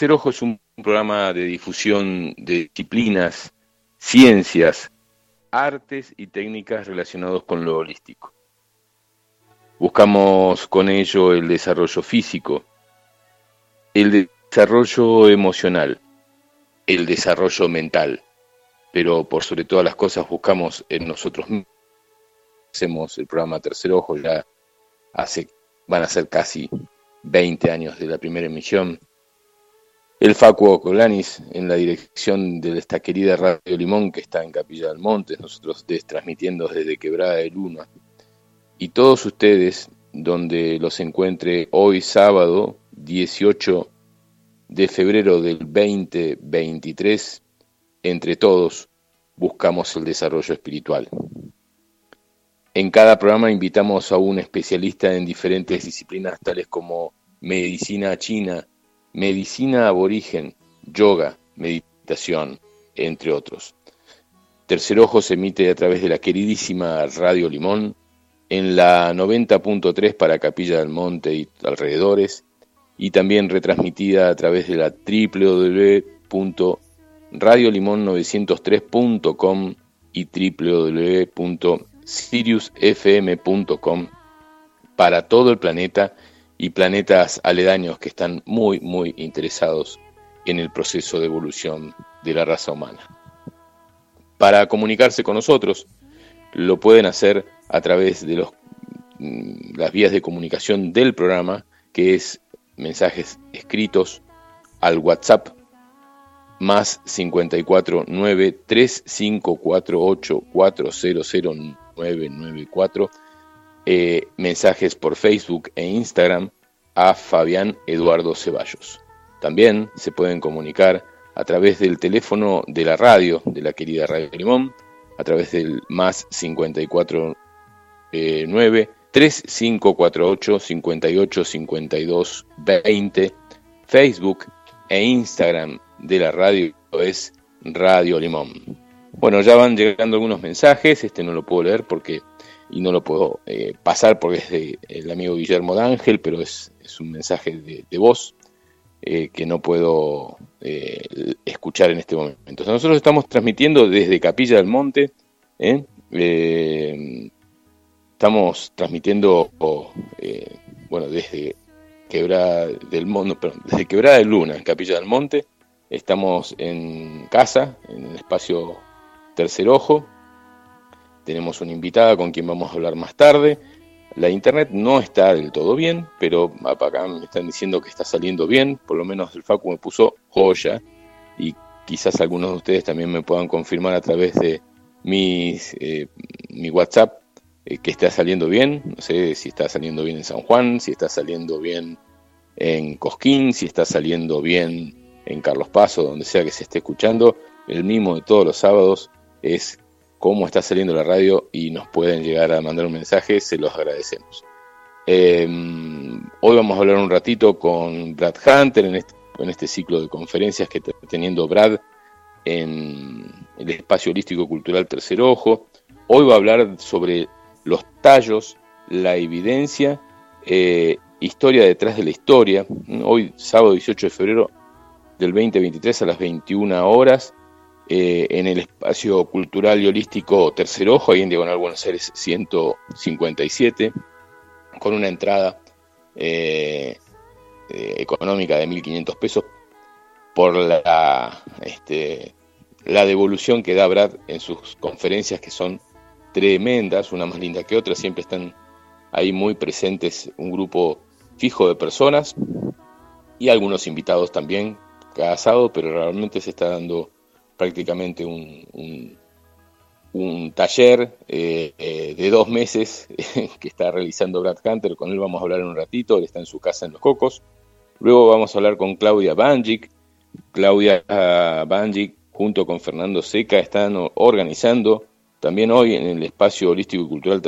Tercer Ojo. Es un programa de difusión de disciplinas, ciencias, artes y técnicas relacionados con lo holístico. Buscamos con ello el desarrollo físico, el desarrollo emocional, el desarrollo mental, pero por sobre todas las cosas buscamos en nosotros mismos. Hacemos el programa Tercer Ojo ya hace, van a ser casi 20 años de la primera emisión el Facuo Colanis en la dirección de esta querida Radio Limón que está en Capilla del Monte, nosotros transmitiendo desde Quebrada de Luna. Y todos ustedes, donde los encuentre hoy sábado 18 de febrero del 2023, entre todos buscamos el desarrollo espiritual. En cada programa invitamos a un especialista en diferentes disciplinas tales como medicina china, medicina aborigen, yoga, meditación, entre otros. Tercer Ojo se emite a través de la queridísima Radio Limón en la 90.3 para Capilla del Monte y alrededores y también retransmitida a través de la www.radiolimon903.com y www.siriusfm.com para todo el planeta y planetas aledaños que están muy, muy interesados en el proceso de evolución de la raza humana. Para comunicarse con nosotros, lo pueden hacer a través de los, mm, las vías de comunicación del programa, que es mensajes escritos al WhatsApp más 54 9 3548 400994 eh, mensajes por Facebook e Instagram a Fabián Eduardo Ceballos. También se pueden comunicar a través del teléfono de la radio, de la querida Radio Limón, a través del más 549 3548 58 52 20 Facebook e Instagram de la radio es Radio Limón. Bueno, ya van llegando algunos mensajes, este no lo puedo leer porque y no lo puedo eh, pasar porque es de el amigo Guillermo D'Ángel, pero es, un mensaje de, voz eh, que no puedo eh, escuchar en este momento. Entonces nosotros estamos transmitiendo desde Capilla del Monte, estamos transmitiendo, bueno, desde Quebrada del Monte, desde Quebrada de Luna, en Capilla del Monte, estamos en casa, en el espacio Tercer Ojo, tenemos una invitada con quien vamos a hablar más tarde. La internet no está del todo bien, pero acá me están diciendo que está saliendo bien. Por lo menos el Facu me puso joya. Y quizás algunos de ustedes también me puedan confirmar a través de mis, eh, mi WhatsApp eh, que está saliendo bien. No sé si está saliendo bien en San Juan, si está saliendo bien en Cosquín, si está saliendo bien en Carlos Paso, donde sea que se esté escuchando. El mismo de todos los sábados es cómo está saliendo la radio y nos pueden llegar a mandar un mensaje, se los agradecemos. Em, hoy vamos a hablar un ratito con Brad Hunter en este, en este ciclo de conferencias que está teniendo Brad en el espacio holístico cultural Tercer Ojo. Hoy va a hablar sobre los tallos, la evidencia, eh, historia detrás de la historia. Hoy, sábado 18 de febrero del 2023 a las 21 horas, eh, en el espacio cultural y holístico Tercer Ojo, ahí en Diagonal Buenos Aires 157, con una entrada eh, eh, económica de 1.500 pesos por la, este, la devolución que da Brad en sus conferencias, que son tremendas, una más linda que otra, siempre están ahí muy presentes un grupo fijo de personas y algunos invitados también cada sábado, pero realmente se está dando prácticamente un, un, taller eh, eh, de dos meses que está realizando Brad Hunter, con él vamos a hablar en un ratito, él está en su casa en Los Cocos. Luego vamos a hablar con Claudia Banjic. Claudia ah, Banjic junto con Fernando Seca están organizando también hoy en el espacio holístico y cultural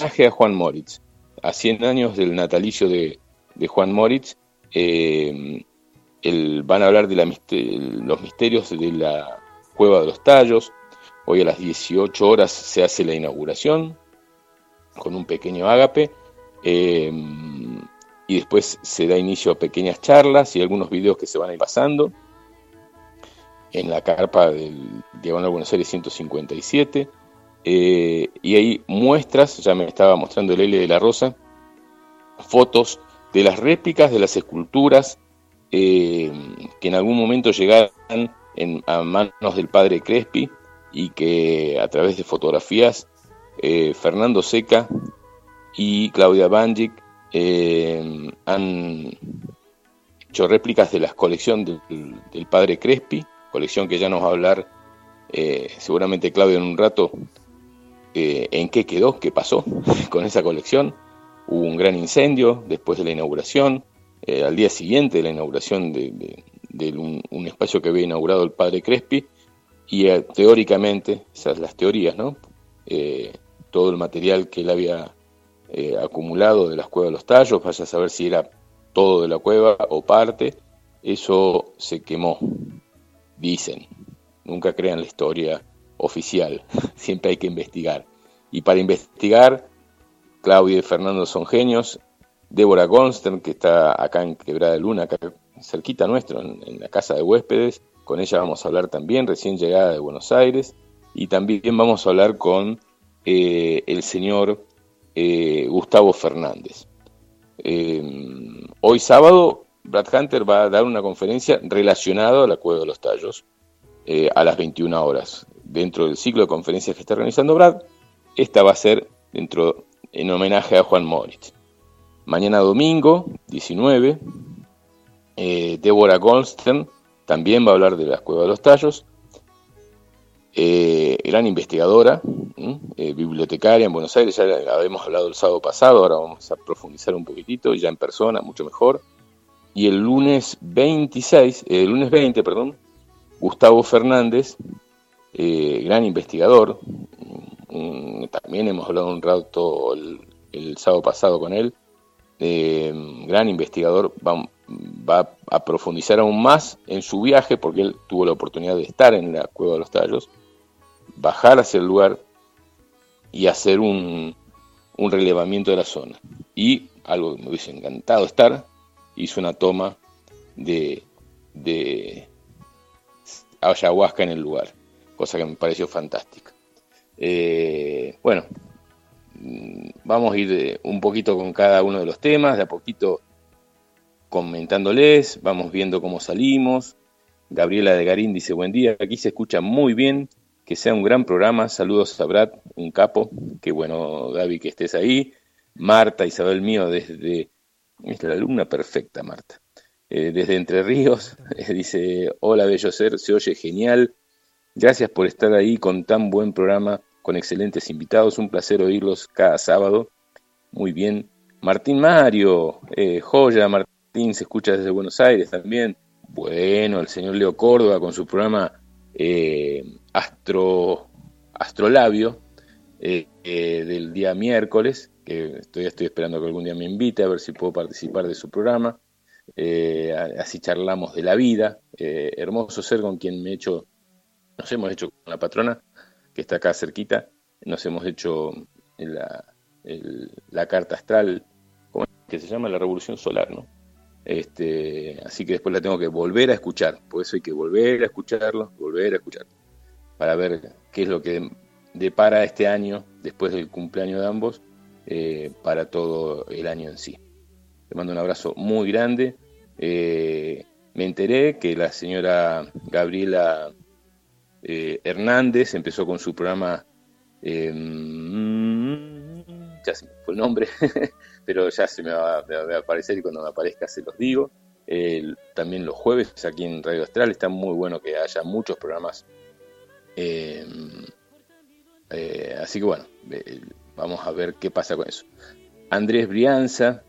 homenaje a Juan Moritz, a 100 años del natalicio de, Juan Moritz. Eh, van a hablar de los misterios de la Cueva de los Tallos. Hoy a las 18 horas se hace la inauguración con un pequeño ágape. Em, y después se da inicio a pequeñas charlas y algunos videos que se van a ir pasando en la carpa del Diagonal Buenos Aires 157. Eh, y hay muestras, ya me estaba mostrando el L de la Rosa, fotos de las réplicas de las esculturas eh, que en algún momento llegaron a manos del padre Crespi y que a través de fotografías eh, Fernando Seca y Claudia Banjic han hecho réplicas de la colección del padre Crespi colección que ya nos va a hablar eh, seguramente Claudio en un rato eh, en qué quedó, qué pasó con esa colección. Hubo un gran incendio después de la inauguración, eh, al día siguiente de la inauguración de, un, espacio que había inaugurado el padre Crespi, y teóricamente, esas las teorías, ¿no? todo el material que él había acumulado de las cuevas de los tallos, vaya a saber si era todo de la cueva o parte, eso se quemó dicen. Nunca crean la historia oficial, siempre hay que investigar. Y para investigar, Claudia y Fernando son genios, Débora Gonstern, que está acá en Quebrada de Luna, acá cerquita nuestro, en, la casa de huéspedes, con ella vamos a hablar también, recién llegada de Buenos Aires, y también vamos a hablar con eh, el señor eh, Gustavo Fernández. Eh, hoy sábado Brad Hunter va a dar una conferencia relacionada a la Cueva de los Tallos eh, a las 21 horas. Dentro del ciclo de conferencias que está organizando Brad, esta va a ser dentro en homenaje a Juan Moritz. Mañana domingo, 19, eh, Débora Goldstein también va a hablar de la Cueva de los Tallos. Eh, gran investigadora, bibliotecaria en Buenos Aires, ya la habíamos hablado el sábado pasado, ahora vamos a profundizar un poquitito, ya en persona, mucho mejor. Y el lunes 26, eh, el lunes 20, perdón, Gustavo Fernández, eh, gran investigador, mm, también hemos hablado un rato el, sábado pasado con él, eh, gran investigador, va, a profundizar aún más en su viaje, porque él tuvo la oportunidad de estar en la Cueva de los Tallos, bajar hacia el lugar y hacer un, un relevamiento de la zona. Y algo que me hubiese encantado estar, hizo una toma de, de ayahuasca en el lugar, cosa que me pareció fantástica. Eh, bueno, vamos a ir eh, un poquito con cada uno de los temas, de a poquito comentándoles, vamos viendo cómo salimos. Gabriela de Garín dice, buen día, aquí se escucha muy bien, que sea un gran programa, saludos a Brad, un capo, qué bueno Gaby que estés ahí. Marta, Isabel mío desde es la alumna perfecta, Marta. Eh, desde Entre Ríos, eh, dice, hola bello ser, se oye genial. Gracias por estar ahí con tan buen programa, con excelentes invitados. Un placer oírlos cada sábado. Muy bien. Martín Mario, eh, joya, Martín se escucha desde Buenos Aires también. Bueno, el señor Leo Córdoba con su programa Astro, Astrolabio del día miércoles que estoy, estoy esperando que algún día me invite a ver si puedo participar de su programa. Eh, así charlamos de la vida. Eh, hermoso ser con quien me he hecho, nos hemos hecho con la patrona, que está acá cerquita, nos hemos hecho la, la carta astral, que se llama la revolución solar, ¿no? Este, así que después la tengo que volver a escuchar, por eso hay que volver a escucharlo, volver a escucharlo, para ver qué es lo que depara este año, después del cumpleaños de ambos, eh, para todo el año en sí. Te mando un abrazo muy grande. Eh, me enteré que la señora Gabriela eh, Hernández empezó con su programa, em, ya se me fue el nombre, pero ya se me va, a aparecer y cuando me aparezca se los digo. también los jueves aquí en Radio Astral está muy bueno que haya muchos programas. Em, así que bueno, Vamos a ver qué pasa con eso. Andrés Brianza,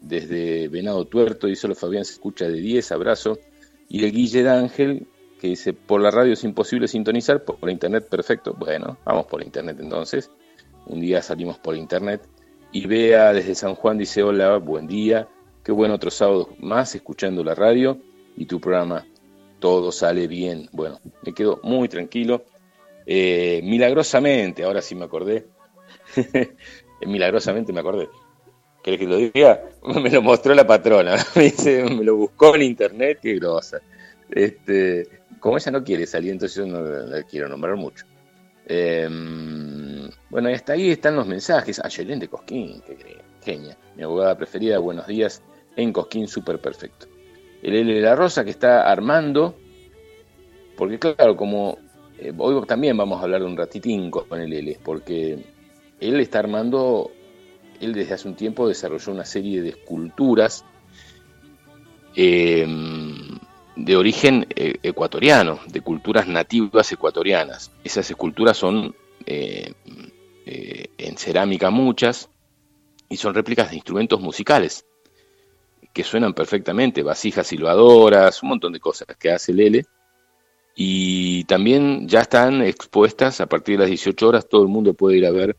desde Venado Tuerto, dice: Fabián se escucha de 10, abrazo. Y el Guille D'Ángel, que dice: Por la radio es imposible sintonizar, por internet perfecto. Bueno, vamos por internet entonces. Un día salimos por internet. Y Bea desde San Juan dice: Hola, buen día. Qué bueno otro sábado más escuchando la radio y tu programa. Todo sale bien. Bueno, me quedo muy tranquilo. Eh, milagrosamente, ahora sí me acordé, milagrosamente me acordé, ¿Querés que lo diga? Me lo mostró la patrona. Me me lo buscó en internet, qué grosa. Este, como ella no quiere salir, entonces yo no la quiero nombrar mucho. Em, bueno, hasta ahí están los mensajes. Ah, de Cosquín, qué genia. Mi abogada preferida, buenos días. En Cosquín, súper perfecto. El L de la Rosa que está armando, porque claro, como eh, hoy también vamos a hablar un ratitín con el L, porque él está armando, él desde hace un tiempo desarrolló una serie de esculturas em, de origen eh, ecuatoriano, de culturas nativas ecuatorianas. Esas esculturas son eh, en cerámica muchas y son réplicas de instrumentos musicales que suenan perfectamente, vasijas silbadoras, un montón de cosas que hace Lele. Y también ya están expuestas a partir de las 18 horas, todo el mundo puede ir a ver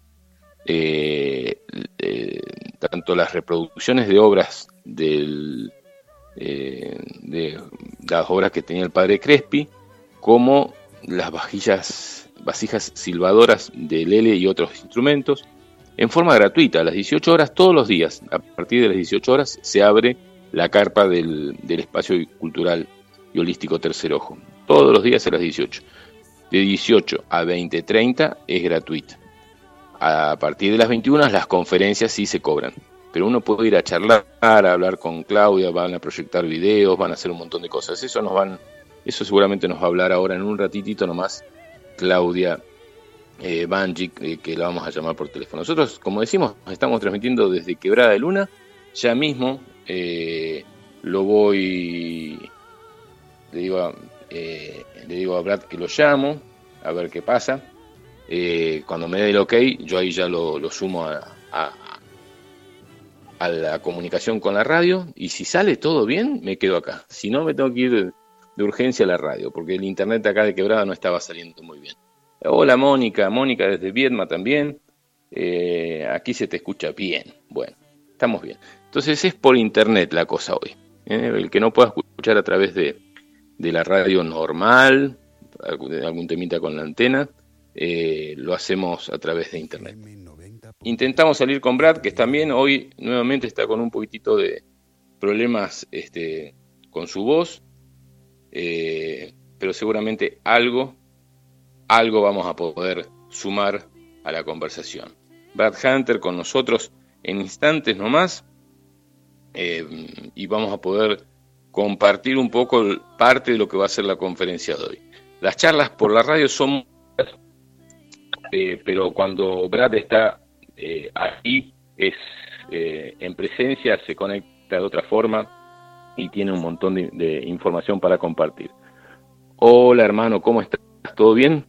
eh, eh, tanto las reproducciones de obras del, eh, de las obras que tenía el padre Crespi, como las vajillas, vasijas silbadoras de Lele y otros instrumentos, en forma gratuita, a las 18 horas, todos los días. A partir de las 18 horas se abre la carpa del, espacio cultural y holístico Tercer Ojo. Todos los días a las 18. De 18 a 20.30 es gratuita. A partir de las 21 las conferencias sí se cobran. Pero uno puede ir a charlar, a hablar con Claudia, van a proyectar videos, van a hacer un montón de cosas. Eso nos van, eso seguramente nos va a hablar ahora en un ratitito nomás Claudia eh, eh, que la vamos a llamar por teléfono. Nosotros, como decimos, estamos transmitiendo desde Quebrada de Luna. Ya mismo eh, lo voy, le digo, a, eh, le digo a Brad que lo llamo, a ver qué pasa. cuando me dé el ok, yo ahí ya lo, sumo a, a, la comunicación con la radio y si sale todo bien, me quedo acá. Si no, me tengo que ir de urgencia a la radio, porque el internet acá de Quebrada no estaba saliendo muy bien. Hola Mónica, Mónica desde Viedma también. Eh, aquí se te escucha bien. Bueno, estamos bien. Entonces es por internet la cosa hoy. ¿eh? El que no pueda escuchar a través de, la radio normal, algún temita con la antena, eh, lo hacemos a través de internet. Intentamos salir con Brad, que también hoy nuevamente está con un poquitito de problemas este, con su voz, pero seguramente algo algo vamos a poder sumar a la conversación. Brad Hunter con nosotros en instantes nomás eh, y vamos a poder compartir un poco parte de lo que va a ser la conferencia de hoy. Las charlas por la radio son eh, pero cuando Brad está eh, ahí es en presencia, se conecta de otra forma y tiene un montón de, de información para compartir. Hola hermano, ¿cómo estás? ¿Todo bien?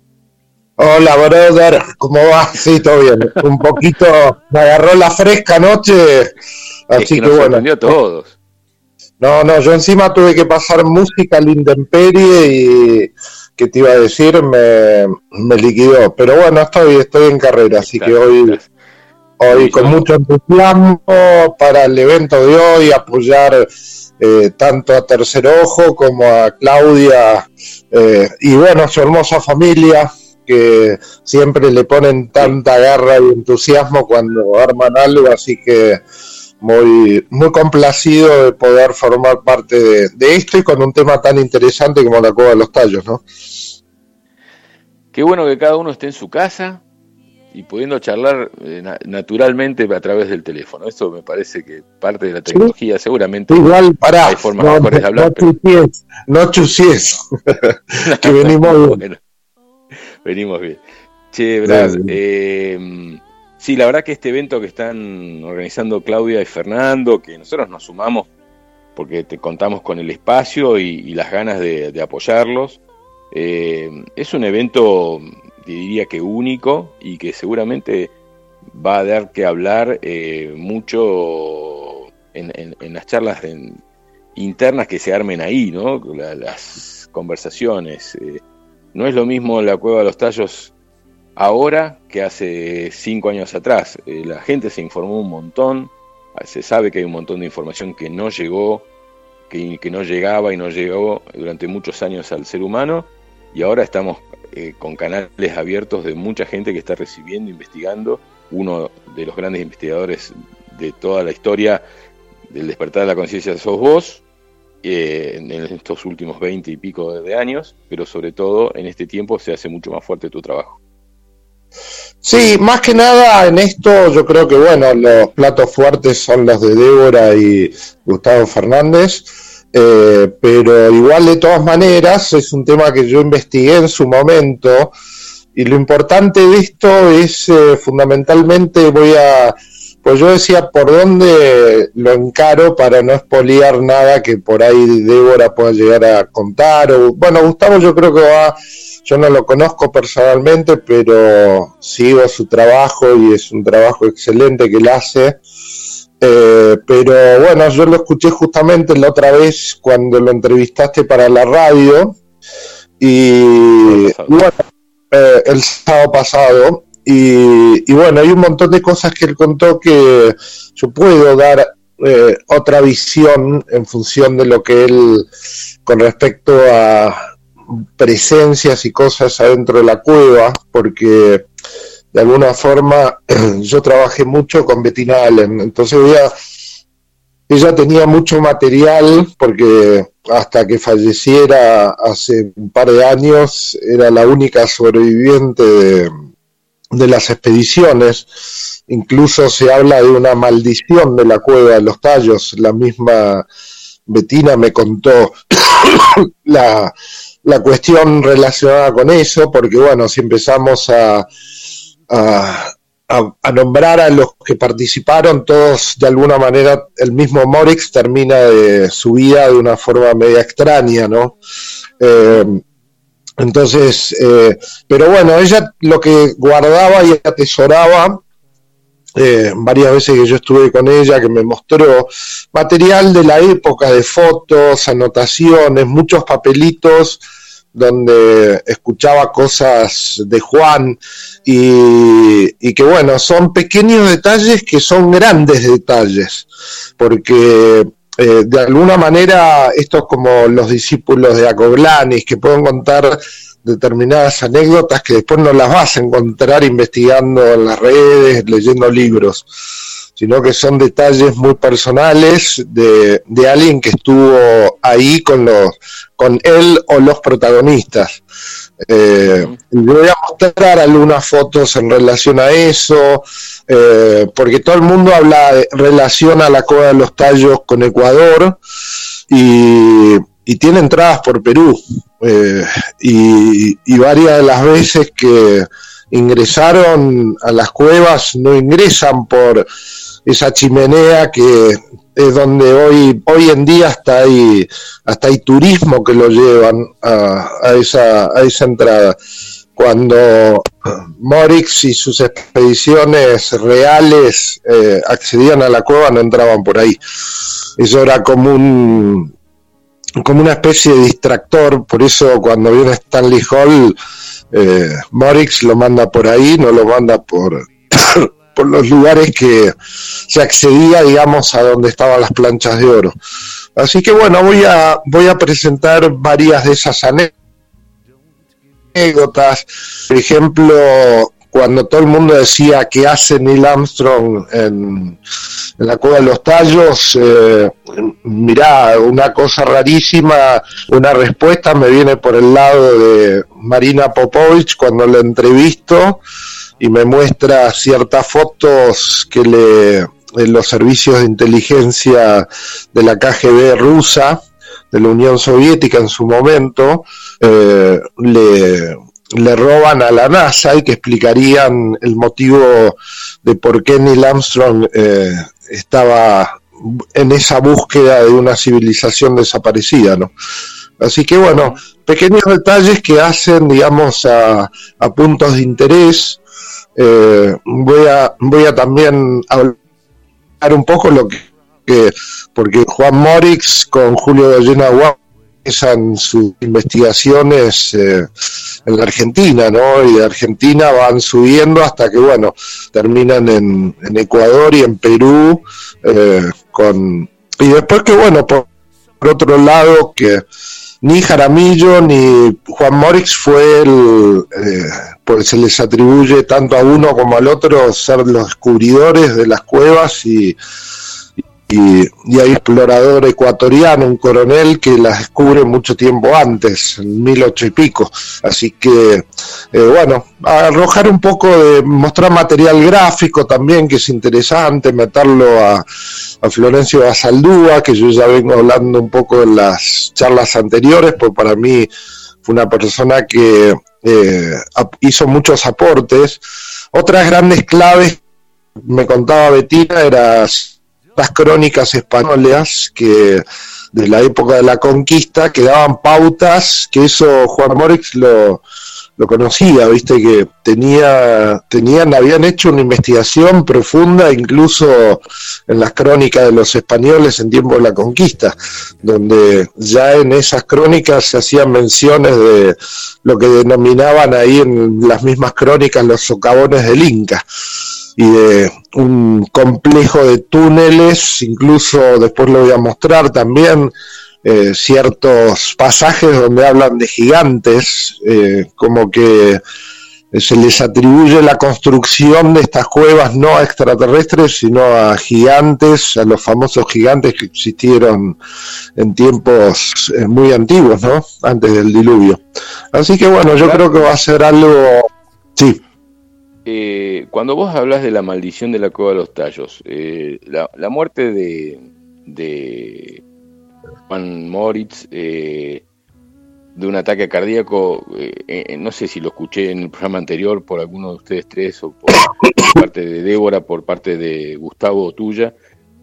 Hola, brother, ¿cómo va? Sí, todo bien. Un poquito, me agarró la fresca noche, así que, bueno. A todos. No, no, yo encima tuve que pasar música al Intemperie y, ¿qué te iba a decir? Me, me liquidó. Pero bueno, estoy, estoy en carrera, así que hoy, hoy con mucho entusiasmo para el evento de hoy, apoyar eh, tanto a Tercer Ojo como a Claudia eh, y bueno, su hermosa familia que siempre le ponen tanta garra y entusiasmo cuando arman algo, así que muy, muy complacido de poder formar parte de, esto y con un tema tan interesante como la Cueva de los Tallos, ¿no? Qué bueno que cada uno esté en su casa y pudiendo charlar eh, naturalmente a través del teléfono. Eso me parece que parte de la tecnología, seguramente. Igual, para hay formas mejores de hablar. No chusies, que venimos Venimos bien. Che, Brad, eh, sí, la verdad que este evento que están organizando Claudia y Fernando, que nosotros nos sumamos porque te contamos con el espacio y, las ganas de, apoyarlos, eh, es un evento, diría que único y que seguramente va a dar que hablar eh, mucho en, las charlas internas que se armen ahí, ¿no? las conversaciones. No es lo mismo la cueva de los tallos ahora que hace cinco años atrás. Eh, la gente se informó un montón, se sabe que hay un montón de información que no llegó, que, no llegaba y no llegó durante muchos años al ser humano, y ahora estamos eh, con canales abiertos de mucha gente que está recibiendo, investigando. Uno de los grandes investigadores de toda la historia del despertar de la conciencia sos vos, eh, en estos últimos veinte y pico de años, pero sobre todo en este tiempo se hace mucho más fuerte tu trabajo. Sí, más que nada en esto yo creo que bueno, los platos fuertes son los de Débora y Gustavo Fernández, eh, pero igual de todas maneras es un tema que yo investigué en su momento y lo importante de esto es eh, fundamentalmente voy a pues yo decía por dónde lo encaro para no espoliar nada que por ahí Débora pueda llegar a contar. O, bueno, Gustavo yo creo que va, yo no lo conozco personalmente, pero sigo su trabajo y es un trabajo excelente que él hace. Eh, pero bueno, yo lo escuché justamente la otra vez cuando lo entrevistaste para la radio y, bueno, eh, el sábado pasado y, bueno, hay un montón de cosas que él contó que yo puedo dar eh, otra visión en función de lo que él, con respecto a presencias y cosas adentro de la cueva, porque de alguna forma yo trabajé mucho con Bettina Allen, entonces ella, ella tenía mucho material porque hasta que falleciera hace un par de años era la única sobreviviente de de las expediciones. Incluso se habla de una maldición de la cueva de los tallos. La misma Betina me contó la, la cuestión relacionada con eso, porque bueno, si empezamos a, a, nombrar a los que participaron, todos de alguna manera, el mismo Morix termina de su vida de una forma media extraña, ¿no? Eh, entonces, eh, pero bueno, ella lo que guardaba y atesoraba, eh, varias veces que yo estuve con ella, que me mostró material de la época de fotos, anotaciones, muchos papelitos donde escuchaba cosas de Juan y, y, que bueno, son pequeños detalles que son grandes detalles, porque eh, de alguna manera, estos como los discípulos de Acoglanis, que pueden contar determinadas anécdotas que después no las vas a encontrar investigando en las redes, leyendo libros, sino que son detalles muy personales de, de alguien que estuvo ahí con, los, con él o los protagonistas. Eh, voy a mostrar algunas fotos en relación a eso, eh, porque todo el mundo habla, de, relaciona la Cueva de los Tallos con Ecuador y, tiene entradas por Perú. Eh, y, y, varias de las veces que ingresaron a las cuevas no ingresan por esa chimenea que es donde hoy, hoy en día hasta hay, hasta hay turismo que lo llevan a, esa, a esa entrada cuando Morix y sus expediciones reales eh, accedían a la cueva no entraban por ahí. Eso era como un como una especie de distractor, por eso cuando viene Stanley Hall, eh, Morix lo manda por ahí, no lo manda por, por los lugares que se accedía, digamos, a donde estaban las planchas de oro. Así que bueno, voy a, voy a presentar varias de esas anécdotas. Por ejemplo, cuando todo el mundo decía que hace Neil Armstrong en, la cueva de los tallos, eh, mirá, una cosa rarísima, una respuesta me viene por el lado de Marina Popovich cuando la entrevisto y me muestra ciertas fotos que le en los servicios de inteligencia de la KGB rusa de la Unión Soviética en su momento, eh, le, le roban a la NASA y que explicarían el motivo de por qué Neil Armstrong eh, estaba en esa búsqueda de una civilización desaparecida, ¿no? Así que bueno, pequeños detalles que hacen, digamos, a, a puntos de interés. Eh, voy a voy a también hablar un poco lo que porque Juan Morix con Julio Gallena empiezan sus investigaciones eh, en la Argentina, ¿no? Y de Argentina van subiendo hasta que, bueno, terminan en, Ecuador y en Perú, eh, con... Y después que, bueno, por, otro lado, que ni Jaramillo ni Juan Morix fue el, eh, pues se les atribuye tanto a uno como al otro ser los descubridores de las cuevas y, y, hay explorador ecuatoriano, un coronel que las descubre mucho tiempo antes, en mil ocho y pico. Así que, eh, bueno, arrojar un poco de, mostrar material gráfico también, que es interesante, meterlo a, a Florencio Basaldúa, que yo ya vengo hablando un poco en las charlas anteriores, pues para mí una persona que eh, hizo muchos aportes. Otras grandes claves, me contaba Betina, eran las crónicas españolas que de la época de la conquista que daban pautas, que eso Juan Morix lo, lo conocía, viste que tenía, tenían, habían hecho una investigación profunda, incluso en las crónicas de los españoles en tiempo de la conquista, donde ya en esas crónicas se hacían menciones de lo que denominaban ahí en las mismas crónicas los socavones del Inca y de un complejo de túneles, incluso después lo voy a mostrar también, eh, ciertos pasajes donde hablan de gigantes, eh, como que se les atribuye la construcción de estas cuevas no a extraterrestres, sino a gigantes, a los famosos gigantes que existieron en tiempos eh, muy antiguos, ¿no? Antes del diluvio. Así que bueno, yo creo que va a ser algo... Sí. Cuando vos hablas de la maldición de la cueva de los tallos, eh, la, muerte de, Juan Moritz eh, de un ataque cardíaco, no sé si lo escuché en el programa anterior por alguno de ustedes tres o por, parte de Débora, por parte de Gustavo o tuya.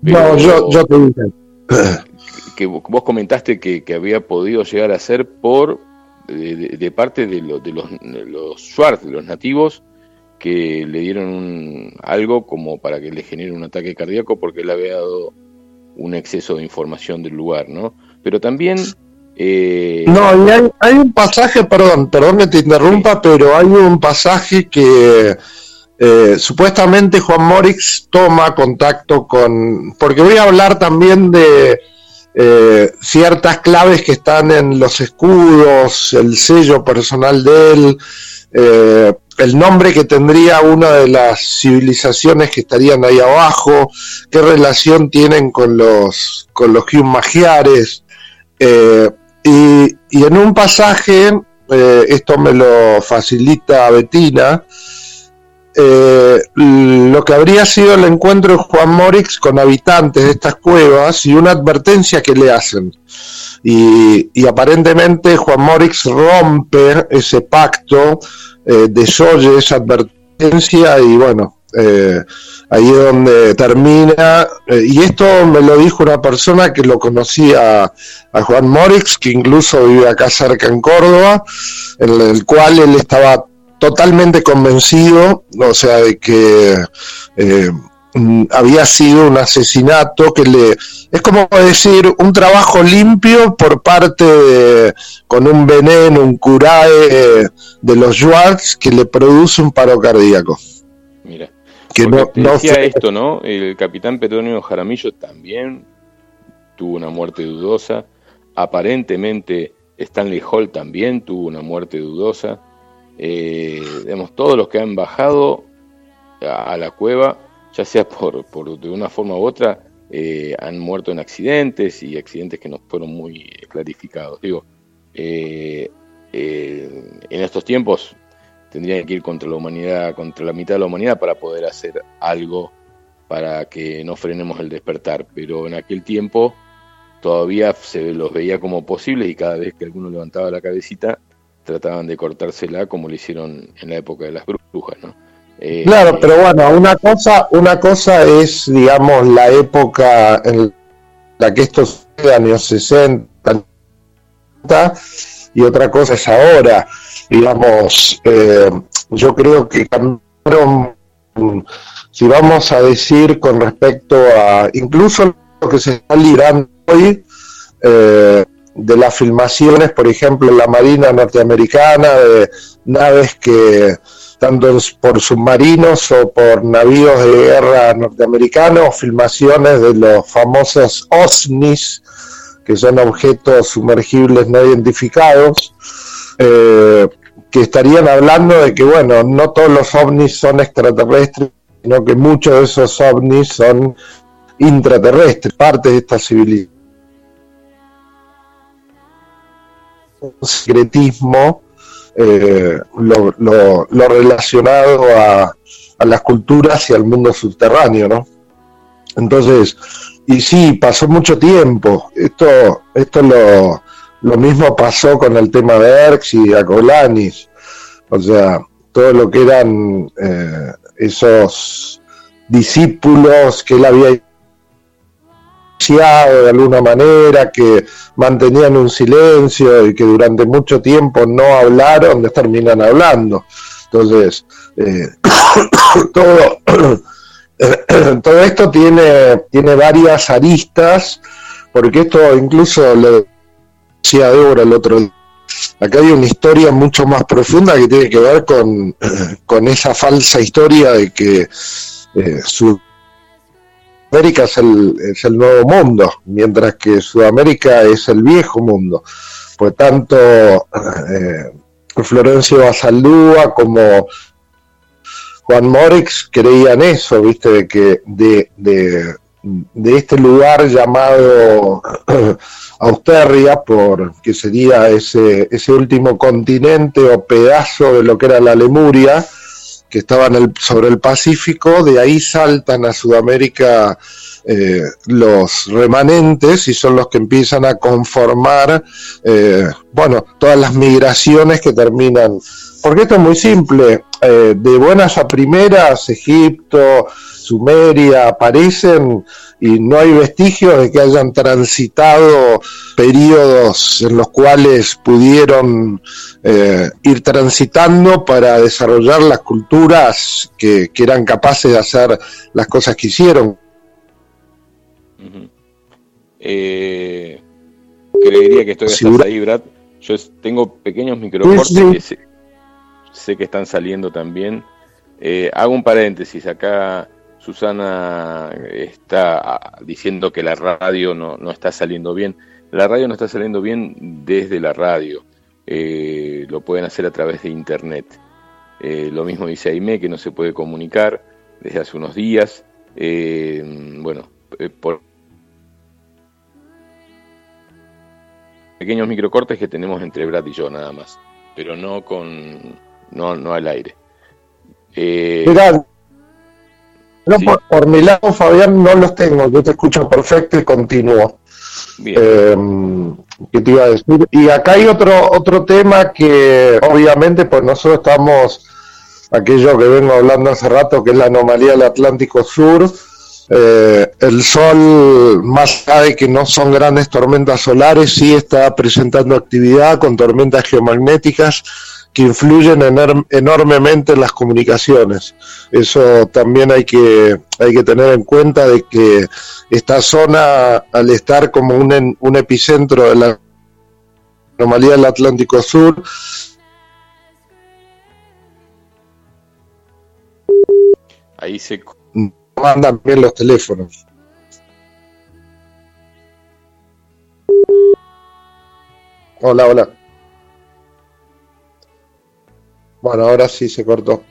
no, yo, yo te dije. Que, vos comentaste que, había podido llegar a ser por de, parte de, de los, los Schwartz, de los nativos, que le dieron algo como para que le genere un ataque cardíaco porque le había dado un exceso de información del lugar, ¿no? Pero también... Eh, no, y hay, un pasaje, perdón, perdón que te interrumpa, pero hay un pasaje que eh, supuestamente Juan Morix toma contacto con... Porque voy a hablar también de... Eh, ciertas claves que están en los escudos, el sello personal de él, eh, el nombre que tendría una de las civilizaciones que estarían ahí abajo, qué relación tienen con los, con los magiares. Eh, y, en un pasaje, eh, esto me lo facilita Betina, eh, lo que habría sido el encuentro de Juan Morix con habitantes de estas cuevas y una advertencia que le hacen. Y, aparentemente Juan Morix rompe ese pacto eh, desoye esa advertencia y bueno, eh, ahí es donde termina. Y esto me lo dijo una persona que lo conocía a, Juan Morix, que incluso vive acá cerca en Córdoba, en el cual él estaba totalmente convencido, o sea, de que eh, Mm, había sido un asesinato que le es como decir un trabajo limpio por parte de, con un veneno, un curae de los Schwartz que le produce un paro cardíaco. Mira, que no, decía esto, ¿no? El capitán Petronio Jaramillo también tuvo una muerte dudosa. Aparentemente Stanley Hall también tuvo una muerte dudosa. Eh, todos los que han bajado a la cueva ya sea por, por de una forma u otra, eh, han muerto en accidentes y accidentes que no fueron muy clarificados. Digo, eh, eh, en estos tiempos tendrían que ir contra la humanidad, contra la mitad de la humanidad para poder hacer algo para que no frenemos el despertar. Pero en aquel tiempo todavía se los veía como posibles y cada vez que alguno levantaba la cabecita trataban de cortársela como lo hicieron en la época de las brujas, ¿no? Eh, claro, pero bueno, una cosa, una cosa es, digamos, la época en la que esto de años 60, y otra cosa es ahora. Digamos, eh, yo creo que cambiaron, si vamos a decir con respecto a incluso lo que se está librando hoy, eh, de las filmaciones, por ejemplo, en la Marina norteamericana, de naves que tanto por submarinos o por navíos de guerra norteamericanos, filmaciones de los famosos OSNIs, que son objetos sumergibles no identificados. Eh, que estarían hablando de que, bueno, no todos los ovnis son extraterrestres, sino que muchos de esos ovnis son intraterrestres, parte de esta civilización. Secretismo eh, lo, relacionado a, las culturas y al mundo subterráneo, ¿no? Entonces, y sí, pasó mucho tiempo. Esto, esto lo, lo mismo pasó con el tema de Erx y Acolanis. O sea, todo lo que eran eh, esos discípulos que él había de alguna manera, que mantenían un silencio y que durante mucho tiempo no hablaron, terminan hablando. Entonces, eh, todo, todo esto tiene, tiene varias aristas, porque esto incluso le decía Débora el otro día, acá hay una historia mucho más profunda que tiene que ver con, con esa falsa historia de que eh, Sudamérica es el, es el nuevo mundo, mientras que Sudamérica es el viejo mundo. Pues tanto eh, Florencio Basaldúa como Juan Morex creían eso, viste, de que de, de, de este lugar llamado Austerria, por que sería ese, ese último continente o pedazo de lo que era la Lemuria, que estaba el, sobre el Pacífico, de ahí saltan a Sudamérica eh, los remanentes y son los que empiezan a conformar, eh, bueno, todas las migraciones que terminan. Porque esto es muy simple, eh, de buenas a primeras, Egipto, Sumeria aparecen y no hay vestigios de que hayan transitado periodos en los cuales pudieron eh, ir transitando para desarrollar las culturas que, eran capaces de hacer las cosas que hicieron. Eh, creería que estoy hasta ahí, Brad. Yo tengo pequeños microcortes que sé, que están saliendo también. Eh, hago un paréntesis acá Susana está diciendo que la radio no, está saliendo bien. La radio no está saliendo bien desde la radio. Eh, lo pueden hacer a través de internet. Eh, lo mismo dice Aime, que no se puede comunicar desde hace unos días. Eh, bueno, por pequeños microcortes que tenemos entre Brad y yo nada más, pero no con no, no al aire. Por, mi lado, Fabián, no los tengo. Yo te escucho perfecto y continúo. Eh, ¿Qué te iba a decir? Y acá hay otro, otro tema que, obviamente, pues nosotros estamos, aquello que vengo hablando hace rato, que es la anomalía del Atlántico Sur. Eh, el Sol, más allá de que no son grandes tormentas solares, sí está presentando actividad con tormentas geomagnéticas que influyen enormemente en las comunicaciones. Eso también hay que, hay que tener en cuenta de que esta zona, al estar como un, un epicentro de la anomalía del Atlántico Sur, ahí se mandan bien los teléfonos. Hola, hola. Bueno, ahora sí se cortó.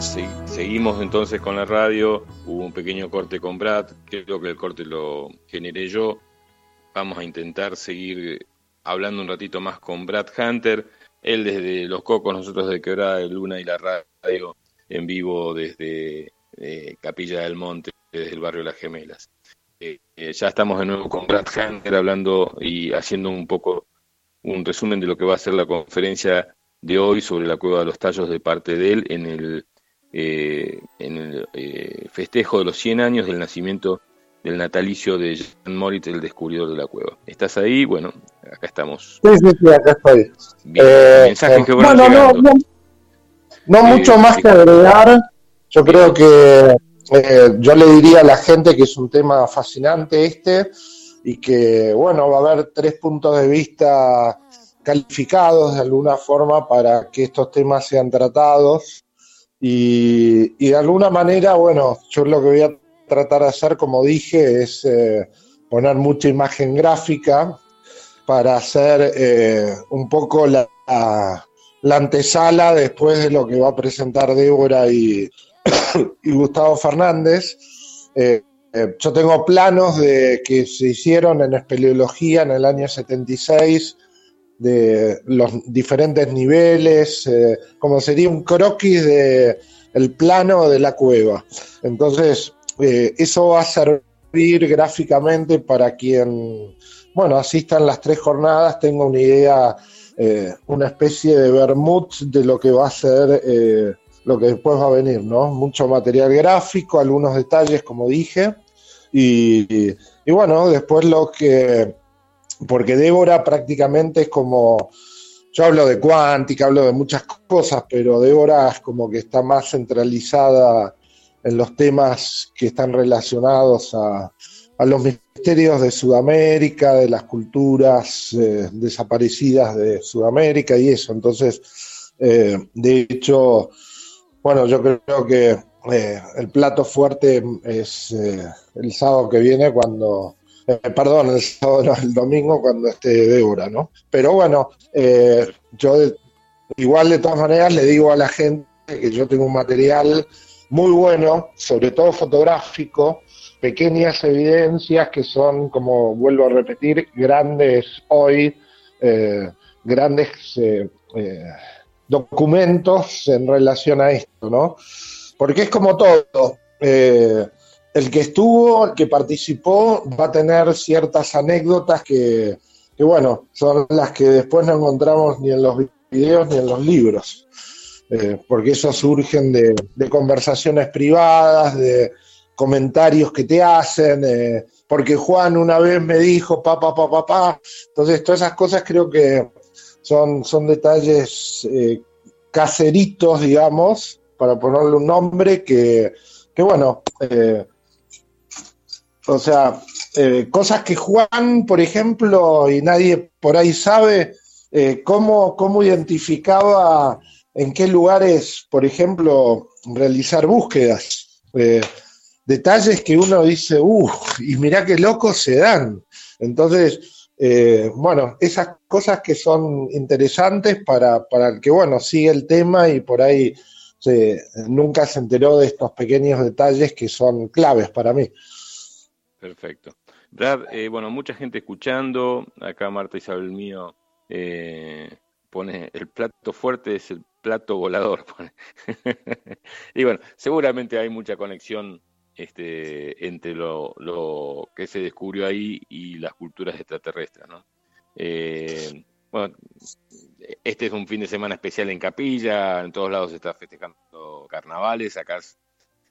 Seguimos entonces con la radio. Hubo un pequeño corte con Brad, creo que el corte lo generé yo. Vamos a intentar seguir hablando un ratito más con Brad Hunter. Él desde Los Cocos, nosotros de Quebrada de Luna y la radio en vivo desde eh, Capilla del Monte, desde el barrio Las Gemelas. Eh, eh, ya estamos de nuevo con Brad Hunter hablando y haciendo un poco un resumen de lo que va a ser la conferencia de hoy sobre la Cueva de los Tallos de parte de él en el, en el festejo de los 100 años del nacimiento del natalicio de Jan Moritz, el descubridor de la cueva. ¿Estás ahí? Bueno, acá estamos. Sí, sí, sí, acá estoy. Eh, que bueno, no, no, no, mucho más que agregar. Yo creo que eh, yo le diría a la gente que es un tema fascinante este y que, bueno, va a haber tres puntos de vista calificados de alguna forma para que estos temas sean tratados. Y, de alguna manera, bueno, yo lo que voy a tratar de hacer, como dije, es eh, poner mucha imagen gráfica para hacer eh, un poco la, la, antesala después de lo que va a presentar Débora y, y Gustavo Fernández. Eh, yo tengo planos de que se hicieron en espeleología en el año 76 de los diferentes niveles, como sería un croquis de plano de la cueva. Entonces, eh, eso va a servir gráficamente para quien, bueno, asistan las tres jornadas, tenga una idea, eh, una especie de vermut de lo que va a ser eh, lo que después va a venir, ¿no? Mucho material gráfico, algunos detalles, como dije, y, y bueno, después lo que, porque Débora prácticamente es como, yo hablo de cuántica, hablo de muchas cosas, pero Débora es como que está más centralizada en los temas que están relacionados a, los misterios de Sudamérica, de las culturas eh, desaparecidas de Sudamérica y eso. Entonces, eh, de hecho, bueno, yo creo que eh, el plato fuerte es el sábado que viene cuando, perdón, el sábado el domingo cuando esté Débora, ¿no? Pero bueno, yo igual de todas maneras le digo a la gente que yo tengo un material muy bueno, sobre todo fotográfico, pequeñas evidencias que son, como vuelvo a repetir, grandes hoy, eh, grandes eh, eh, documentos en relación a esto, ¿no? Porque es como todo. El que estuvo, el que participó, va a tener ciertas anécdotas que, bueno, son las que después no encontramos ni en los videos ni en los libros. Eh, porque eso surgen de, conversaciones privadas, de comentarios que te hacen, eh, porque Juan una vez me dijo papá, papá, papá, entonces todas esas cosas creo que son, son detalles eh, caseritos, digamos, para ponerle un nombre que, que bueno, o sea, cosas que Juan, por ejemplo, y nadie por ahí sabe, cómo, cómo identificaba en qué lugares, por ejemplo, realizar búsquedas. Eh, detalles que uno dice, uff, y mirá qué locos se dan. Entonces, eh, bueno, esas cosas que son interesantes para, para, el que, bueno, sigue el tema y por ahí nunca se enteró de estos pequeños detalles que son claves para mí. Perfecto. Brad, eh, bueno, mucha gente escuchando, acá Marta Isabel mío pone el plato fuerte es el plato volador. y bueno, seguramente hay mucha conexión este, entre lo, lo, que se descubrió ahí y las culturas extraterrestres. ¿no? Eh, bueno, este es un fin de semana especial en Capilla, en todos lados se está festejando carnavales, acá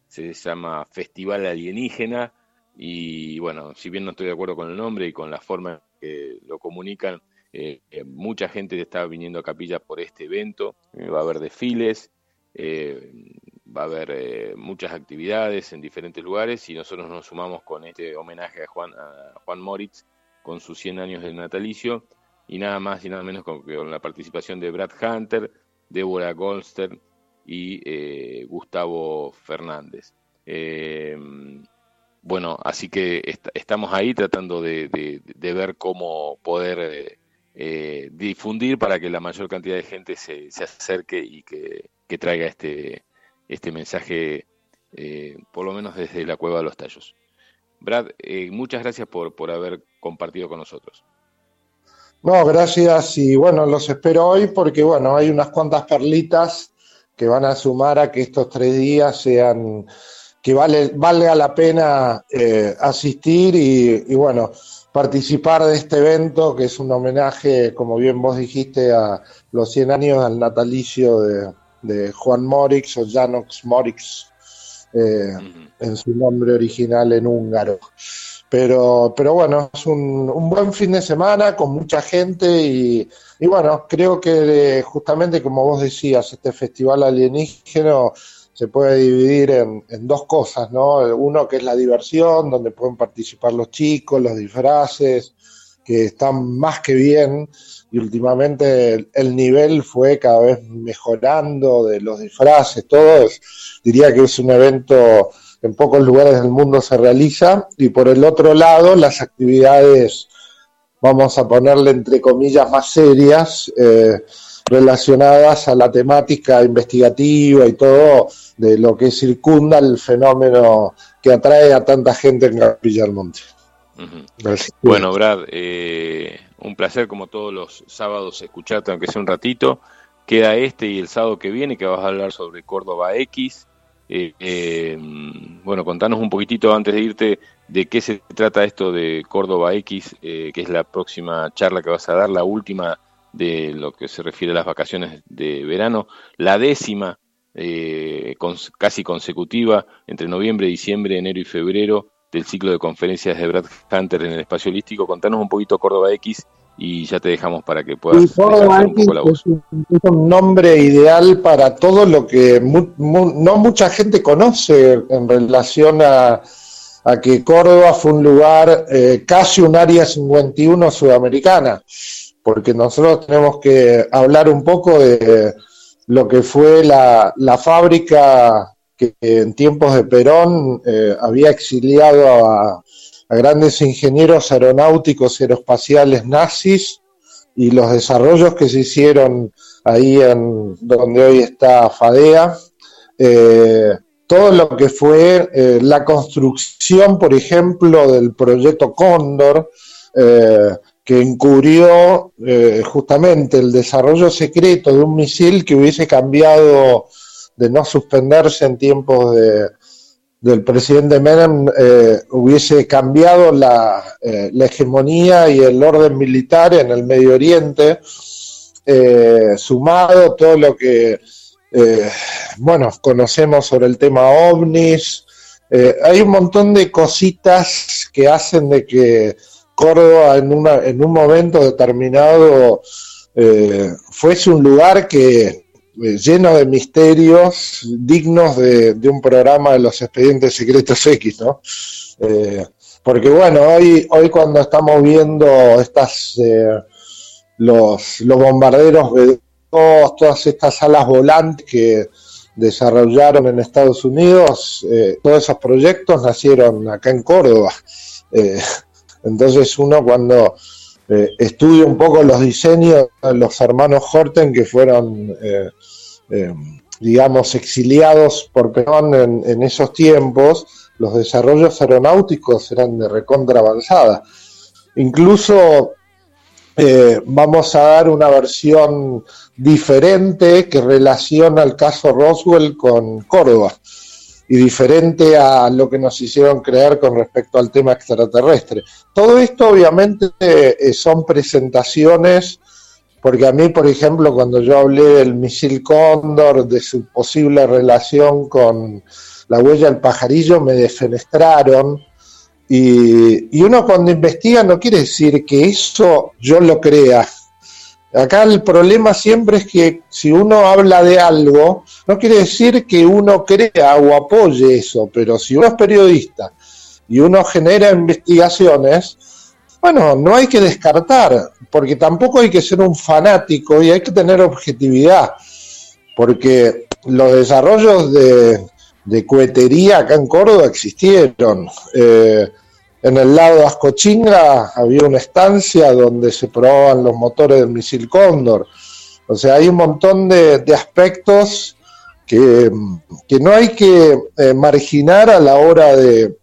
se llama Festival Alienígena y bueno, si bien no estoy de acuerdo con el nombre y con la forma en que lo comunican, eh, eh, mucha gente está viniendo a Capilla por este evento, eh, va a haber desfiles, va a haber muchas actividades en diferentes lugares y nosotros nos sumamos con este homenaje a Juan, a Juan Moritz con sus 100 años de natalicio y nada más y nada menos con, la participación de Brad Hunter, Deborah Goldster y Gustavo Fernández. Bueno, así que estamos ahí tratando de ver cómo poder eh, difundir para que la mayor cantidad de gente se, acerque y que, traiga este, este mensaje, eh, por lo menos desde la Cueva de los Tallos. Brad, eh, muchas gracias por, por haber compartido con nosotros. No, gracias y bueno, los espero hoy porque bueno, hay unas cuantas perlitas que van a sumar a que estos tres días sean, que vale, valga la pena eh, asistir y, bueno, participar de este evento que es un homenaje, como bien vos dijiste, a los 100 años al natalicio de, Juan Morix o Janox Morix, eh, en su nombre original en húngaro. Pero, pero bueno, es un, un buen fin de semana con mucha gente y, y bueno, creo que justamente como vos decías, este festival alienígeno se puede dividir en, dos cosas, ¿no? Uno que es la diversión, donde pueden participar los chicos, los disfraces, que están más que bien, y últimamente el, nivel fue cada vez mejorando de los disfraces, todo. diría que es un evento en pocos lugares del mundo se realiza, y por el otro lado, las actividades, vamos a ponerle entre comillas, más serias, eh, relacionadas a la temática investigativa y todo de lo que circunda el fenómeno que atrae a tanta gente en Capilla del Monte. Bueno, Brad, eh, un placer como todos los sábados escucharte, aunque sea un ratito. Queda este y el sábado que viene que vas a hablar sobre Córdoba X. Eh, eh, bueno, contanos un poquitito antes de irte de qué se trata esto de Córdoba X, eh, que es la próxima charla que vas a dar, la última de lo que se refiere a las vacaciones de verano, la décima casi consecutiva entre noviembre, diciembre, enero y febrero del ciclo de conferencias de Brad Hunter en el espacio holístico. Contanos un poquito Córdoba X y ya te dejamos para que puedas un poco la voz. Es un, nombre ideal para todo lo que no mucha gente conoce en relación a, a que Córdoba fue un lugar eh, casi un área 51 sudamericana, porque nosotros tenemos que hablar un poco de lo que fue la, fábrica que en tiempos de Perón eh, había exiliado a, a grandes ingenieros aeronáuticos y aeroespaciales nazis y los desarrollos que se hicieron ahí en donde hoy está FADEA, eh, todo lo que fue eh, la construcción, por ejemplo, del proyecto Cóndor, eh, que encubrió justamente el desarrollo secreto de un misil que hubiese cambiado de no suspenderse en tiempos de, del presidente Menem eh, hubiese cambiado eh, la, hegemonía y el orden militar en el Medio Oriente, eh, sumado todo lo que, bueno, conocemos sobre el tema ovnis. hay un montón de cositas que hacen de que Córdoba en, una, en un momento determinado fuese un lugar que eh, lleno de misterios dignos de, un programa de los expedientes secretos X, ¿no? Eh, porque bueno, hoy, hoy cuando estamos viendo estas eh, los, los bombarderos todas estas alas volantes que desarrollaron en Estados Unidos, todos esos proyectos nacieron acá en Córdoba. Entonces uno cuando eh, estudio un poco los diseños de los hermanos Horten que fueron, eh, eh, digamos, exiliados por Perón en, esos tiempos, los desarrollos aeronáuticos eran de recontra avanzada. Incluso vamos a dar una versión diferente que relaciona el caso Roswell con Córdoba y diferente a lo que nos hicieron creer con respecto al tema extraterrestre. Todo esto obviamente eh, son presentaciones, porque a mí, por ejemplo, cuando yo hablé del misil Cóndor, de su posible relación con la huella del pajarillo, me defenestraron. Y, y uno cuando investiga no quiere decir que eso yo lo crea, Acá el problema siempre es que si uno habla de algo, no quiere decir que uno crea o apoye eso, pero si uno es periodista y uno genera investigaciones, bueno, no hay que descartar, porque tampoco hay que ser un fanático y hay que tener objetividad, porque los desarrollos de, de cohetería acá en Córdoba existieron. Eh, en el lado de Ascochinga había una estancia donde se probaban los motores del misil Cóndor. O sea, hay un montón de, aspectos que, no hay que eh, marginar a la hora eh,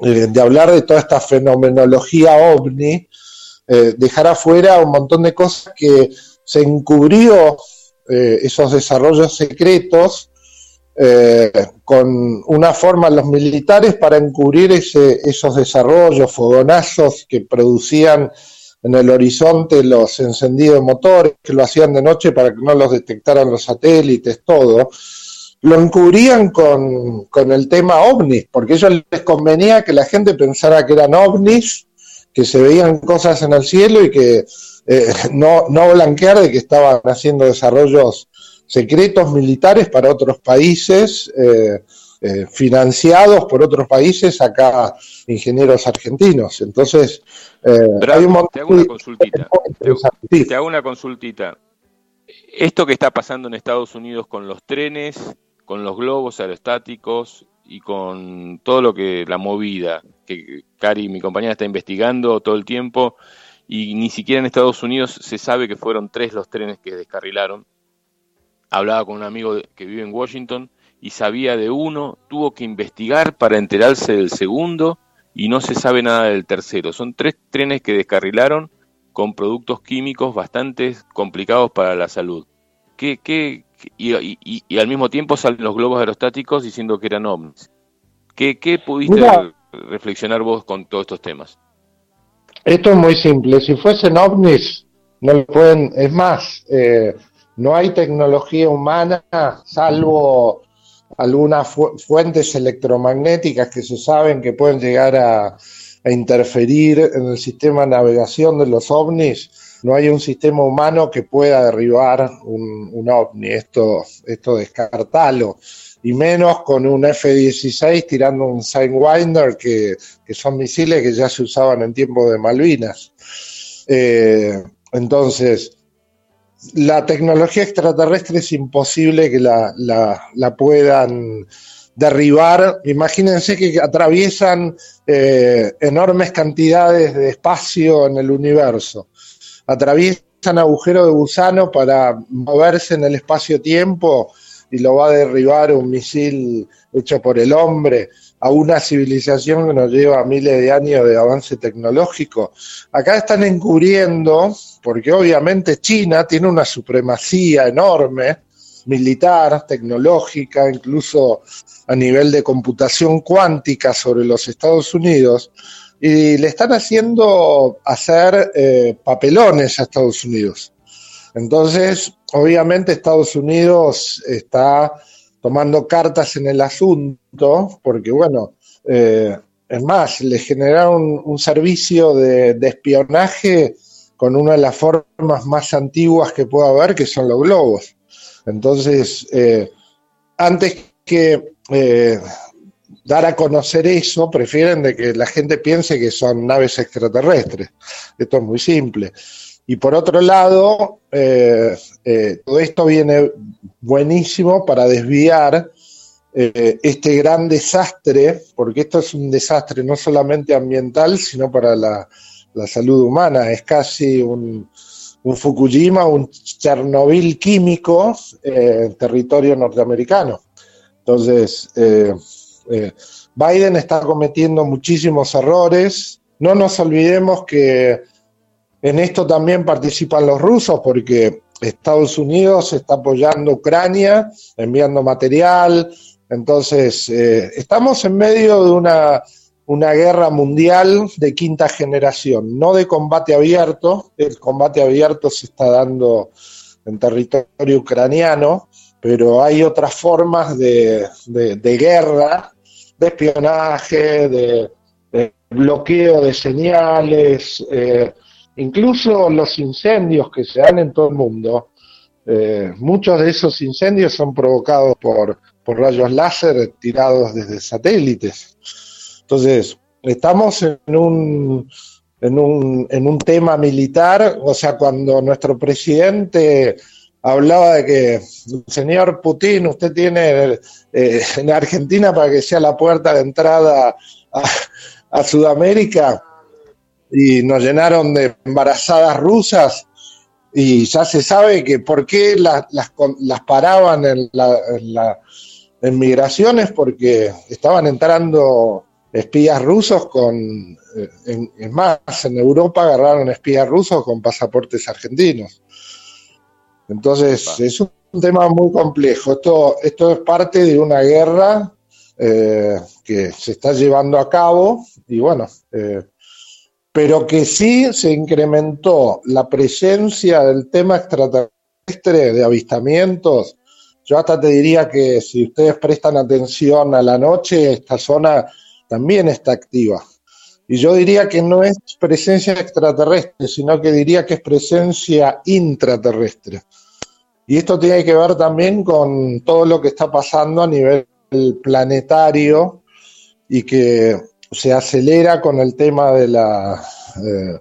de, hablar de toda esta fenomenología ovni, dejar afuera un montón de cosas que se encubrió esos desarrollos secretos con una forma los militares para encubrir ese, esos desarrollos, fogonazos que producían en el horizonte los encendidos motores, que lo hacían de noche para que no los detectaran los satélites, todo, lo encubrían con, con el tema ovnis, porque a ellos les convenía que la gente pensara que eran ovnis, que se veían cosas en el cielo y que eh, no, no blanquear de que estaban haciendo desarrollos secretos militares para otros países. Eh, eh, financiados por otros países, acá ingenieros argentinos. Entonces, eh, hay un te hago una consultita. Te, hago una consultita. Esto que está pasando en Estados Unidos con los trenes, con los globos aerostáticos y con todo lo que la movida que Cari, mi compañera, está investigando todo el tiempo y ni siquiera en Estados Unidos se sabe que fueron tres los trenes que descarrilaron. Hablaba con un amigo que vive en Washington y sabía de uno, tuvo que investigar para enterarse del segundo y no se sabe nada del tercero. Son tres trenes que descarrilaron con productos químicos bastante complicados para la salud. ¿Qué, qué, y, al mismo tiempo salen los globos aerostáticos diciendo que eran ovnis. ¿Qué, qué pudiste reflexionar vos con todos estos temas? Esto es muy simple. Si fuesen ovnis, no lo pueden. Es más, eh, no hay tecnología humana salvo algunas fuentes electromagnéticas que se saben que pueden llegar a, interferir en el sistema de navegación de los ovnis, no hay un sistema humano que pueda derribar un, ovni. Esto, esto descartalo. Y menos con un F-16 tirando un Sidewinder, que, que son misiles que ya se usaban en tiempo de Malvinas. Eh, entonces, la tecnología extraterrestre es imposible que la, la, puedan derribar. Imagínense que atraviesan eh, enormes cantidades de espacio en el universo. Atraviesan agujeros de gusano para moverse en el espacio-tiempo y lo va a derribar un misil hecho por el hombre a una civilización que nos lleva miles de años de avance tecnológico. Acá están encubriendo, porque obviamente China tiene una supremacía enorme, militar, tecnológica, incluso a nivel de computación cuántica sobre los Estados Unidos, y le están haciendo hacer eh, papelones a Estados Unidos. Entonces, obviamente Estados Unidos está tomando cartas en el asunto, porque bueno, eh, es más, le generaron un, servicio de, espionaje con una de las formas más antiguas que pueda haber, que son los globos. Entonces, eh, antes que eh, dar a conocer eso, prefieren de que la gente piense que son naves extraterrestres. Esto es muy simple. Y por otro lado, eh, todo esto viene buenísimo para desviar eh, este gran desastre, porque esto es un desastre no solamente ambiental, sino para la, salud humana. Es casi un, Fukushima, un Chernobyl químico en territorio norteamericano. Entonces, Biden está cometiendo muchísimos errores. No nos olvidemos que en esto también participan los rusos porque Estados Unidos está apoyando Ucrania, enviando material. Entonces, eh, estamos en medio de una, una guerra mundial de quinta generación, no de combate abierto. El combate abierto se está dando en territorio ucraniano, pero hay otras formas de, guerra, de espionaje, de, bloqueo de señales. Eh, Incluso los incendios que se dan en todo el mundo, eh, muchos de esos incendios son provocados por, rayos láser tirados desde satélites. Entonces, estamos en un, en un, en un tema militar, o sea, cuando nuestro presidente hablaba de que, señor Putin, usted tiene eh, en Argentina para que sea la puerta de entrada a Sudamérica, y nos llenaron de embarazadas rusas. y ya se sabe que por qué las, las, paraban en, la, en, migraciones, porque estaban entrando espías rusos con, eh, es más, en Europa agarraron espías rusos con pasaportes argentinos. Entonces, es un tema muy complejo. Esto, esto es parte de una guerra eh, que se está llevando a cabo y bueno, eh, pero que sí se incrementó la presencia del tema extraterrestre de avistamientos. Yo hasta te diría que si ustedes prestan atención a la noche, esta zona también está activa. Y yo diría que no es presencia extraterrestre, sino que diría que es presencia intraterrestre. Y esto tiene que ver también con todo lo que está pasando a nivel planetario y que se acelera con el tema de, eh,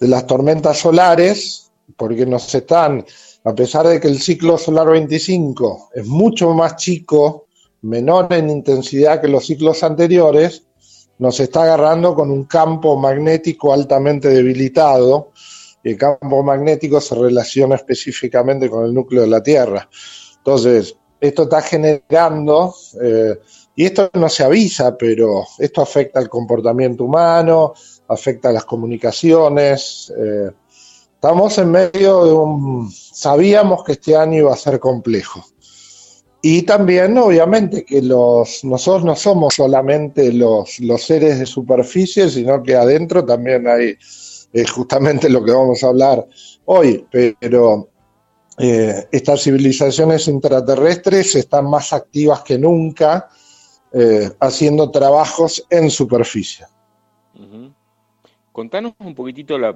las tormentas solares, porque nos están, a pesar de que el ciclo solar 25 es mucho más chico, menor en intensidad que los ciclos anteriores, nos está agarrando con un campo magnético altamente debilitado, y el campo magnético se relaciona específicamente con el núcleo de la Tierra. Entonces, esto está generando, eh, y esto no se avisa, pero esto afecta al comportamiento humano, afecta a las comunicaciones. Eh, estamos en medio de un... Sabíamos que este año iba a ser complejo. Y también, obviamente, que los, nosotros no somos solamente los, los seres de superficie, sino que adentro también hay justamente lo que vamos a hablar hoy, pero eh, estas civilizaciones intraterrestres están más activas que nunca eh, haciendo trabajos en superficie. Contanos un poquitito la,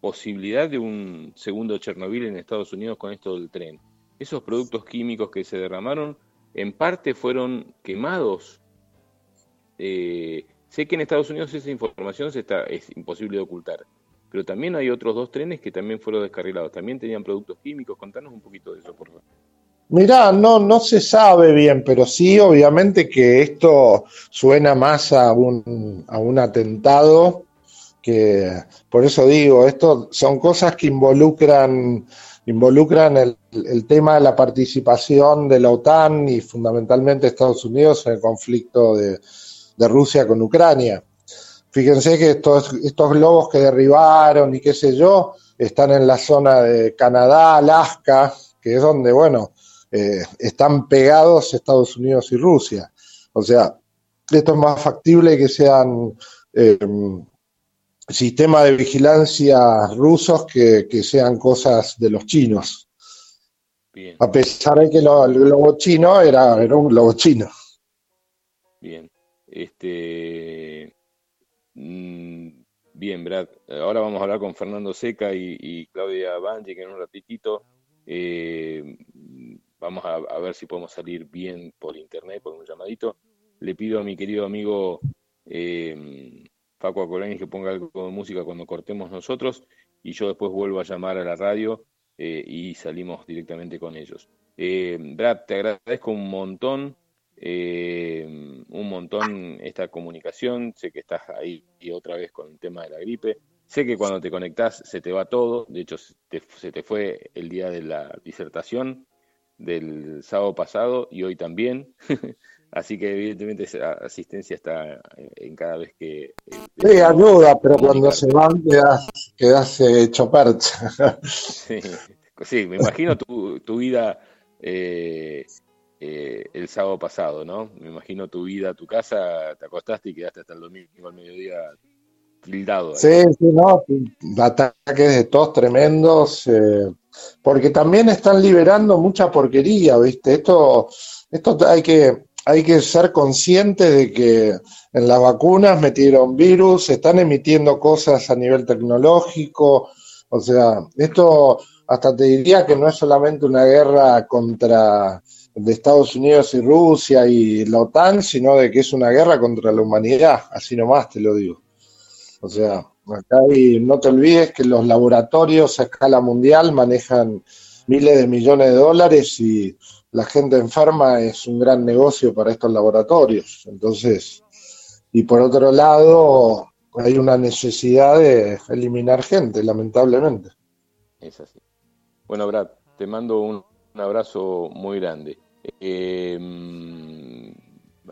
posibilidad de un segundo Chernobyl en Estados Unidos con esto del tren. Esos productos químicos que se derramaron en parte fueron quemados. Eh, sé que en Estados Unidos esa información es imposible de ocultar. Pero también hay otros dos trenes que también fueron descarrilados. También tenían productos químicos. Contanos un poquito de eso, por favor. Mirá, no, no se sabe bien, pero sí, obviamente que esto suena más a un, a un atentado, que por eso digo, esto son cosas que involucran, involucran el, el tema de la participación de la OTAN y fundamentalmente Estados Unidos en el conflicto de, de Rusia con Ucrania. Fíjense que estos, estos globos que derribaron y qué sé yo, están en la zona de Canadá, Alaska, que es donde, bueno, eh, están pegados Estados Unidos y Rusia. O sea, esto es más factible que sean eh, sistemas de vigilancia rusos que, sean cosas de los chinos. A pesar de que el globo chino era, era un globo chino. Bien. Este, Mm, bien, Brad. Ahora vamos a hablar con Fernando Seca y, Claudia Banji, que en un ratitito eh, vamos a, ver si podemos salir bien por internet, por un llamadito. Le pido a mi querido amigo eh, Paco que ponga algo de música cuando cortemos nosotros y yo después vuelvo a llamar a la radio eh, y salimos directamente con ellos. Eh, Brad, te agradezco un montón eh, un montón esta comunicación, sé que estás ahí y otra vez con el tema de la gripe, sé que cuando te conectás se te va todo, de hecho se te, fue el día de la disertación del sábado pasado y hoy también, así que evidentemente esa asistencia está en cada vez que... Eh, sí, ayuda, pero cuando se van quedas, quedas hecho percha. sí, me imagino tu, tu vida... Eh, eh, el sábado pasado, ¿no? Me imagino tu vida, tu casa, te acostaste y quedaste hasta el domingo al mediodía Sí, sí, no, ataques de tos tremendos, eh, porque también están liberando mucha porquería, ¿viste? Esto, esto hay que, hay que ser conscientes de que en las vacunas metieron virus, están emitiendo cosas a nivel tecnológico, o sea, esto hasta te diría que no es solamente una guerra contra de Estados Unidos y Rusia y la OTAN, sino de que es una guerra contra la humanidad, así nomás te lo digo. O sea, acá hay, no te olvides que los laboratorios a escala mundial manejan miles de millones de dólares y la gente enferma es un gran negocio para estos laboratorios. Entonces, y por otro lado, hay una necesidad de eliminar gente, lamentablemente. Es así. Bueno, Brad, te mando un, abrazo muy grande. Eh,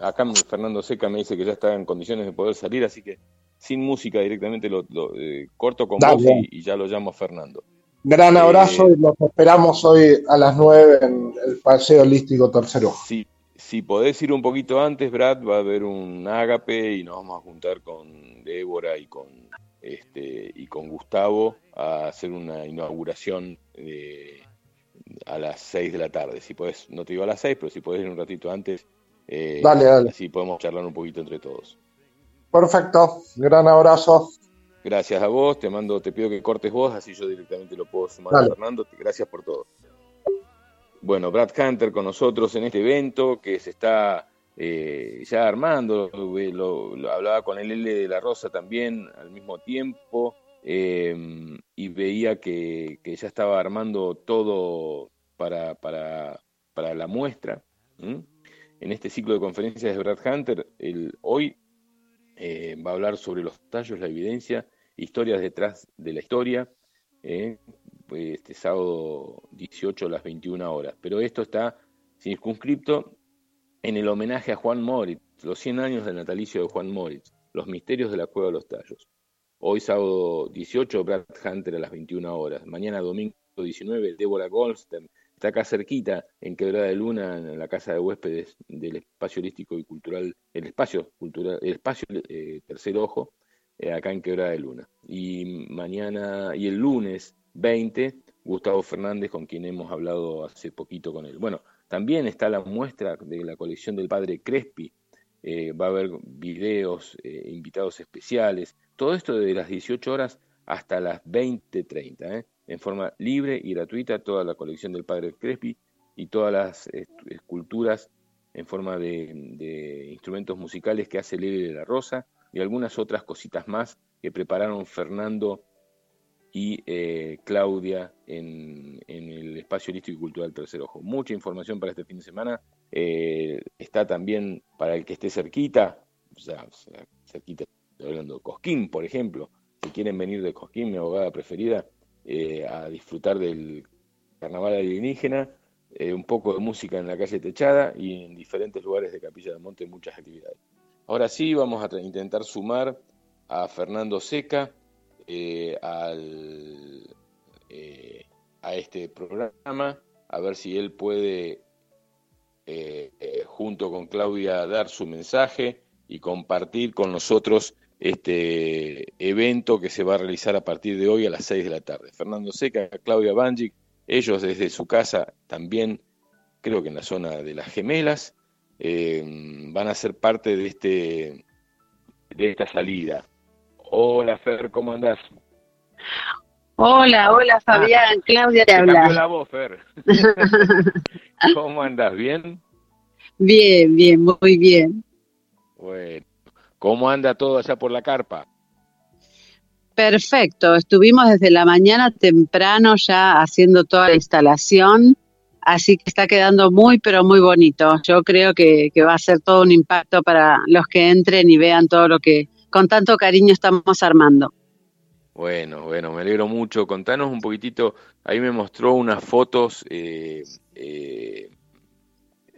acá Fernando Seca me dice que ya está en condiciones de poder salir, así que sin música directamente lo, eh, corto con vos y, ya lo llamo a Fernando. Gran eh, abrazo y los esperamos hoy a las 9 en el Paseo Holístico Tercero. Sí, si podés ir un poquito antes, Brad, va a haber un ágape y nos vamos a juntar con Débora y con este y con Gustavo a hacer una inauguración a las 6 de la tarde. Si podés, no te digo a las 6, pero si podés ir un ratito antes, eh, dale, dale. así podemos charlar un poquito entre todos. Perfecto, gran abrazo. Gracias a vos, te mando, te pido que cortes vos, así yo directamente lo puedo sumar a Fernando. Gracias por todo. Bueno, Brad Hunter con nosotros en este evento que se está eh, ya armando, lo, hablaba con el L de la Rosa también al mismo tiempo em, y veía que, ya estaba armando todo para, para, para la muestra. En este ciclo de conferencias de Brad Hunter, el, hoy eh, va a hablar sobre los tallos, la evidencia, historias detrás de la historia. Eh, este sábado 18 a las 21 horas. Pero esto está circunscripto en el homenaje a Juan Moritz, los 100 años del natalicio de Juan Moritz, los misterios de la Cueva de los Tallos. Hoy sábado 18, Brad Hunter a las 21 horas. Mañana domingo 19, Débora Goldstein. Está acá cerquita, en Quebrada de Luna, en la casa de huéspedes del espacio holístico y cultural, el espacio cultural, el espacio eh, Tercer Ojo, eh, acá en Quebrada de Luna. Y mañana, y el lunes 20, Gustavo Fernández, con quien hemos hablado hace poquito con él. Bueno, también está la muestra de la colección del padre Crespi, eh, va a haber videos, invitados especiales, todo esto desde las 18 horas hasta las 20.30, ¿eh? En forma libre y gratuita, toda la colección del padre Crespi y todas las esculturas en forma de, instrumentos musicales que hace Levi de la Rosa y algunas otras cositas más que prepararon Fernando y eh, Claudia en, el espacio holístico y cultural Tercer Ojo. Mucha información para este fin de semana. Eh, está también para el que esté cerquita, o sea, cerquita, hablando de Cosquín, por ejemplo. Si quieren venir de Cosquín, mi abogada preferida, eh, a disfrutar del carnaval alienígena, un poco de música en la calle Techada y en diferentes lugares de Capilla del Monte muchas actividades. Ahora sí, vamos a intentar sumar a Fernando Seca, eh, al, eh, a este programa, a ver si él puede, eh, junto con Claudia, dar su mensaje y compartir con nosotros este evento que se va a realizar a partir de hoy a las 6 de la tarde. Fernando Seca, Claudia Banjic, ellos desde su casa también, creo que en la zona de las gemelas, van a ser parte de este de esta salida. Hola Fer, ¿cómo andás? Hola, hola Fabián, Claudia te habla. la voz, Fer. ¿Cómo andás? ¿Bien? Bien, bien, muy bien. Bueno, ¿cómo anda todo allá por la carpa? Perfecto, estuvimos desde la mañana temprano ya haciendo toda la instalación, así que está quedando muy, pero muy bonito. Yo creo que, que va a ser todo un impacto para los que entren y vean todo lo que con tanto cariño estamos armando. Bueno, bueno, me alegro mucho. Contanos un poquitito, ahí me mostró unas fotos eh, eh,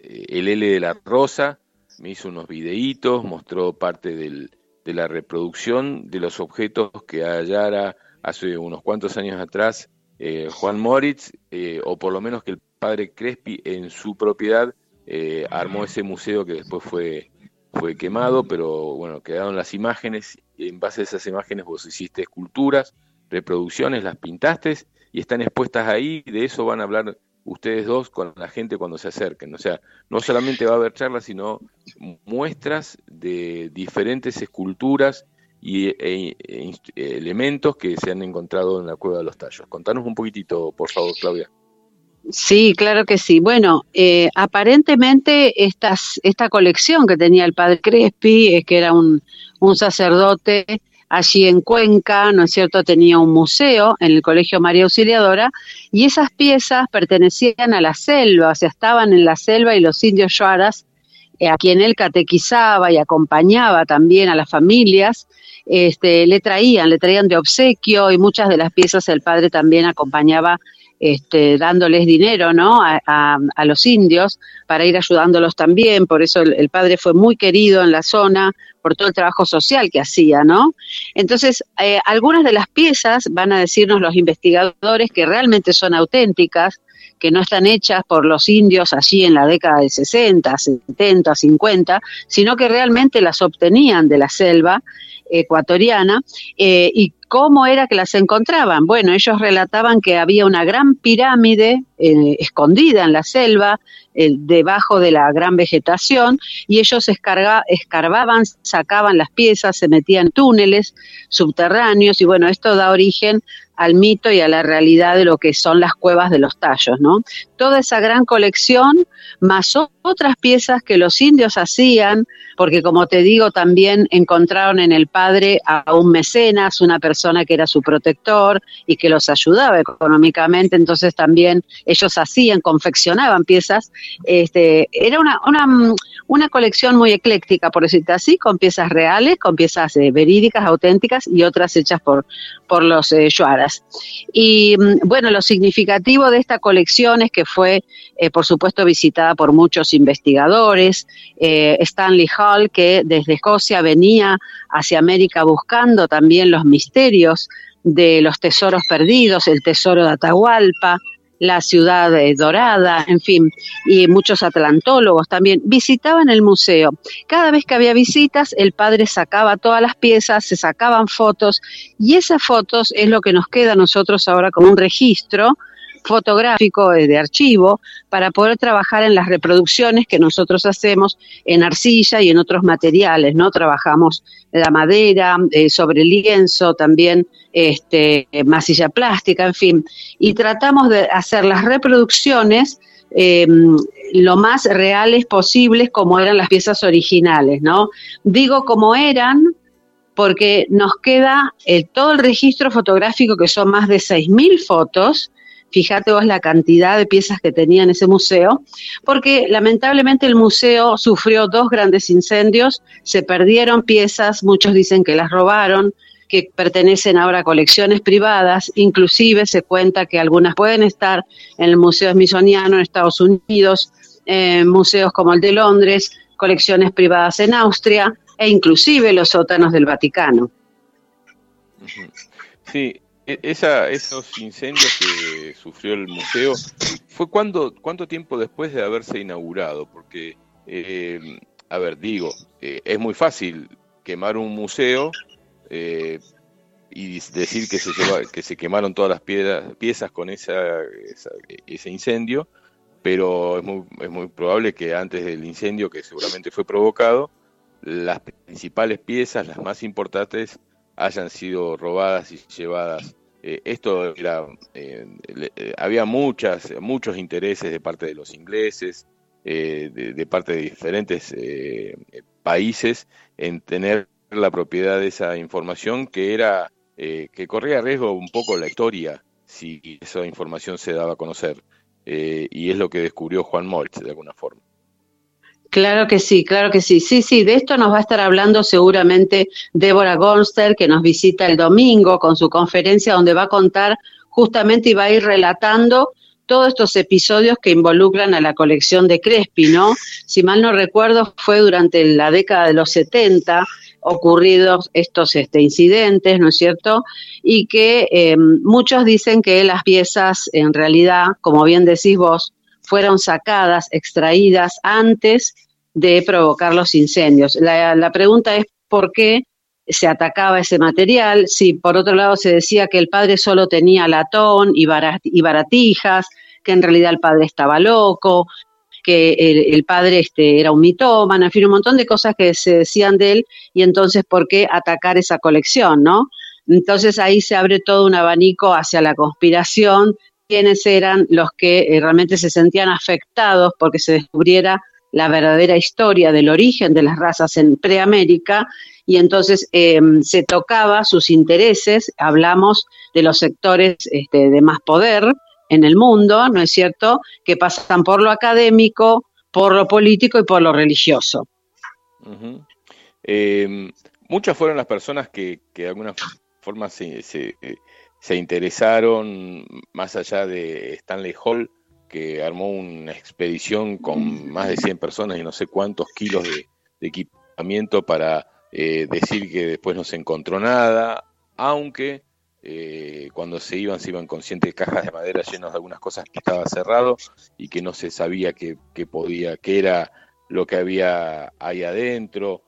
el L de la Rosa, me hizo unos videitos, mostró parte del, de la reproducción de los objetos que hallara hace unos cuantos años atrás eh, Juan Moritz, o por lo menos que el padre Crespi en su propiedad armó ese museo que después fue fue quemado, pero bueno, quedaron las imágenes, en base a esas imágenes vos hiciste esculturas, reproducciones, las pintaste y están expuestas ahí, de eso van a hablar ustedes dos con la gente cuando se acerquen. O sea, no solamente va a haber charlas, sino muestras de diferentes esculturas y e, e, elementos que se han encontrado en la Cueva de los Tallos. Contanos un poquitito, por favor, Claudia. Sí, claro que sí. Bueno, eh, aparentemente estas, esta colección que tenía el padre Crespi, es que era un, un sacerdote allí en Cuenca, ¿no es cierto? Tenía un museo en el Colegio María Auxiliadora y esas piezas pertenecían a la selva, o sea, estaban en la selva y los indios yuaras, eh, a quien él catequizaba y acompañaba también a las familias, este, le traían, le traían de obsequio y muchas de las piezas el padre también acompañaba este, dándoles dinero ¿no? A, a, los indios para ir ayudándolos también, por eso el, padre fue muy querido en la zona, por todo el trabajo social que hacía, ¿no? Entonces, eh, algunas de las piezas van a decirnos los investigadores que realmente son auténticas, que no están hechas por los indios allí en la década de 60, 70, 50, sino que realmente las obtenían de la selva ecuatoriana eh, y ¿Cómo era que las encontraban? Bueno, ellos relataban que había una gran pirámide eh, escondida en la selva, eh, debajo de la gran vegetación, y ellos escarbaban, sacaban las piezas, se metían túneles subterráneos, y bueno, esto da origen al mito y a la realidad de lo que son las cuevas de los tallos, ¿no? Toda esa gran colección, más otras piezas que los indios hacían, porque como te digo, también encontraron en el padre a un mecenas, una persona que era su protector y que los ayudaba económicamente, entonces también ellos hacían, confeccionaban piezas, este, era una, una, una colección muy ecléctica, por decirte así, con piezas reales, con piezas eh, verídicas, auténticas y otras hechas por, por los eh, Y mm, bueno, lo significativo de esta colección es que fue, eh, por supuesto, visitada por muchos investigadores. Eh, Stanley Hall, que desde Escocia venía hacia América buscando también los misterios de los tesoros perdidos, el tesoro de Atahualpa, la ciudad dorada, en fin, y muchos atlantólogos también visitaban el museo. Cada vez que había visitas, el padre sacaba todas las piezas, se sacaban fotos, y esas fotos es lo que nos queda a nosotros ahora como un registro fotográfico de archivo para poder trabajar en las reproducciones que nosotros hacemos en arcilla y en otros materiales, ¿no? Trabajamos la madera, eh, sobre lienzo, también este, masilla plástica, en fin, y tratamos de hacer las reproducciones em, lo más reales posibles como eran las piezas originales, ¿no? Digo como eran porque nos queda eh, todo el registro fotográfico, que son más de 6.000 fotos, Fíjate vos la cantidad de piezas que tenía en ese museo, porque lamentablemente el museo sufrió dos grandes incendios, se perdieron piezas, muchos dicen que las robaron, que pertenecen ahora a colecciones privadas, inclusive se cuenta que algunas pueden estar en el Museo Smithsoniano en Estados Unidos, en museos como el de Londres, colecciones privadas en Austria e inclusive los sótanos del Vaticano. Sí, esa, esos incendios que sufrió el museo, ¿fue cuando, cuánto tiempo después de haberse inaugurado? Porque, eh, a ver, digo, eh, es muy fácil quemar un museo eh, y decir que se, que se quemaron todas las piezas con esa, ese incendio, pero es muy, es muy probable que antes del incendio, que seguramente fue provocado, las principales piezas, las más importantes, hayan sido robadas y llevadas eh, esto era, eh, eh, había muchas, muchos intereses de parte de los ingleses, de, parte de diferentes países en tener la propiedad de esa información que era, que corría riesgo un poco la historia si esa información se daba a conocer. y es lo que descubrió Juan Molch de alguna forma. Claro que sí, claro que sí. Sí, sí, de esto nos va a estar hablando seguramente Débora Gonster, que nos visita el domingo con su conferencia donde va a contar justamente y va a ir relatando todos estos episodios que involucran a la colección de Crespi, ¿no? Si mal no recuerdo, fue durante la década de los 70 ocurridos estos este, incidentes, ¿no es cierto? Y que eh, muchos dicen que las piezas, en realidad, como bien decís vos, fueron sacadas, extraídas antes de provocar los incendios. La, pregunta es por qué se atacaba ese material, si por otro lado se decía que el padre solo tenía latón y, baratijas, que en realidad el padre estaba loco, que el, padre este, era un mitómano, en fin, un montón de cosas que se decían de él, y entonces por qué atacar esa colección, ¿no? Entonces ahí se abre todo un abanico hacia la conspiración quiénes eran los que eh, realmente se sentían afectados porque se descubriera la verdadera historia del origen de las razas en preamérica y entonces em, se tocaba sus intereses, hablamos de los sectores este, de más poder en el mundo, ¿no es cierto?, que pasan por lo académico, por lo político y por lo religioso. Em, muchas fueron las personas que, de alguna forma se, se, interesaron, más allá de Stanley Hall, que armó una expedición con más de 100 personas y no sé cuántos kilos de, equipamiento para eh, decir que después no se encontró nada, aunque eh, cuando se iban, se iban con de cajas de madera llenas de algunas cosas que estaba cerrado y que no se sabía qué podía, qué era lo que había ahí adentro.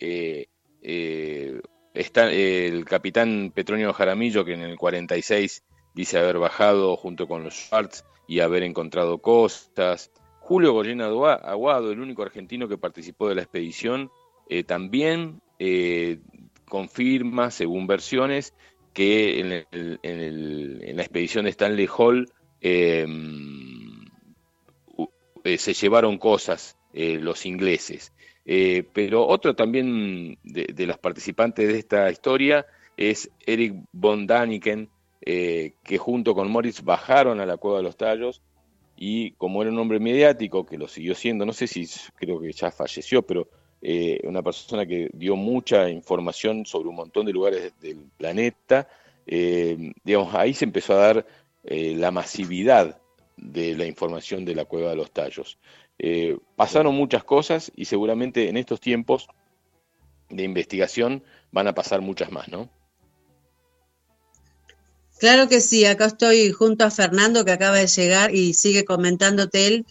Eh, eh, está el capitán Petronio Jaramillo, que en el 46 dice haber bajado junto con los Schwartz y haber encontrado costas. Julio Goyena Aguado, el único argentino que participó de la expedición, eh, también confirma, según versiones, que en, la expedición de Stanley Hall se llevaron cosas eh, los ingleses. Eh, pero otro también de, los participantes de esta historia es Eric von Daniken, eh, que junto con Moritz bajaron a la Cueva de los Tallos y como era un hombre mediático, que lo siguió siendo, no sé si creo que ya falleció, pero una persona que dio mucha información sobre un montón de lugares del planeta, digamos, ahí se empezó a dar la masividad de la información de la Cueva de los Tallos. Eh, pasaron muchas cosas y seguramente en estos tiempos de investigación van a pasar muchas más, ¿no? Claro que sí, acá estoy junto a Fernando que acaba de llegar y sigue comentándote él.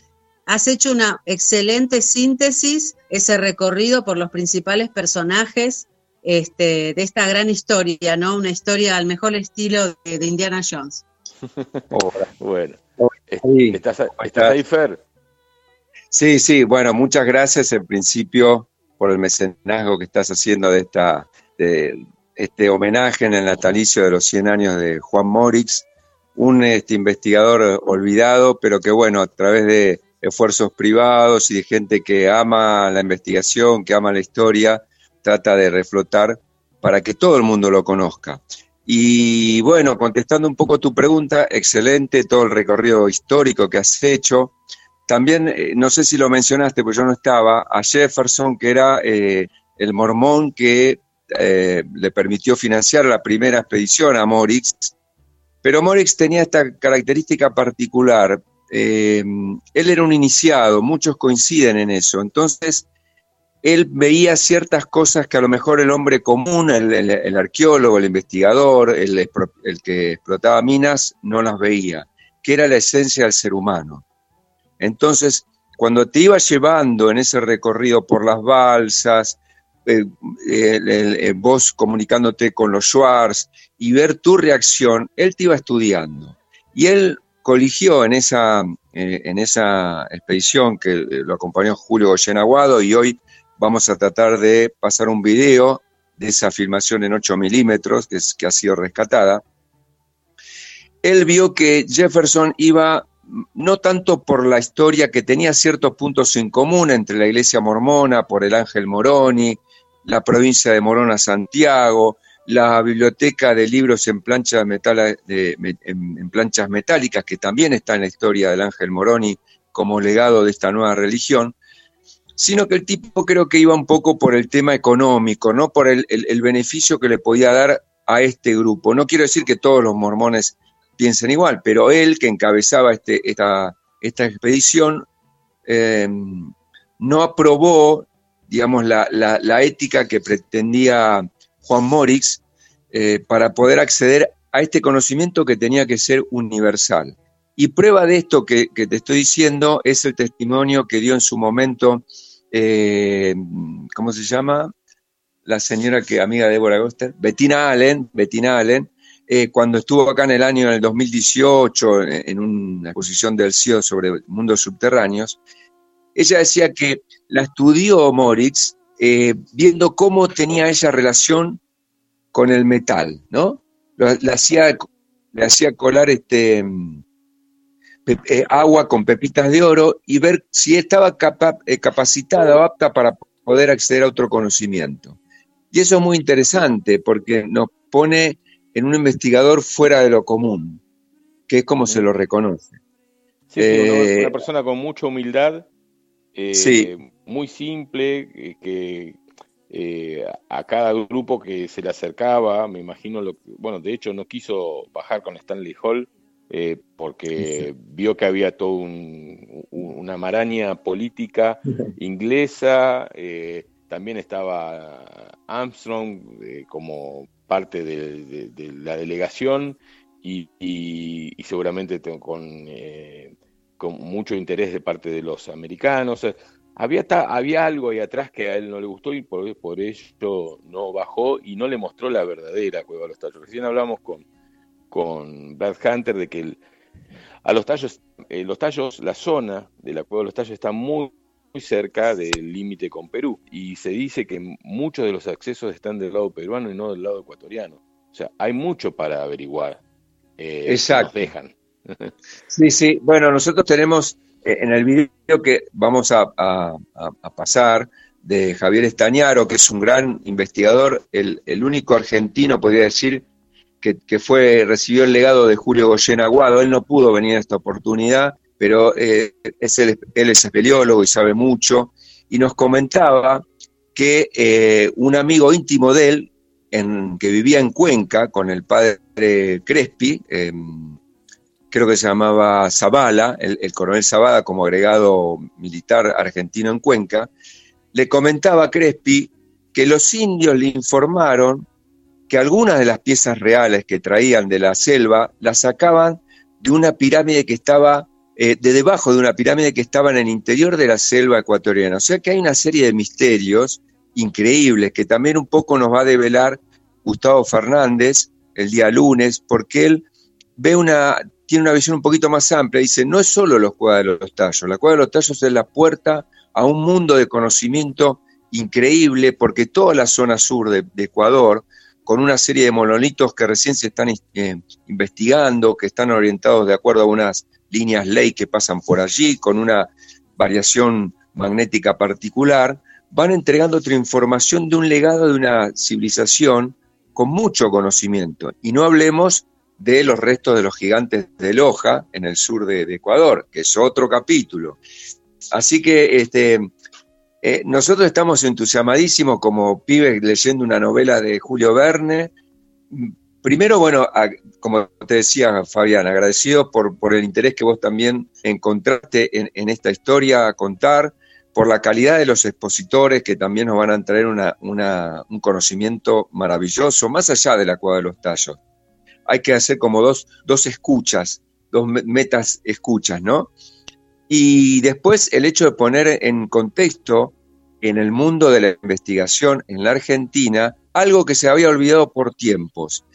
Has hecho una excelente síntesis, ese recorrido por los principales personajes este, de esta gran historia, ¿no? Una historia al mejor estilo de, Indiana Jones. bueno, ¿estás, ¿estás ahí, Fer? Sí, sí, bueno, muchas gracias en principio por el mecenazgo que estás haciendo de esta de este homenaje en el natalicio de los 100 años de Juan Morix, un este, investigador olvidado, pero que bueno, a través de esfuerzos privados y de gente que ama la investigación, que ama la historia, trata de reflotar para que todo el mundo lo conozca. Y bueno, contestando un poco tu pregunta, excelente todo el recorrido histórico que has hecho. También, eh, no sé si lo mencionaste, porque yo no estaba, a Jefferson, que era eh, el mormón que eh, le permitió financiar la primera expedición a Morix. Pero Morix tenía esta característica particular. él era un iniciado, muchos coinciden en eso. Entonces, él veía ciertas cosas que a lo mejor el hombre común, el, arqueólogo, el investigador, el que explotaba minas, no las veía, que era la esencia del ser humano. Entonces, cuando te iba llevando en ese recorrido por las balsas, eh, eh, vos comunicándote con los Schwartz y ver tu reacción, él te iba estudiando. Y él coligió en esa, eh, en esa expedición que lo acompañó Julio Goyen Aguado y hoy vamos a tratar de pasar un video de esa filmación en 8 milímetros que, que ha sido rescatada. Él vio que Jefferson iba no tanto por la historia que tenía ciertos puntos en común entre la iglesia mormona, por el Ángel Moroni, la provincia de Morona Santiago, la biblioteca de libros en, metal, en, planchas metálicas, que también está en la historia del Ángel Moroni como legado de esta nueva religión, sino que el tipo creo que iba un poco por el tema económico, no por el beneficio que le podía dar a este grupo. No quiero decir que todos los mormones piensen igual, pero él que encabezaba este, esta, esta expedición eh, no aprobó, digamos, la, la, ética que pretendía Juan Morix eh, para poder acceder a este conocimiento que tenía que ser universal. Y prueba de esto que, te estoy diciendo es el testimonio que dio en su momento, eh, ¿cómo se llama? La señora que amiga de Deborah Goster, Bettina Allen, Bettina Allen, eh, cuando estuvo acá en el año en el 2018 en, una exposición del CIO sobre mundos subterráneos, ella decía que la estudió Moritz eh, viendo cómo tenía ella relación con el metal, ¿no? le, hacía, le hacía colar este, eh, agua con pepitas de oro y ver si estaba capacitada o apta para poder acceder a otro conocimiento. Y eso es muy interesante porque nos pone en un investigador fuera de lo común, que es como se lo reconoce. Sí, una, eh, persona con mucha humildad, eh, muy simple, eh, que eh, a cada grupo que se le acercaba, me imagino, lo, bueno, de hecho no quiso bajar con Stanley Hall porque vio que había toda una maraña política inglesa, también estaba Armstrong como parte de, la delegación y, seguramente con, con mucho interés de parte de los americanos había, había algo ahí atrás que a él no le gustó y por, por no bajó y no le mostró la verdadera cueva de los tallos. Recién hablamos con, con Brad Hunter de que a los tallos, eh, los tallos, la zona de la cueva de los tallos está muy, muy cerca del límite con Perú y se dice que muchos de los accesos están del lado peruano y no del lado ecuatoriano. O sea, hay mucho para averiguar. Eh, Exacto. dejan. sí, sí. Bueno, nosotros tenemos eh, en el video que vamos a, pasar de Javier Estañaro, que es un gran investigador, el, único argentino, podría decir, que, fue, recibió el legado de Julio Goyen Aguado. Él no pudo venir a esta oportunidad, pero eh, es él es espeleólogo y sabe mucho, y nos comentaba que eh, un amigo íntimo de él, en, que vivía en Cuenca con el padre Crespi, em, creo que se llamaba Zavala, el, coronel Zavala como agregado militar argentino en Cuenca, le comentaba a Crespi que los indios le informaron que algunas de las piezas reales que traían de la selva las sacaban de una pirámide que estaba, eh, de debajo de una pirámide que estaba en el interior de la selva ecuatoriana. O sea que hay una serie de misterios increíbles que también un poco nos va a develar Gustavo Fernández el día lunes, porque él ve una, tiene una visión un poquito más amplia. Dice, no es solo los cuevas de los tallos, la cueva de los tallos es la puerta a un mundo de conocimiento increíble, porque toda la zona sur de, Ecuador, con una serie de monolitos que recién se están eh, investigando, que están orientados de acuerdo a unas líneas ley que pasan por allí, con una variación magnética particular, van entregando otra información de un legado de una civilización con mucho conocimiento. Y no hablemos de los restos de los gigantes de Loja en el sur de, Ecuador, que es otro capítulo. Así que este, eh, nosotros estamos entusiasmadísimos como pibes leyendo una novela de Julio Verne. Primero, bueno, como te decía Fabián, agradecido por, el interés que vos también encontraste en, esta historia a contar, por la calidad de los expositores que también nos van a traer un conocimiento maravilloso, más allá de la cueva de los tallos hay que hacer como dos, dos escuchas, dos metas escuchas, ¿no? Y después el hecho de poner en contexto en el mundo de la investigación en la Argentina algo que se había olvidado por tiempos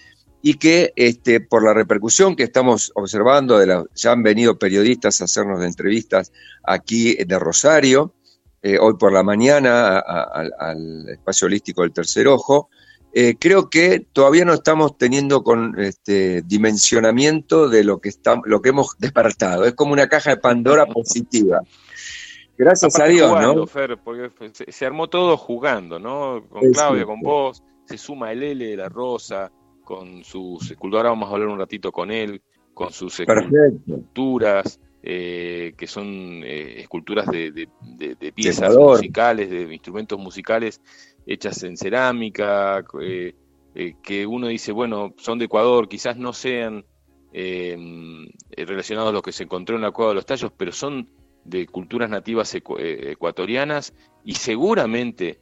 y que este, por la repercusión que estamos observando, de la, ya han venido periodistas a hacernos de entrevistas aquí de Rosario, eh, hoy por la mañana al espacio holístico del Tercer Ojo, eh, creo que todavía no estamos teniendo con este dimensionamiento de lo que lo que hemos despertado. Es como una caja de Pandora positiva. Gracias a Dios, ¿no? porque se, armó todo jugando, ¿no? Con Claudia, con vos, se suma el L de la Rosa, con sus esculturas, vamos a hablar un ratito con él, con sus esculturas, eh, que son eh, esculturas de, piezas musicales, de instrumentos musicales hechas en cerámica, eh, que uno dice, bueno, son de Ecuador, quizás no sean em, relacionados a lo que se encontró en la cueva de los tallos, pero son de culturas nativas ecuatorianas y seguramente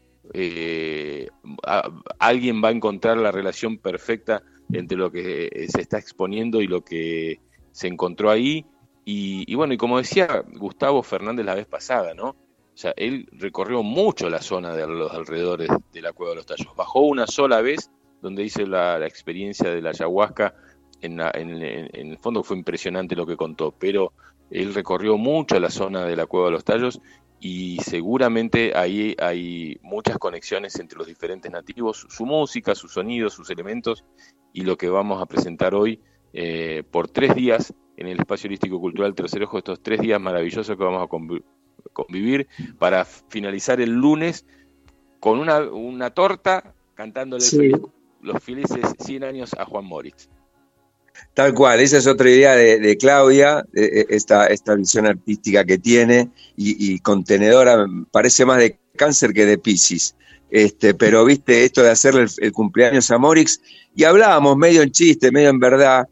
alguien va a encontrar la relación perfecta entre lo que se está exponiendo y lo que se encontró ahí. y bueno, y como decía Gustavo Fernández la vez pasada, ¿no? O sea, él recorrió mucho la zona de los alrededores de la Cueva de los Tallos. Bajó una sola vez, donde hice la, experiencia de la ayahuasca. En, el fondo fue impresionante lo que contó, pero él recorrió mucho la zona de la Cueva de los Tallos y seguramente ahí hay muchas conexiones entre los diferentes nativos, su música, sus sonidos, sus elementos y lo que vamos a presentar hoy eh, por tres días en el Espacio Holístico Cultural Tercer Ojo, estos tres días maravillosos que vamos a convivir para finalizar el lunes con una, una torta cantándole los felices 100 años a Juan Moritz. Tal cual, esa es otra idea de, Claudia, esta, esta visión artística que tiene y, contenedora, parece más de cáncer que de Pisces. este, pero viste esto de hacerle el, cumpleaños a Morix, y hablábamos medio en chiste, medio en verdad,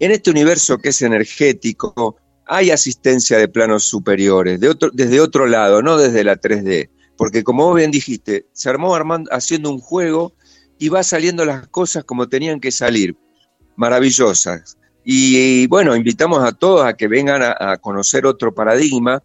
en este universo que es energético, hay asistencia de planos superiores, de otro, desde otro lado, no desde la 3D, porque como vos bien dijiste, se armó armando, haciendo un juego y va saliendo las cosas como tenían que salir, maravillosas. Y, bueno, invitamos a todos a que vengan a, conocer otro paradigma,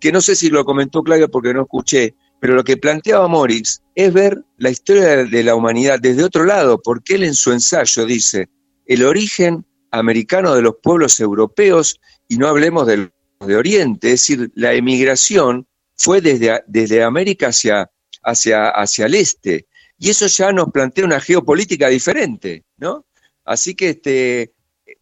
que no sé si lo comentó Claudia porque no escuché, pero lo que planteaba Morix es ver la historia de la humanidad desde otro lado, porque él en su ensayo dice, el origen americano de los pueblos europeos, y no hablemos de, de Oriente, es decir, la emigración fue desde, desde América hacia, hacia, hacia el este, y eso ya nos plantea una geopolítica diferente, ¿no? Así que este,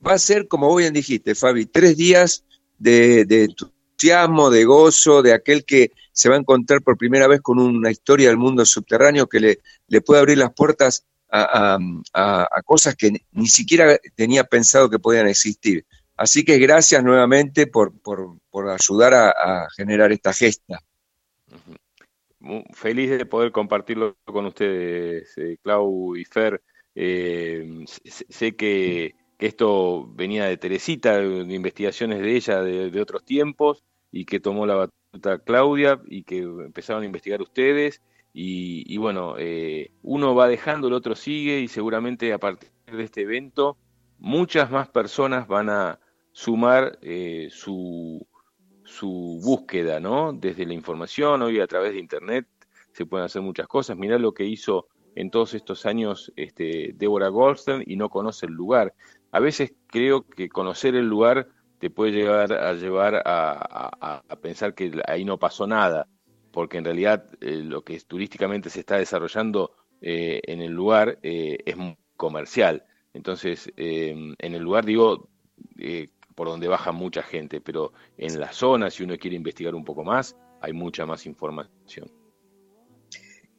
va a ser, como bien dijiste, Fabi, tres días de, entusiasmo, de gozo, de aquel que se va a encontrar por primera vez con una historia del mundo subterráneo que le, le puede abrir las puertas a, cosas que ni siquiera tenía pensado que podían existir. Así que gracias nuevamente por, por, ayudar a, generar esta gesta. feliz de poder compartirlo con ustedes, eh, Clau y Fer. Eh, sé que, esto venía de Teresita, de investigaciones de ella de, otros tiempos, y que tomó la batuta Claudia y que empezaron a investigar ustedes. Y, bueno, eh, uno va dejando, el otro sigue y seguramente a partir de este evento muchas más personas van a sumar eh, su, su búsqueda, ¿no? Desde la información, hoy a través de Internet se pueden hacer muchas cosas. Mirá lo que hizo en todos estos años este, Débora Goldstein y no conoce el lugar. A veces creo que conocer el lugar te puede llevar a llevar a, pensar que ahí no pasó nada, porque en realidad eh, lo que turísticamente se está desarrollando eh, en el lugar eh, es comercial. Entonces, en el lugar digo por donde baja mucha gente, pero en la zona, si uno quiere investigar un poco más, hay mucha más información.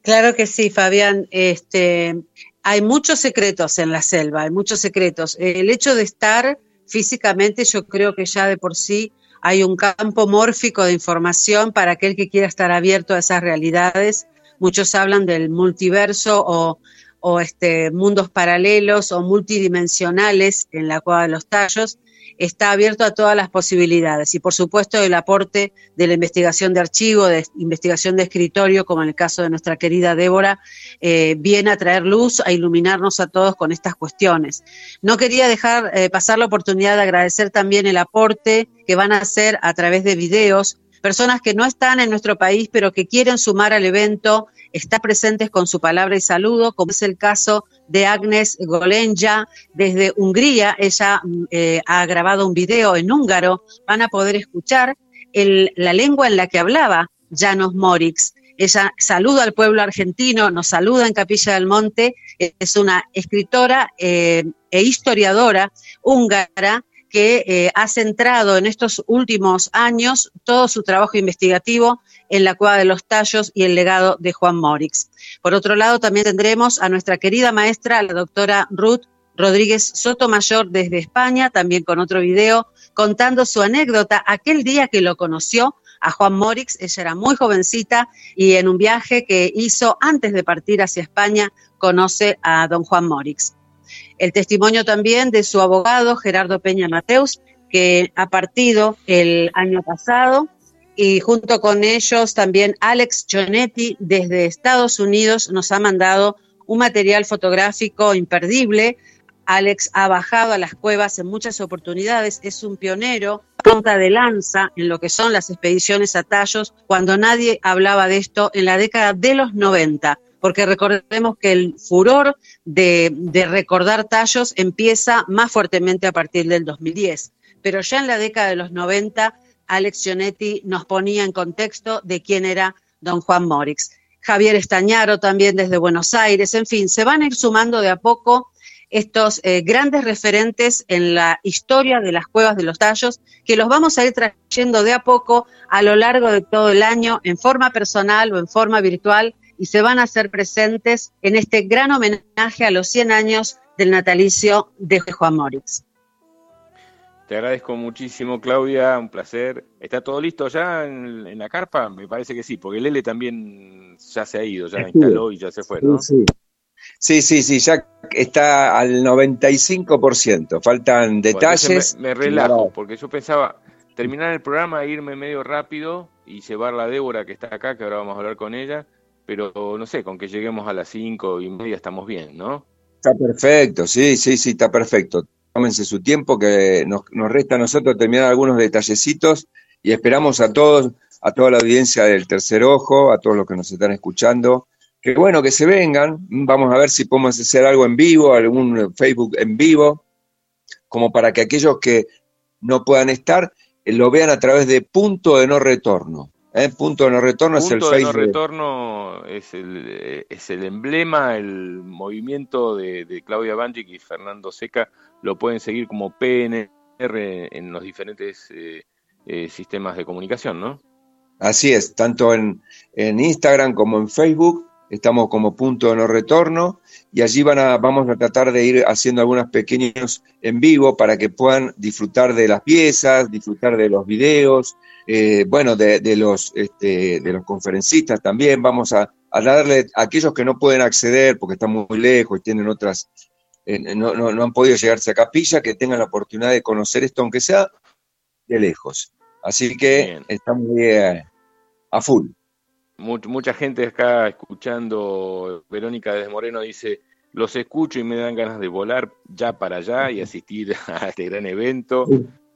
Claro que sí, Fabián. Este, hay muchos secretos en la selva, hay muchos secretos. El hecho de estar físicamente, yo creo que ya de por sí hay un campo mórfico de información para aquel que quiera estar abierto a esas realidades. Muchos hablan del multiverso o, o este, mundos paralelos o multidimensionales en la cueva de los tallos está abierto a todas las posibilidades y por supuesto el aporte de la investigación de archivo, de investigación de escritorio, como en el caso de nuestra querida Débora, eh, viene a traer luz, a iluminarnos a todos con estas cuestiones. No quería dejar eh, pasar la oportunidad de agradecer también el aporte que van a hacer a través de videos personas que no están en nuestro país, pero que quieren sumar al evento, estar presentes con su palabra y saludo, como es el caso de Agnes Golenja desde Hungría. Ella eh, ha grabado un video en húngaro. Van a poder escuchar la lengua en la que hablaba Janos Morix. Ella saluda al pueblo argentino, nos saluda en Capilla del Monte, es una escritora eh, e historiadora húngara que eh, ha centrado en estos últimos años todo su trabajo investigativo en la Cueva de los Tallos y el legado de Juan Morix. Por otro lado, también tendremos a nuestra querida maestra, la doctora Ruth Rodríguez Sotomayor desde España, también con otro video, contando su anécdota aquel día que lo conoció a Juan Morix. Ella era muy jovencita y en un viaje que hizo antes de partir hacia España conoce a don Juan Morix. El testimonio también de su abogado, Gerardo Peña Mateus, que ha partido el año pasado, y junto con ellos también Alex Gionetti desde Estados Unidos nos ha mandado un material fotográfico imperdible. Alex ha bajado a las cuevas en muchas oportunidades, es un pionero, punta de lanza en lo que son las expediciones a tallos, cuando nadie hablaba de esto en la década de los 90 porque recordemos que el furor de, recordar tallos empieza más fuertemente a partir del 2010, pero ya en la década de los 90, Alex Gionetti nos ponía en contexto de quién era don Juan Morix. Javier Estañaro también desde Buenos Aires, en fin, se van a ir sumando de a poco estos eh, grandes referentes en la historia de las cuevas de los tallos, que los vamos a ir trayendo de a poco a lo largo de todo el año, en forma personal o en forma virtual, y se van a hacer presentes en este gran homenaje a los 100 años del natalicio de Juan Moritz. Te agradezco muchísimo, Claudia, un placer. ¿Está todo listo ya en, la carpa? Me parece que sí, porque Lele también ya se ha ido, ya instaló y ya se fue, ¿no? Sí, sí, sí, sí, ya está al 95%. Faltan detalles. me, relajo, porque yo pensaba terminar el programa, irme medio rápido y llevar la Débora que está acá, que ahora vamos a hablar con ella, pero no sé, con que lleguemos a las cinco y media estamos bien, ¿no? Está perfecto, sí, sí, sí, está perfecto tómense su tiempo, que nos, resta a nosotros terminar algunos detallecitos y esperamos a todos, a toda la audiencia del Tercer Ojo, a todos los que nos están escuchando, que bueno, que se vengan, vamos a ver si podemos hacer algo en vivo, algún Facebook en vivo, como para que aquellos que no puedan estar eh, lo vean a través de punto de no retorno. ¿Eh? Punto de no retorno es el Facebook. Punto de no retorno es el, eh, es el emblema, el movimiento de, de Claudia Banjic y Fernando Seca lo pueden seguir como PNR en los diferentes eh, eh, sistemas de comunicación, ¿no? Así es, tanto en, Instagram como en Facebook estamos como punto de no retorno y allí van a, vamos a tratar de ir haciendo algunos pequeños en vivo para que puedan disfrutar de las piezas, disfrutar de los videos, eh, bueno, de, los, este, de los conferencistas también. Vamos a, a darle a aquellos que no pueden acceder porque están muy lejos y tienen otras eh, no, no, han podido llegarse a capilla, que tengan la oportunidad de conocer esto, aunque sea de lejos. Así que estamos eh, a full. Mucha gente acá escuchando, Verónica desde Moreno dice, los escucho y me dan ganas de volar ya para allá y asistir a este gran evento.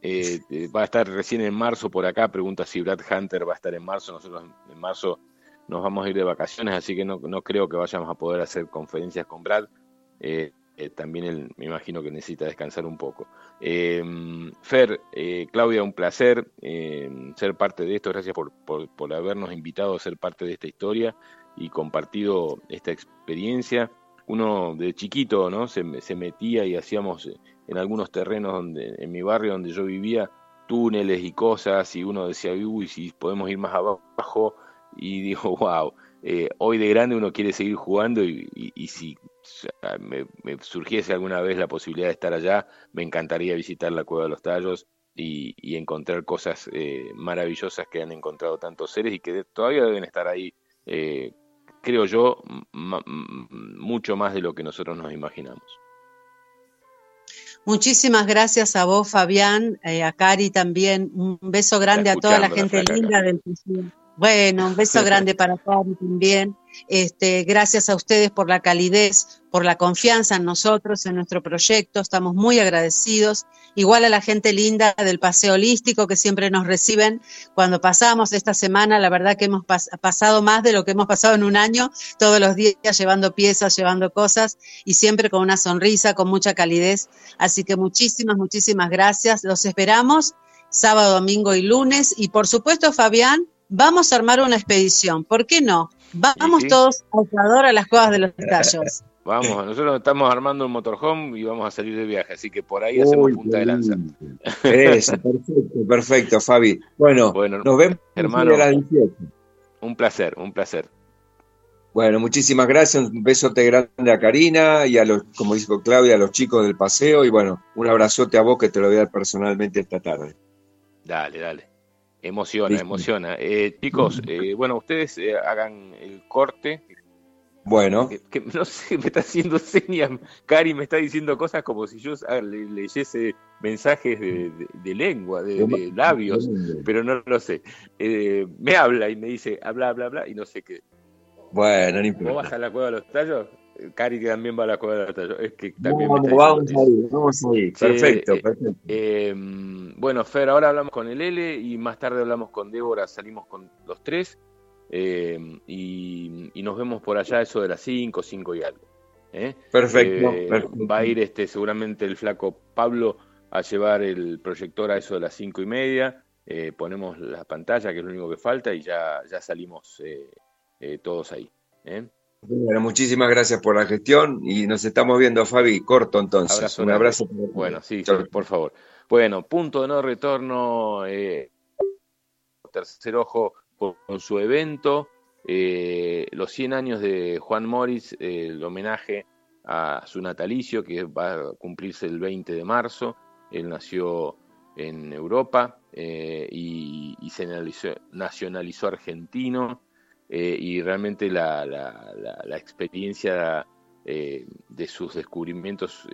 Eh, va a estar recién en marzo por acá, pregunta si Brad Hunter va a estar en marzo, nosotros en marzo nos vamos a ir de vacaciones, así que no, creo que vayamos a poder hacer conferencias con Brad. Eh, también él me imagino que necesita descansar un poco. Eh, Fer, eh, Claudia, un placer ser parte de esto, gracias por, por, habernos invitado a ser parte de esta historia y compartido esta experiencia. Uno de chiquito ¿no? se, se metía y hacíamos en algunos terrenos donde, en mi barrio donde yo vivía, túneles y cosas, y uno decía, uy, si podemos ir más abajo, y dijo, wow, hoy de grande uno quiere seguir jugando y si me, surgiese alguna vez la posibilidad de estar allá, me encantaría visitar la Cueva de los Tallos y, encontrar cosas eh, maravillosas que han encontrado tantos seres y que todavía deben estar ahí, eh, creo yo, mucho más de lo que nosotros nos imaginamos. Muchísimas gracias a vos, Fabián, eh, a Cari también. Un beso grande a toda la gente linda del Bueno, un beso grande para Cari también. Este, gracias a ustedes por la calidez, por la confianza en nosotros, en nuestro proyecto. Estamos muy agradecidos. Igual a la gente linda del Paseo Holístico que siempre nos reciben cuando pasamos esta semana. La verdad que hemos pasado más de lo que hemos pasado en un año, todos los días llevando piezas, llevando cosas y siempre con una sonrisa, con mucha calidez. Así que muchísimas, muchísimas gracias. Los esperamos sábado, domingo y lunes. Y por supuesto, Fabián, vamos a armar una expedición. ¿Por qué no? Vamos todos a Ecuador a las cuevas de los tallos. Vamos, nosotros estamos armando un motorhome y vamos a salir de viaje, así que por ahí hacemos punta de lanza. Eso, perfecto, perfecto, Fabi. Bueno, nos vemos hermano. Un placer, un placer. Bueno, muchísimas gracias, un besote grande a Karina y a los, como dijo Claudia, a los chicos del paseo y bueno, un abrazote a vos que te lo voy a dar personalmente esta tarde. Dale, dale. Emociona, emociona. Eh, chicos, eh, bueno, ustedes eh, hagan el corte. Bueno. Que, no sé, me está haciendo señas. Cari me está diciendo cosas como si yo ah, leyese mensajes de, lengua, de, labios, pero no lo sé. me habla y me dice, habla, habla, habla, y no sé qué. Bueno, no importa. ¿Vos vas a la cueva de los tallos? Cari también va a la cueva de. Es que también vamos, vamos a ir, vamos a ir. Perfecto, perfecto. Bueno, Fer, ahora hablamos con el L y más tarde hablamos con Débora, salimos con los tres eh, y, nos vemos por allá eso de las 5, 5 y algo. ¿eh? Perfecto, Va a ir este seguramente el flaco Pablo a llevar el proyector a eso de las 5 y media. Eh, ponemos la pantalla, que es lo único que falta, y ya, ya salimos todos ahí. Bueno, muchísimas gracias por la gestión y nos estamos viendo, Fabi. Corto entonces. Un abrazo. Bueno, sí, por favor. Bueno, punto de no retorno, eh, tercer ojo con, su evento, eh, los 100 años de Juan Morris, eh, el homenaje a su natalicio que va a cumplirse el 20 de marzo. Él nació en Europa y, se nacionalizó, argentino y realmente la, experiencia de sus descubrimientos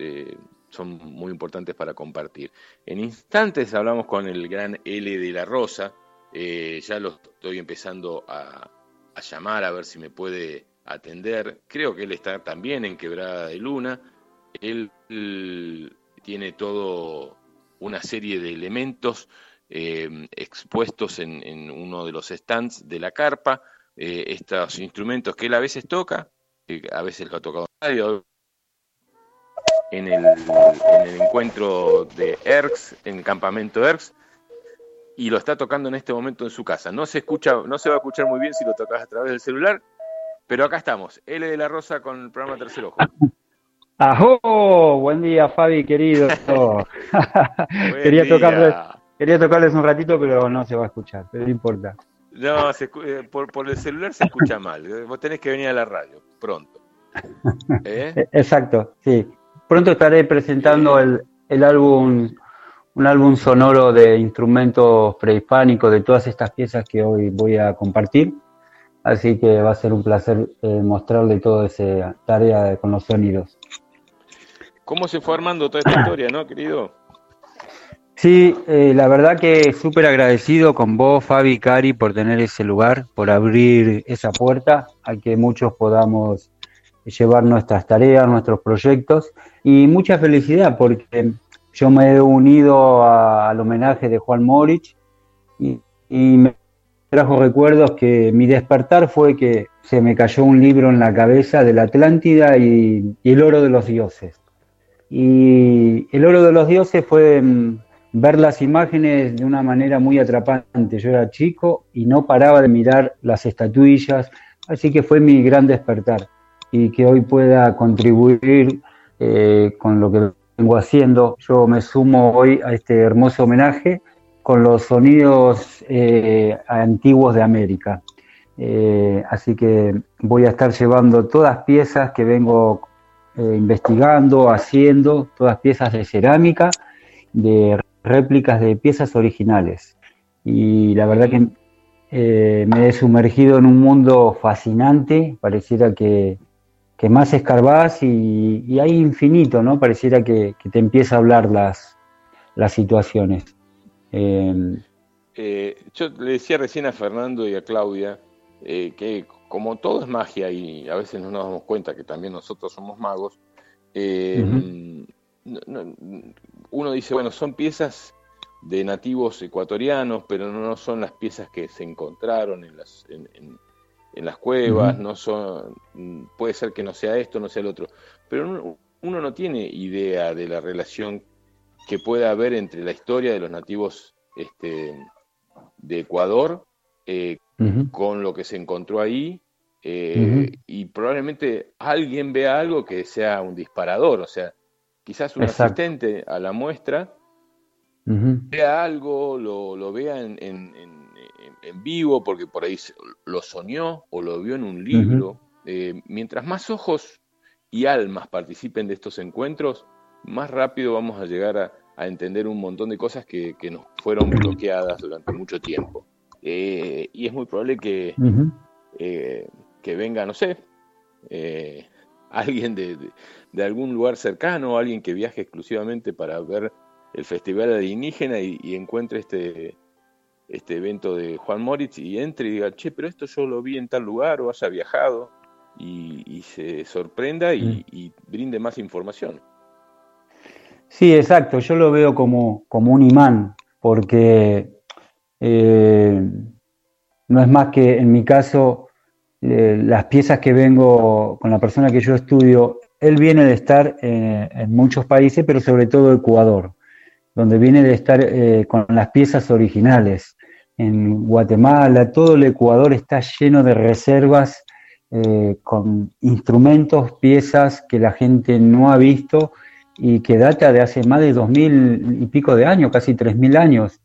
son muy importantes para compartir. En instantes hablamos con el gran L de la Rosa, eh, ya lo estoy empezando a, llamar a ver si me puede atender. Creo que él está también en Quebrada de Luna. Él, tiene todo una serie de elementos eh, expuestos en, uno de los stands de la carpa. Eh, estos instrumentos que él a veces toca, a veces lo ha tocado en el, en el encuentro de ERX, en el campamento ERX, y lo está tocando en este momento en su casa. No se escucha, no se va a escuchar muy bien si lo tocas a través del celular, pero acá estamos, L de la Rosa con el programa Tercer Ojo. ¡Ajo! Buen día, Fabi, querido. quería, Tocarles, quería tocarles un ratito, pero no se va a escuchar, pero no importa. No, eh, por, por, el celular se escucha mal. Vos tenés que venir a la radio, pronto. ¿Eh? Exacto, sí. Pronto estaré presentando el, el álbum, un álbum sonoro de instrumentos prehispánicos de todas estas piezas que hoy voy a compartir. Así que va a ser un placer eh, mostrarle toda esa tarea con los sonidos. ¿Cómo se fue armando toda esta historia, no, querido? Sí, eh, la verdad que súper agradecido con vos, Fabi, Cari, por tener ese lugar, por abrir esa puerta a que muchos podamos llevar nuestras tareas, nuestros proyectos y mucha felicidad porque yo me he unido al homenaje de Juan Moritz y, me trajo recuerdos que mi despertar fue que se me cayó un libro en la cabeza de la Atlántida y, el oro de los dioses. Y el oro de los dioses fue mm, ver las imágenes de una manera muy atrapante. Yo era chico y no paraba de mirar las estatuillas, así que fue mi gran despertar y que hoy pueda contribuir eh, con lo que vengo haciendo. Yo me sumo hoy a este hermoso homenaje con los sonidos eh, antiguos de América. Eh, así que voy a estar llevando todas piezas que vengo investigando, haciendo, todas piezas de cerámica, de réplicas de piezas originales. Y la verdad que me he sumergido en un mundo fascinante, pareciera que que más escarbás y, hay infinito, ¿no? Pareciera que, te empieza a hablar las, las situaciones. Em, eh, yo le decía recién a Fernando y a Claudia eh, que como todo es magia y a veces no nos damos cuenta que también nosotros somos magos, uno dice, bueno, son piezas de nativos ecuatorianos, pero no son las piezas que se encontraron en, las, en las cuevas, no son, puede ser que no sea esto, no sea el otro, pero uno, no tiene idea de la relación que pueda haber entre la historia de los nativos este, de Ecuador eh, con lo que se encontró ahí eh, y probablemente alguien vea algo que sea un disparador, o sea, quizás un asistente a la muestra vea algo, lo, lo vea en en vivo, porque por ahí lo soñó o lo vio en un libro. Eh, mientras más ojos y almas participen de estos encuentros, más rápido vamos a llegar a, entender un montón de cosas que, nos fueron bloqueadas durante mucho tiempo. Eh, y es muy probable que, eh, que venga, no sé, alguien de, algún lugar cercano, alguien que viaje exclusivamente para ver el Festival Alienígena y, y encuentre este, este evento de Juan Moritz y entre y diga, che, pero esto yo lo vi en tal lugar o haya viajado y, se sorprenda mm. y, brinde más información. Sí, exacto, yo lo veo como, como un imán, porque eh, no es más que en mi caso eh, las piezas que vengo con la persona que yo estudio, él viene de estar en muchos países, pero sobre todo Ecuador donde viene de estar eh, con las piezas originales. En Guatemala, todo el Ecuador está lleno de reservas eh, con instrumentos, piezas que la gente no ha visto y que data de hace más de dos mil y pico de años, casi tres mil años.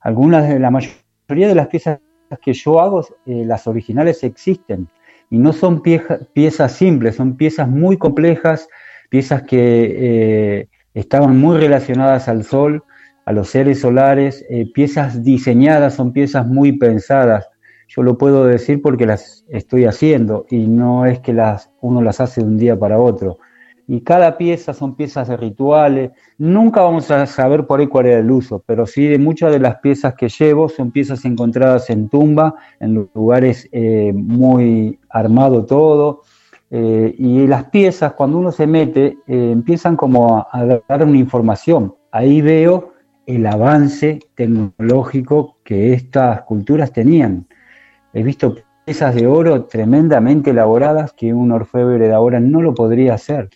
Algunas de la mayoría de las piezas que yo hago, eh, las originales existen y no son piezas simples, son piezas muy complejas, piezas que estaban muy relacionadas al sol, a los seres solares, eh, piezas diseñadas, son piezas muy pensadas. Yo lo puedo decir porque las estoy haciendo y no es que las, uno las hace de un día para otro. Y cada pieza son piezas de rituales. Nunca vamos a saber por ahí cuál era el uso, pero sí de muchas de las piezas que llevo son piezas encontradas en tumba, en lugares eh, muy armado todo. Eh, y las piezas, cuando uno se mete, empiezan como a, a dar una información. Ahí veo el avance tecnológico que estas culturas tenían. He visto piezas de oro tremendamente elaboradas que un orfebre de ahora no lo podría hacer.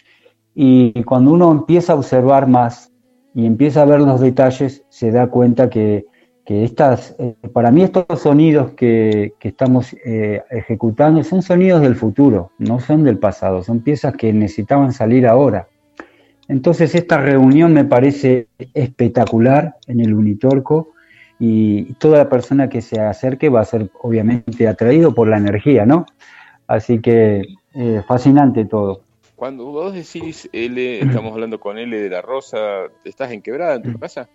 Y cuando uno empieza a observar más y empieza a ver los detalles, se da cuenta que, estas, eh, para mí estos sonidos que, estamos eh, ejecutando son sonidos del futuro, no son del pasado, son piezas que necesitaban salir ahora. Entonces esta reunión me parece espectacular en el Unitorco y toda persona que se acerque va a ser obviamente atraído por la energía, ¿no? Así que eh, fascinante todo. Cuando vos decís L, estamos hablando con L de la Rosa, ¿estás en quebrada en tu casa?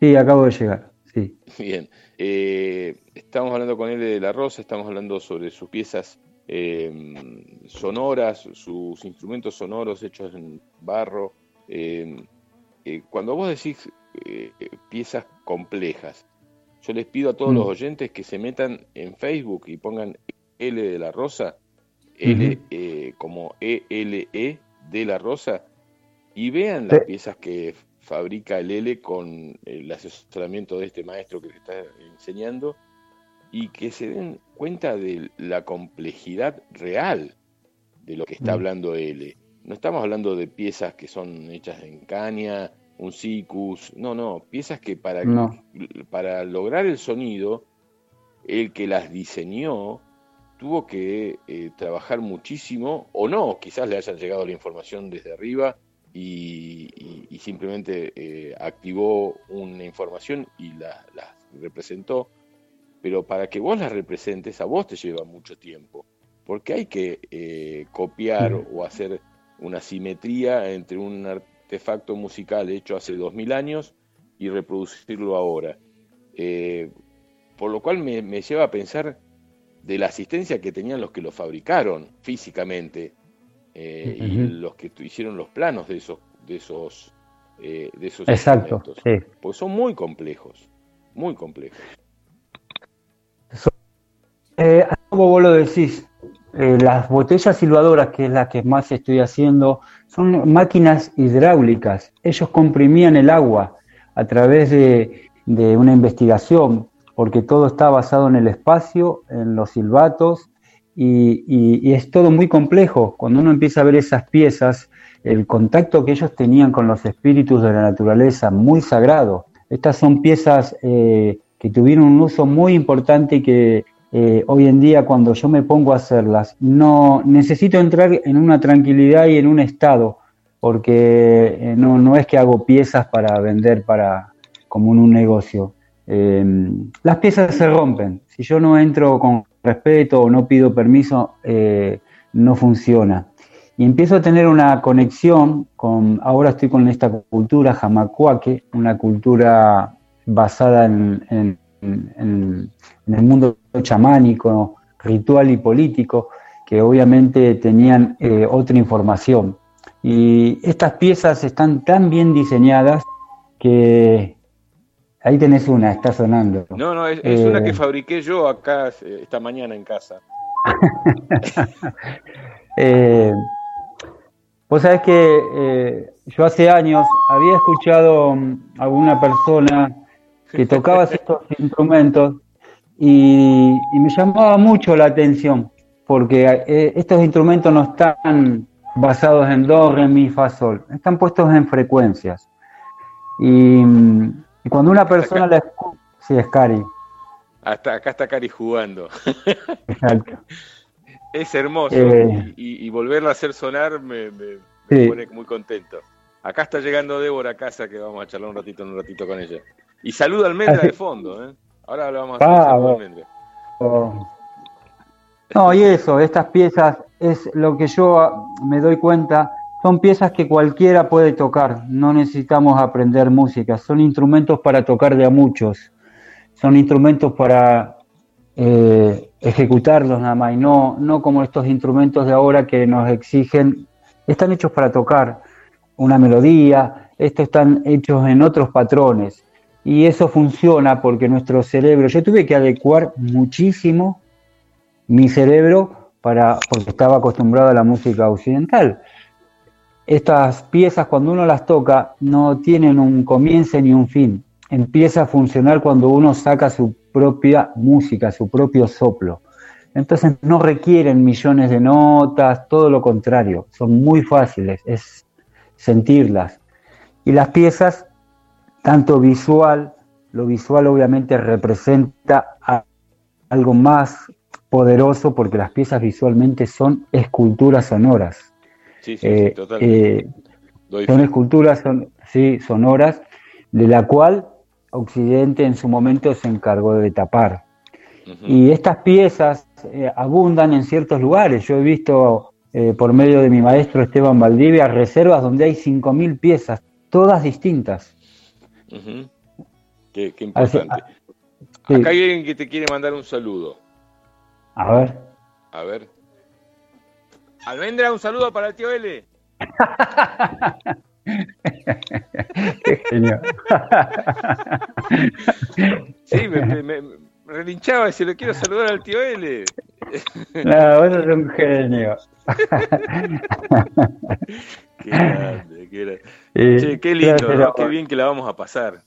Sí, acabo de llegar, sí. Bien, eh, estamos hablando con L de la Rosa, estamos hablando sobre sus piezas Em, sonoras, sus instrumentos sonoros hechos en barro. Em, eh, cuando vos decís eh, piezas complejas, yo les pido a todos mm. los oyentes que se metan en Facebook y pongan L de la Rosa, L eh, como ELE -E de la Rosa, y vean las piezas que fabrica el L con el asesoramiento de este maestro que te está enseñando y que se den cuenta de la complejidad real de lo que está mm. hablando L. No estamos hablando de piezas que son hechas en caña, un sicus, no, no, piezas que para, para lograr el sonido, el que las diseñó tuvo que eh, trabajar muchísimo, o no, quizás le hayan llegado la información desde arriba y, simplemente eh, activó una información y la, la representó pero para que vos las representes a vos te lleva mucho tiempo, porque hay que eh, copiar o hacer una simetría entre un artefacto musical hecho hace dos mil años y reproducirlo ahora. Por lo cual me, lleva a pensar de la asistencia que tenían los que lo fabricaron físicamente eh, y los que hicieron los planos de esos de esos de esos Exacto, pues son muy complejos, muy complejos. Eh, como vos lo decís, eh, las botellas silbadoras, que es la que más estoy haciendo, son máquinas hidráulicas. Ellos comprimían el agua a través de, una investigación, porque todo está basado en el espacio, en los silbatos, y, es todo muy complejo. Cuando uno empieza a ver esas piezas, el contacto que ellos tenían con los espíritus de la naturaleza, muy sagrado. Estas son piezas eh, que tuvieron un uso muy importante y que eh, hoy en día cuando yo me pongo a hacerlas, no necesito entrar en una tranquilidad y en un estado, porque eh, no, es que hago piezas para vender para como en un negocio. Em, las piezas se rompen. Si yo no entro con respeto o no pido permiso, eh, no funciona. Y empiezo a tener una conexión con, ahora estoy con esta cultura jamacuaque, una cultura basada en el mundo chamánico, ritual y político, que obviamente tenían eh, otra información. Y estas piezas están tan bien diseñadas que ahí tenés una, está sonando. No, no, es, una que eh, fabriqué yo acá eh, esta mañana en casa. eh, Vos sabés que yo hace años había escuchado a una persona que tocaba estos instrumentos y, me llamaba mucho la atención, porque eh, estos instrumentos no están basados en do, re, mi, fa, sol, están puestos en frecuencias. Y, cuando una persona la escucha, sí, es Cari. Hasta acá está Cari jugando. Exacto. Es hermoso eh, y, volverla a hacer sonar me, pone muy contento. Acá está llegando Débora a casa que vamos a charlar un ratito, un ratito con ella. Y saluda al Mendra de fondo, ¿eh? Ahora lo vamos a hacer ah, No, y eso, estas piezas es lo que yo me doy cuenta son piezas que cualquiera puede tocar, no necesitamos aprender música, son instrumentos para tocar de a muchos, son instrumentos para eh, ejecutarlos nada más, y no, no como estos instrumentos de ahora que nos exigen, están hechos para tocar una melodía, estos están hechos en otros patrones, y eso funciona porque nuestro cerebro, yo tuve que adecuar muchísimo mi cerebro para, porque estaba acostumbrado a la música occidental. Estas piezas cuando uno las toca no tienen un comienzo ni un fin. Empieza a funcionar cuando uno saca su propia música, su propio soplo. Entonces no requieren millones de notas, todo lo contrario, son muy fáciles, es sentirlas. Y las piezas tanto visual, lo visual obviamente representa algo más poderoso porque las piezas visualmente son esculturas sonoras. Sí, sí, eh, eh, son esculturas son, sí, sonoras, de la cual Occidente en su momento se encargó de tapar. Y estas piezas eh, abundan en ciertos lugares. Yo he visto por medio de mi maestro Esteban Valdivia reservas donde hay 5.000 piezas, todas distintas. qué, importante. Ah, Acá hay alguien que te quiere mandar un saludo. A ver. A ver. Almendra, un saludo para el tío L. Qué genio. sí, me, me, relinchaba y se lo quiero saludar al tío L. no, vos sos un genio. qué grande, qué grande. Eh, qué lindo, qué bien que la vamos a pasar.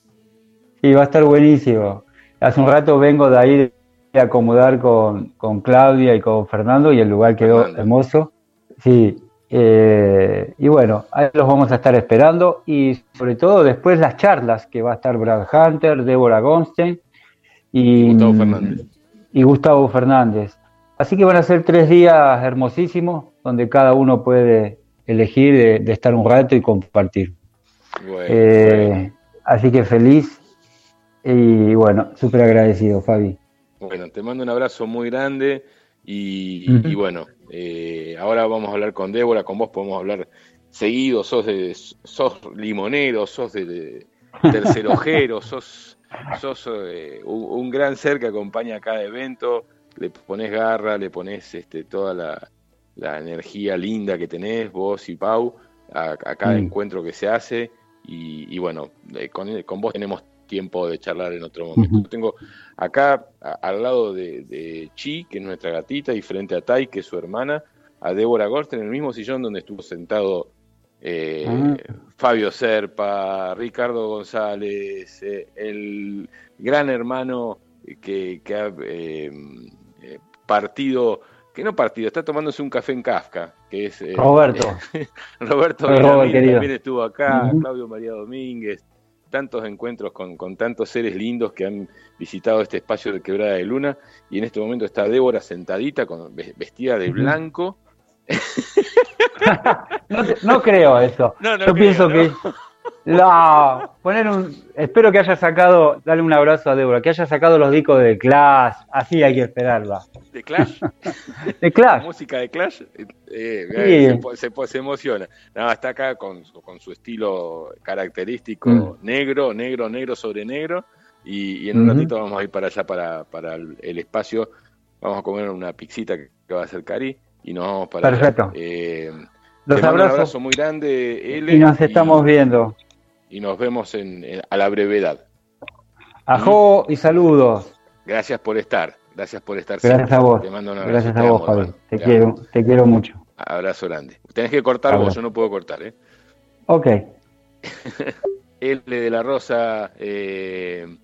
Sí, va a estar buenísimo. Hace un rato vengo de ahí a acomodar con, con Claudia y con Fernando y el lugar quedó hermoso. Sí, eh, y bueno, ahí los vamos a estar esperando y sobre todo después las charlas que va a estar Brad Hunter, Débora Gonstein y Gustavo Fernández. Y Gustavo Fernández. Así que van a ser tres días hermosísimos donde cada uno puede elegir de, estar un rato y compartir. Eh, así que feliz y bueno, súper agradecido, Fabi. Bueno, te mando un abrazo muy grande y, bueno, eh, ahora vamos a hablar con Débora, con vos podemos hablar seguido, sos, de, sos limonero, sos de, tercerojero, sos, sos eh, un, gran ser que acompaña cada evento, le pones garra, le pones este, toda la, energía linda que tenés, vos y Pau, a, cada mm. encuentro que se hace. Y, bueno, eh, con, con vos tenemos tiempo de charlar en otro momento. Tengo acá al lado de, Chi, que es nuestra gatita, y frente a Tai, que es su hermana, a Débora Gorsten, en el mismo sillón donde estuvo sentado eh, ah. Fabio Serpa, Ricardo González, eh, el gran hermano que, ha eh, partido que no partido, está tomándose un café en Kafka, que es Roberto. Roberto también estuvo acá, Claudio María Domínguez, tantos encuentros con, tantos seres lindos que han visitado este espacio de Quebrada de Luna y en este momento está Débora sentadita, con, vestida de blanco. no, creo eso. Yo pienso que no, poner un. Espero que haya sacado. Dale un abrazo a Débora. Que haya sacado los discos de Clash. Así hay que esperarla. ¿De Clash? de Clash. música de Clash. Eh, eh, se, se, emociona. Nada, está acá con, con su estilo característico mm. negro, negro, negro sobre negro. Y, en un ratito vamos a ir para allá, para, para el, espacio. Vamos a comer una pixita que, va a hacer Cari. Y nos vamos para. Perfecto. Eh, los abrazos. Un abrazo muy grande, Y nos estamos viendo y nos vemos en, a la brevedad. Ajo y saludos. Gracias por estar, gracias por estar. Gracias a vos. Te mando un abrazo. Gracias a vos, Javi. Te, quiero, te quiero mucho. Abrazo grande. Tenés que cortar vos, yo no puedo cortar, ¿eh? Ok. L de la Rosa eh,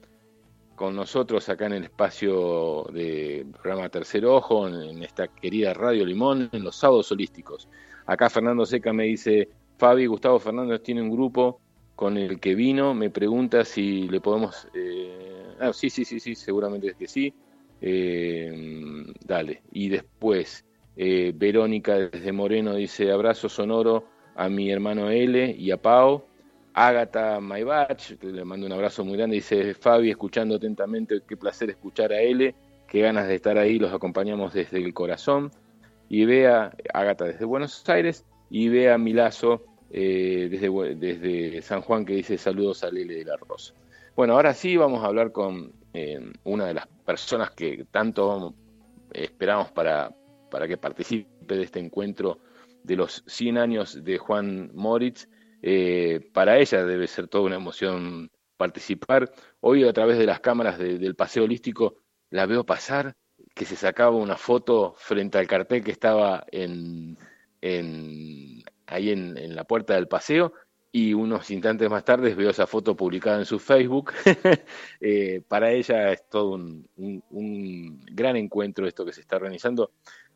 con nosotros acá en el espacio de programa Tercer Ojo, en, esta querida Radio Limón, en los sábados holísticos. Acá Fernando Seca me dice, Fabi, Gustavo Fernández tiene un grupo con el que vino, me pregunta si le podemos... Eh, ah, sí, sí, sí, sí, seguramente es que sí. Eh, dale. Y después, eh, Verónica desde Moreno dice, abrazo sonoro a mi hermano L y a Pau. Ágata Maybach, le mando un abrazo muy grande, dice Fabi, escuchando atentamente, qué placer escuchar a L, qué ganas de estar ahí, los acompañamos desde el corazón. Y vea, Ágata desde Buenos Aires, y Bea Milazo eh, desde, desde San Juan que dice saludos a Lele de la Rosa. Bueno, ahora sí vamos a hablar con eh, una de las personas que tanto esperamos para, para que participe de este encuentro de los 100 años de Juan Moritz. Eh, para ella debe ser toda una emoción participar. Hoy a través de las cámaras del paseo holístico la veo pasar, que se sacaba una foto frente al cartel que estaba en, ahí en, la puerta del paseo y unos instantes más tarde veo esa foto publicada en su Facebook. Eh, para ella es todo un, gran encuentro esto que se está organizando.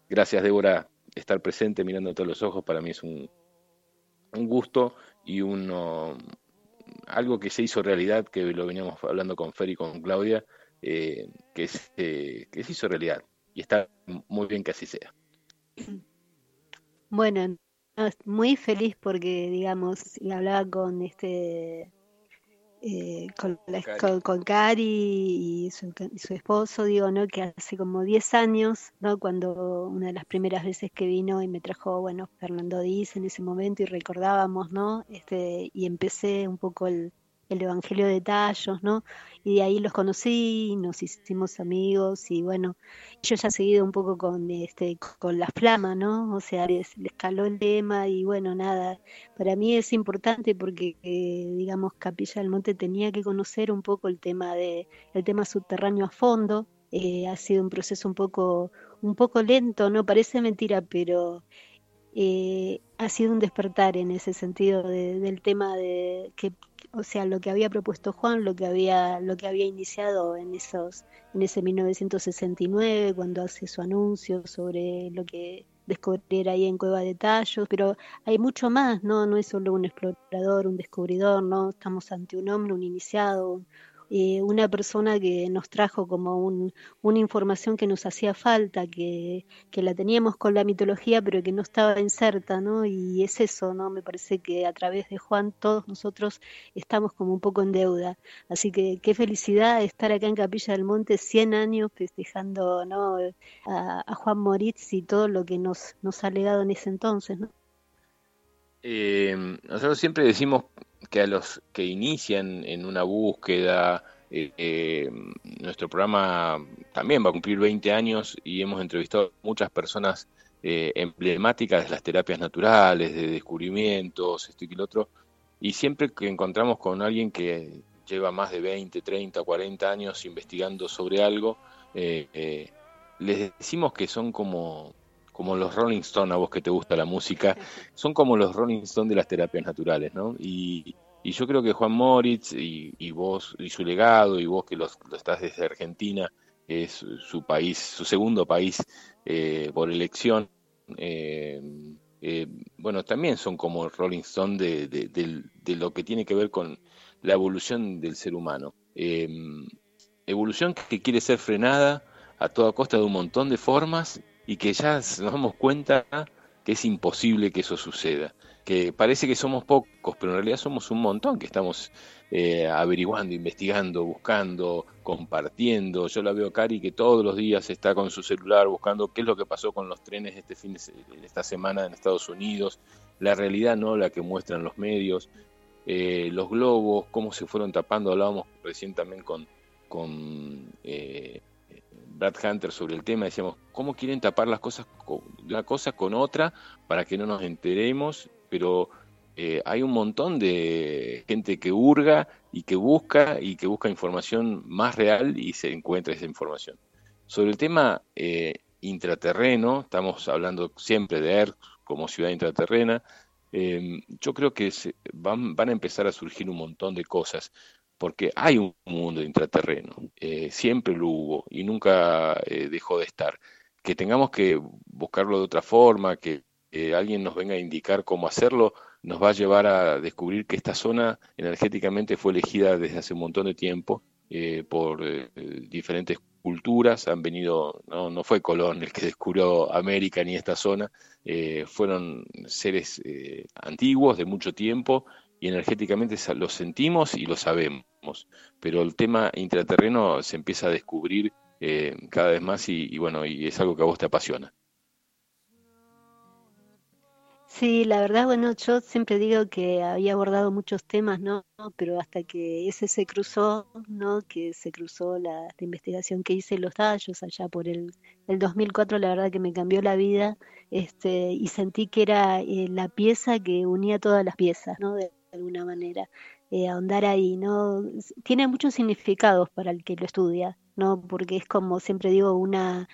Gracias Débora, estar presente mirando todos los ojos para mí es un, un gusto y uno, algo que se hizo realidad, que lo veníamos hablando con Fer y con Claudia, eh, que, eh, que se hizo realidad y está muy bien que así sea. Bueno, muy feliz porque, digamos, y hablaba con este eh, con, con, Cari y su, su, esposo, digo, ¿no? Que hace como 10 años, ¿no? Cuando una de las primeras veces que vino y me trajo, bueno, Fernando Díaz en ese momento y recordábamos, ¿no? Este, y empecé un poco el, el Evangelio de Tallos, ¿no? Y de ahí los conocí, nos hicimos amigos y bueno, yo ya he seguido un poco con este con la flama, ¿no? O sea, les, les caló el tema y bueno, nada, para mí es importante porque eh, digamos Capilla del Monte tenía que conocer un poco el tema de el tema subterráneo a fondo. Eh, ha sido un proceso un poco un poco lento, no parece mentira, pero eh, ha sido un despertar en ese sentido del tema de que o sea lo que había propuesto Juan lo que había lo que había iniciado en esos en ese 1969 cuando hace su anuncio sobre lo que descubrir ahí en Cueva de Tallos, pero hay mucho más, ¿no? No es solo un explorador, un descubridor, ¿no? Estamos ante un hombre, un iniciado, eh, una persona que nos trajo como un, una información que nos hacía falta, que, la teníamos con la mitología, pero que no estaba inserta, ¿no? Y es eso, ¿no? Me parece que a través de Juan todos nosotros estamos como un poco en deuda. Así que qué felicidad estar acá en Capilla del Monte 100 años festejando, ¿no? A, Juan Moritz y todo lo que nos, nos ha legado en ese entonces, ¿no? Eh, nosotros siempre decimos que a los que inician en una búsqueda, eh, eh, nuestro programa también va a cumplir 20 años y hemos entrevistado muchas personas eh, emblemáticas de las terapias naturales, de descubrimientos, esto y lo otro, y siempre que encontramos con alguien que lleva más de 20, 30, 40 años investigando sobre algo, les decimos que son como como los Rolling Stones, a vos que te gusta la música, son como los Rolling Stones de las terapias naturales, ¿no? Y, yo creo que Juan Moritz y, vos, y su legado, y vos que lo estás desde Argentina, es su país, su segundo país eh, por elección, eh, eh, bueno, también son como Rolling Stone de, de, lo que tiene que ver con la evolución del ser humano. evolución que quiere ser frenada a toda costa de un montón de formas y que ya nos damos cuenta que es imposible que eso suceda. Que parece que somos pocos, pero en realidad somos un montón que estamos eh, averiguando, investigando, buscando, compartiendo. Yo la veo a Cari que todos los días está con su celular buscando qué es lo que pasó con los trenes este fin de esta semana en Estados Unidos, la realidad no la que muestran los medios, eh, los globos, cómo se fueron tapando. Hablábamos recién también con, eh, Brad Hunter sobre el tema, decíamos, ¿cómo quieren tapar las cosas una cosa con otra para que no nos enteremos? Pero eh, hay un montón de gente que hurga y que busca y que busca información más real y se encuentra esa información. Sobre el tema eh, intraterreno, estamos hablando siempre de ERC como ciudad intraterrena, eh, yo creo que se, van, van a empezar a surgir un montón de cosas porque hay un mundo intraterreno, eh, siempre lo hubo y nunca eh, dejó de estar. Que tengamos que buscarlo de otra forma, que alguien nos venga a indicar cómo hacerlo, nos va a llevar a descubrir que esta zona energéticamente fue elegida desde hace un montón de tiempo eh, por diferentes culturas, han venido, no, no, fue Colón el que descubrió América ni esta zona, fueron seres antiguos de mucho tiempo y energéticamente lo sentimos y lo sabemos, pero el tema intraterreno se empieza a descubrir eh, cada vez más y, bueno, y es algo que a vos te apasiona. Sí, la verdad, bueno, yo siempre digo que había abordado muchos temas, ¿no? Pero hasta que ese se cruzó, ¿no? Que se cruzó la, investigación que hice los tallos allá por el, el 2004, la verdad que me cambió la vida, este, y sentí que era eh, la pieza que unía todas las piezas, ¿no? Alguna manera, eh, ahondar ahí, ¿no? Tiene muchos significados para el que lo estudia, ¿no? Porque es como siempre digo, una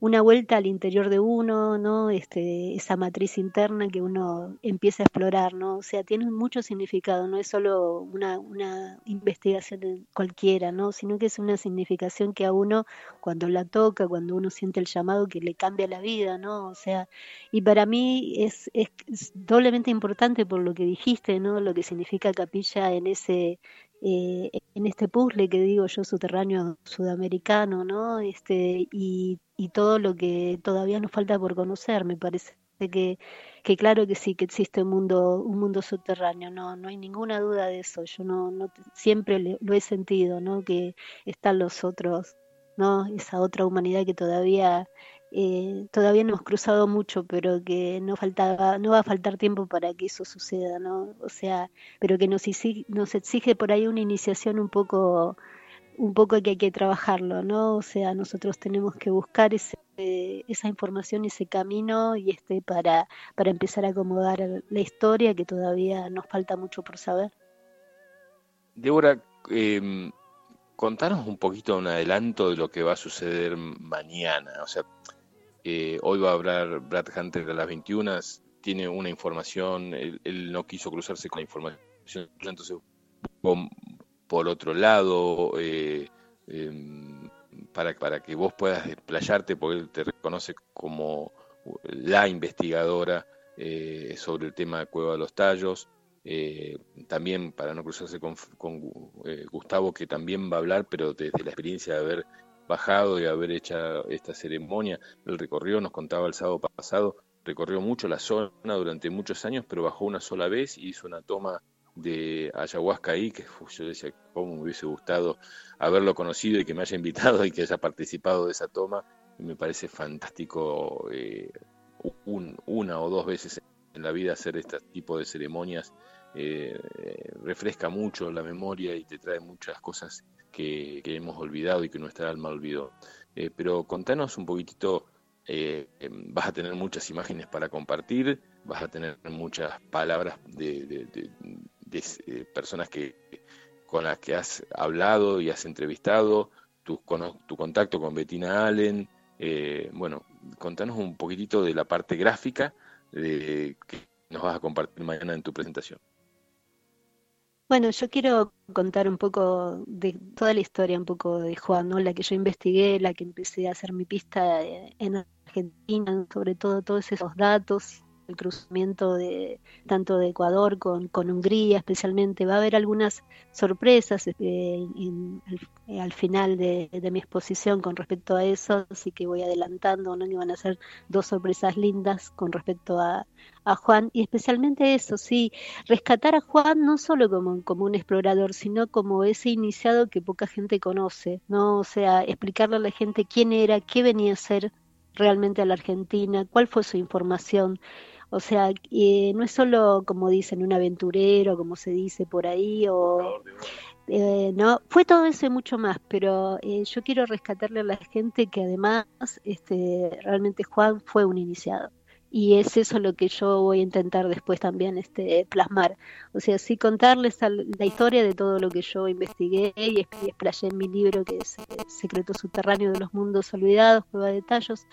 una vuelta al interior de uno, ¿no? Este, esa matriz interna que uno empieza a explorar, ¿no? O sea, tiene mucho significado, no es solo una, una investigación cualquiera, ¿no? Sino que es una significación que a uno, cuando la toca, cuando uno siente el llamado, que le cambia la vida, ¿no? O sea, y para mí es, es, doblemente importante por lo que dijiste, ¿no? Lo que significa capilla en ese eh, en este puzzle que digo yo subterráneo sudamericano, ¿no? Este, y, y, todo lo que todavía nos falta por conocer, me parece que, que claro que sí, que existe un mundo, un mundo subterráneo, no, no hay ninguna duda de eso, yo no, no siempre lo he sentido, ¿no? Que están los otros, ¿no? Esa otra humanidad que todavía eh, todavía no hemos cruzado mucho, pero que no faltaba, no va a faltar tiempo para que eso suceda, ¿no? O sea, pero que nos exige, nos exige por ahí una iniciación un poco, un poco que hay que trabajarlo, ¿no? O sea, nosotros tenemos que buscar ese, esa información, ese camino y este para, para empezar a acomodar la historia que todavía nos falta mucho por saber. Débora, eh, contanos un poquito un adelanto de lo que va a suceder mañana. O sea, eh, hoy va a hablar Brad Hunter de las 21, tiene una información, él, no quiso cruzarse con la información, entonces por otro lado, eh, em, para, que vos puedas desplayarte, porque él te reconoce como la investigadora eh, sobre el tema de Cueva de los Tallos. también para no cruzarse con Gustavo, que también va a hablar, pero desde la experiencia de haber bajado y haber hecho esta ceremonia. El recorrió, nos contaba el sábado pasado, recorrió mucho la zona durante muchos años, pero bajó una sola vez y hizo una toma de ayahuasca ahí, que yo decía, cómo me hubiese gustado haberlo conocido y que me haya invitado y que haya participado de esa toma. me parece fantástico eh, una o dos veces en la vida hacer este tipo de ceremonias. Eh, refresca mucho la memoria y te trae muchas cosas que, hemos olvidado y que nuestra alma olvidó. Eh, pero contanos un poquitito, eh, em, vas a tener muchas imágenes para compartir, vas a tener muchas palabras de, personas que, con las que has hablado y has entrevistado, tu, tu contacto con Bettina Allen. bueno, contanos un poquitito de la parte gráfica que nos vas a compartir mañana en tu presentación. Bueno, yo quiero contar un poco de toda la historia, un poco de Juan, ¿no? La que yo investigué, la que empecé a hacer mi pista en Argentina, sobre todo todos esos datos el cruzamiento de tanto de Ecuador con, con Hungría especialmente. Va a haber algunas sorpresas eh, eh, al final de, mi exposición con respecto a eso, así que voy adelantando, ¿no? van a ser dos sorpresas lindas con respecto a, a Juan, y especialmente eso, sí, rescatar a Juan no solo como, como un explorador, sino como ese iniciado que poca gente conoce, ¿no? O sea, explicarle a la gente quién era, qué venía a ser realmente a la Argentina, cuál fue su información, o sea, eh, no es solo, como dicen, un aventurero, como se dice por ahí, o... Eh, no, fue todo eso y mucho más, pero eh, yo quiero rescatarle a la gente que además este, realmente Juan fue un iniciado y es eso lo que yo voy a intentar después también este, plasmar. O sea, sí contarles la historia de todo lo que yo investigué y explayé en mi libro que es eh, Secreto Subterráneo de los Mundos Olvidados, Juega de Tallos.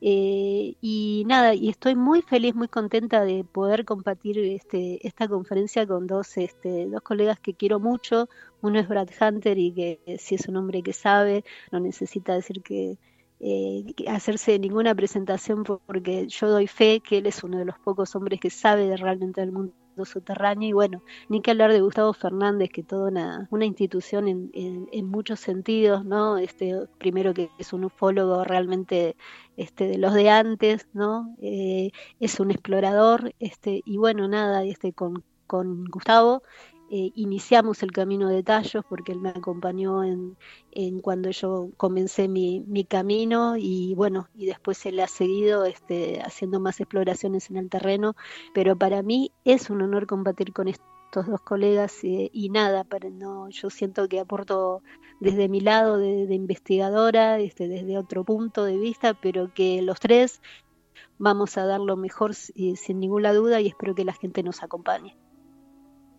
Eh, y nada, y estoy muy feliz, muy contenta de poder compartir este, esta conferencia con dos, este, dos colegas que quiero mucho. Uno es Brad Hunter y que si es un hombre que sabe, no necesita decir que eh, hacerse ninguna presentación porque yo doy fe que él es uno de los pocos hombres que sabe realmente del mundo subterráneo y bueno, ni que hablar de Gustavo Fernández, que toda una, una institución en, en, muchos sentidos, ¿no? Este, primero que es un ufólogo realmente este, de los de antes, ¿no? Eh, es un explorador, este, y bueno, nada, este, con, con Gustavo eh, iniciamos el camino de tallos, porque él me acompañó en, cuando yo comencé mi, camino y bueno, y después él ha seguido este, haciendo más exploraciones en el terreno, pero para mí es un honor compartir con estos dos colegas eh, y nada, para no, yo siento que aporto desde mi lado de, investigadora, este, desde otro punto de vista, pero que los tres vamos a dar lo mejor sin ninguna duda y espero que la gente nos acompañe.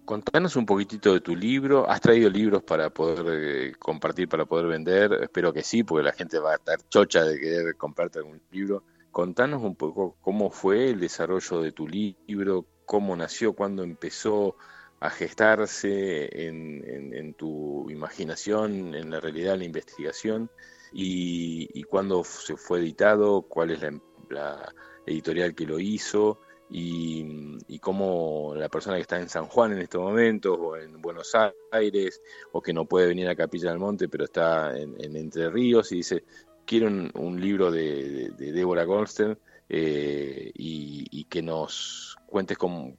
Contanos un poquitito de tu libro. ¿Has traído libros para poder eh, compartir, para poder vender? Espero que sí, porque la gente va a estar chocha de querer comprarte algún libro. Contanos un poco cómo fue el desarrollo de tu libro, cómo nació, cuándo empezó a gestarse en, tu imaginación, en la realidad, en la investigación, y, cuándo se fue editado, cuál es la editorial que lo hizo y, cómo la persona que está en San Juan en estos momentos o en Buenos Aires o que no puede venir a Capilla del Monte pero está en, Entre Ríos y dice quiero un, libro de, Débora Goldstein eh, y, que nos cuentes cómo,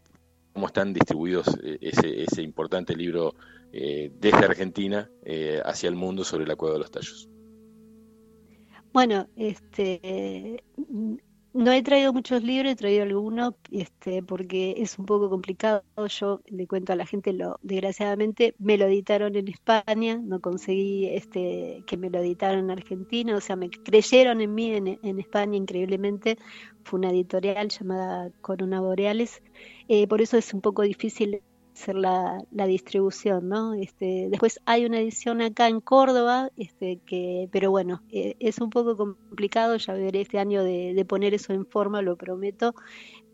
están distribuidos eh, ese, ese importante libro eh, desde Argentina hacia el mundo sobre la cueva de los tallos. Bueno, este, no he traído muchos libros, he traído algunos, este, porque es un poco complicado. Yo le cuento a la gente, lo, desgraciadamente me lo editaron en España, no conseguí este, que me lo editaran en Argentina, o sea, me creyeron en mí en, España increíblemente. Fue una editorial llamada Corona Boreales, eh, por eso es un poco difícil hacer la, distribución, ¿no? Este, después hay una edición acá en Córdoba, este, que, pero bueno, eh, es un poco complicado, ya veré este año de, poner eso en forma, lo prometo.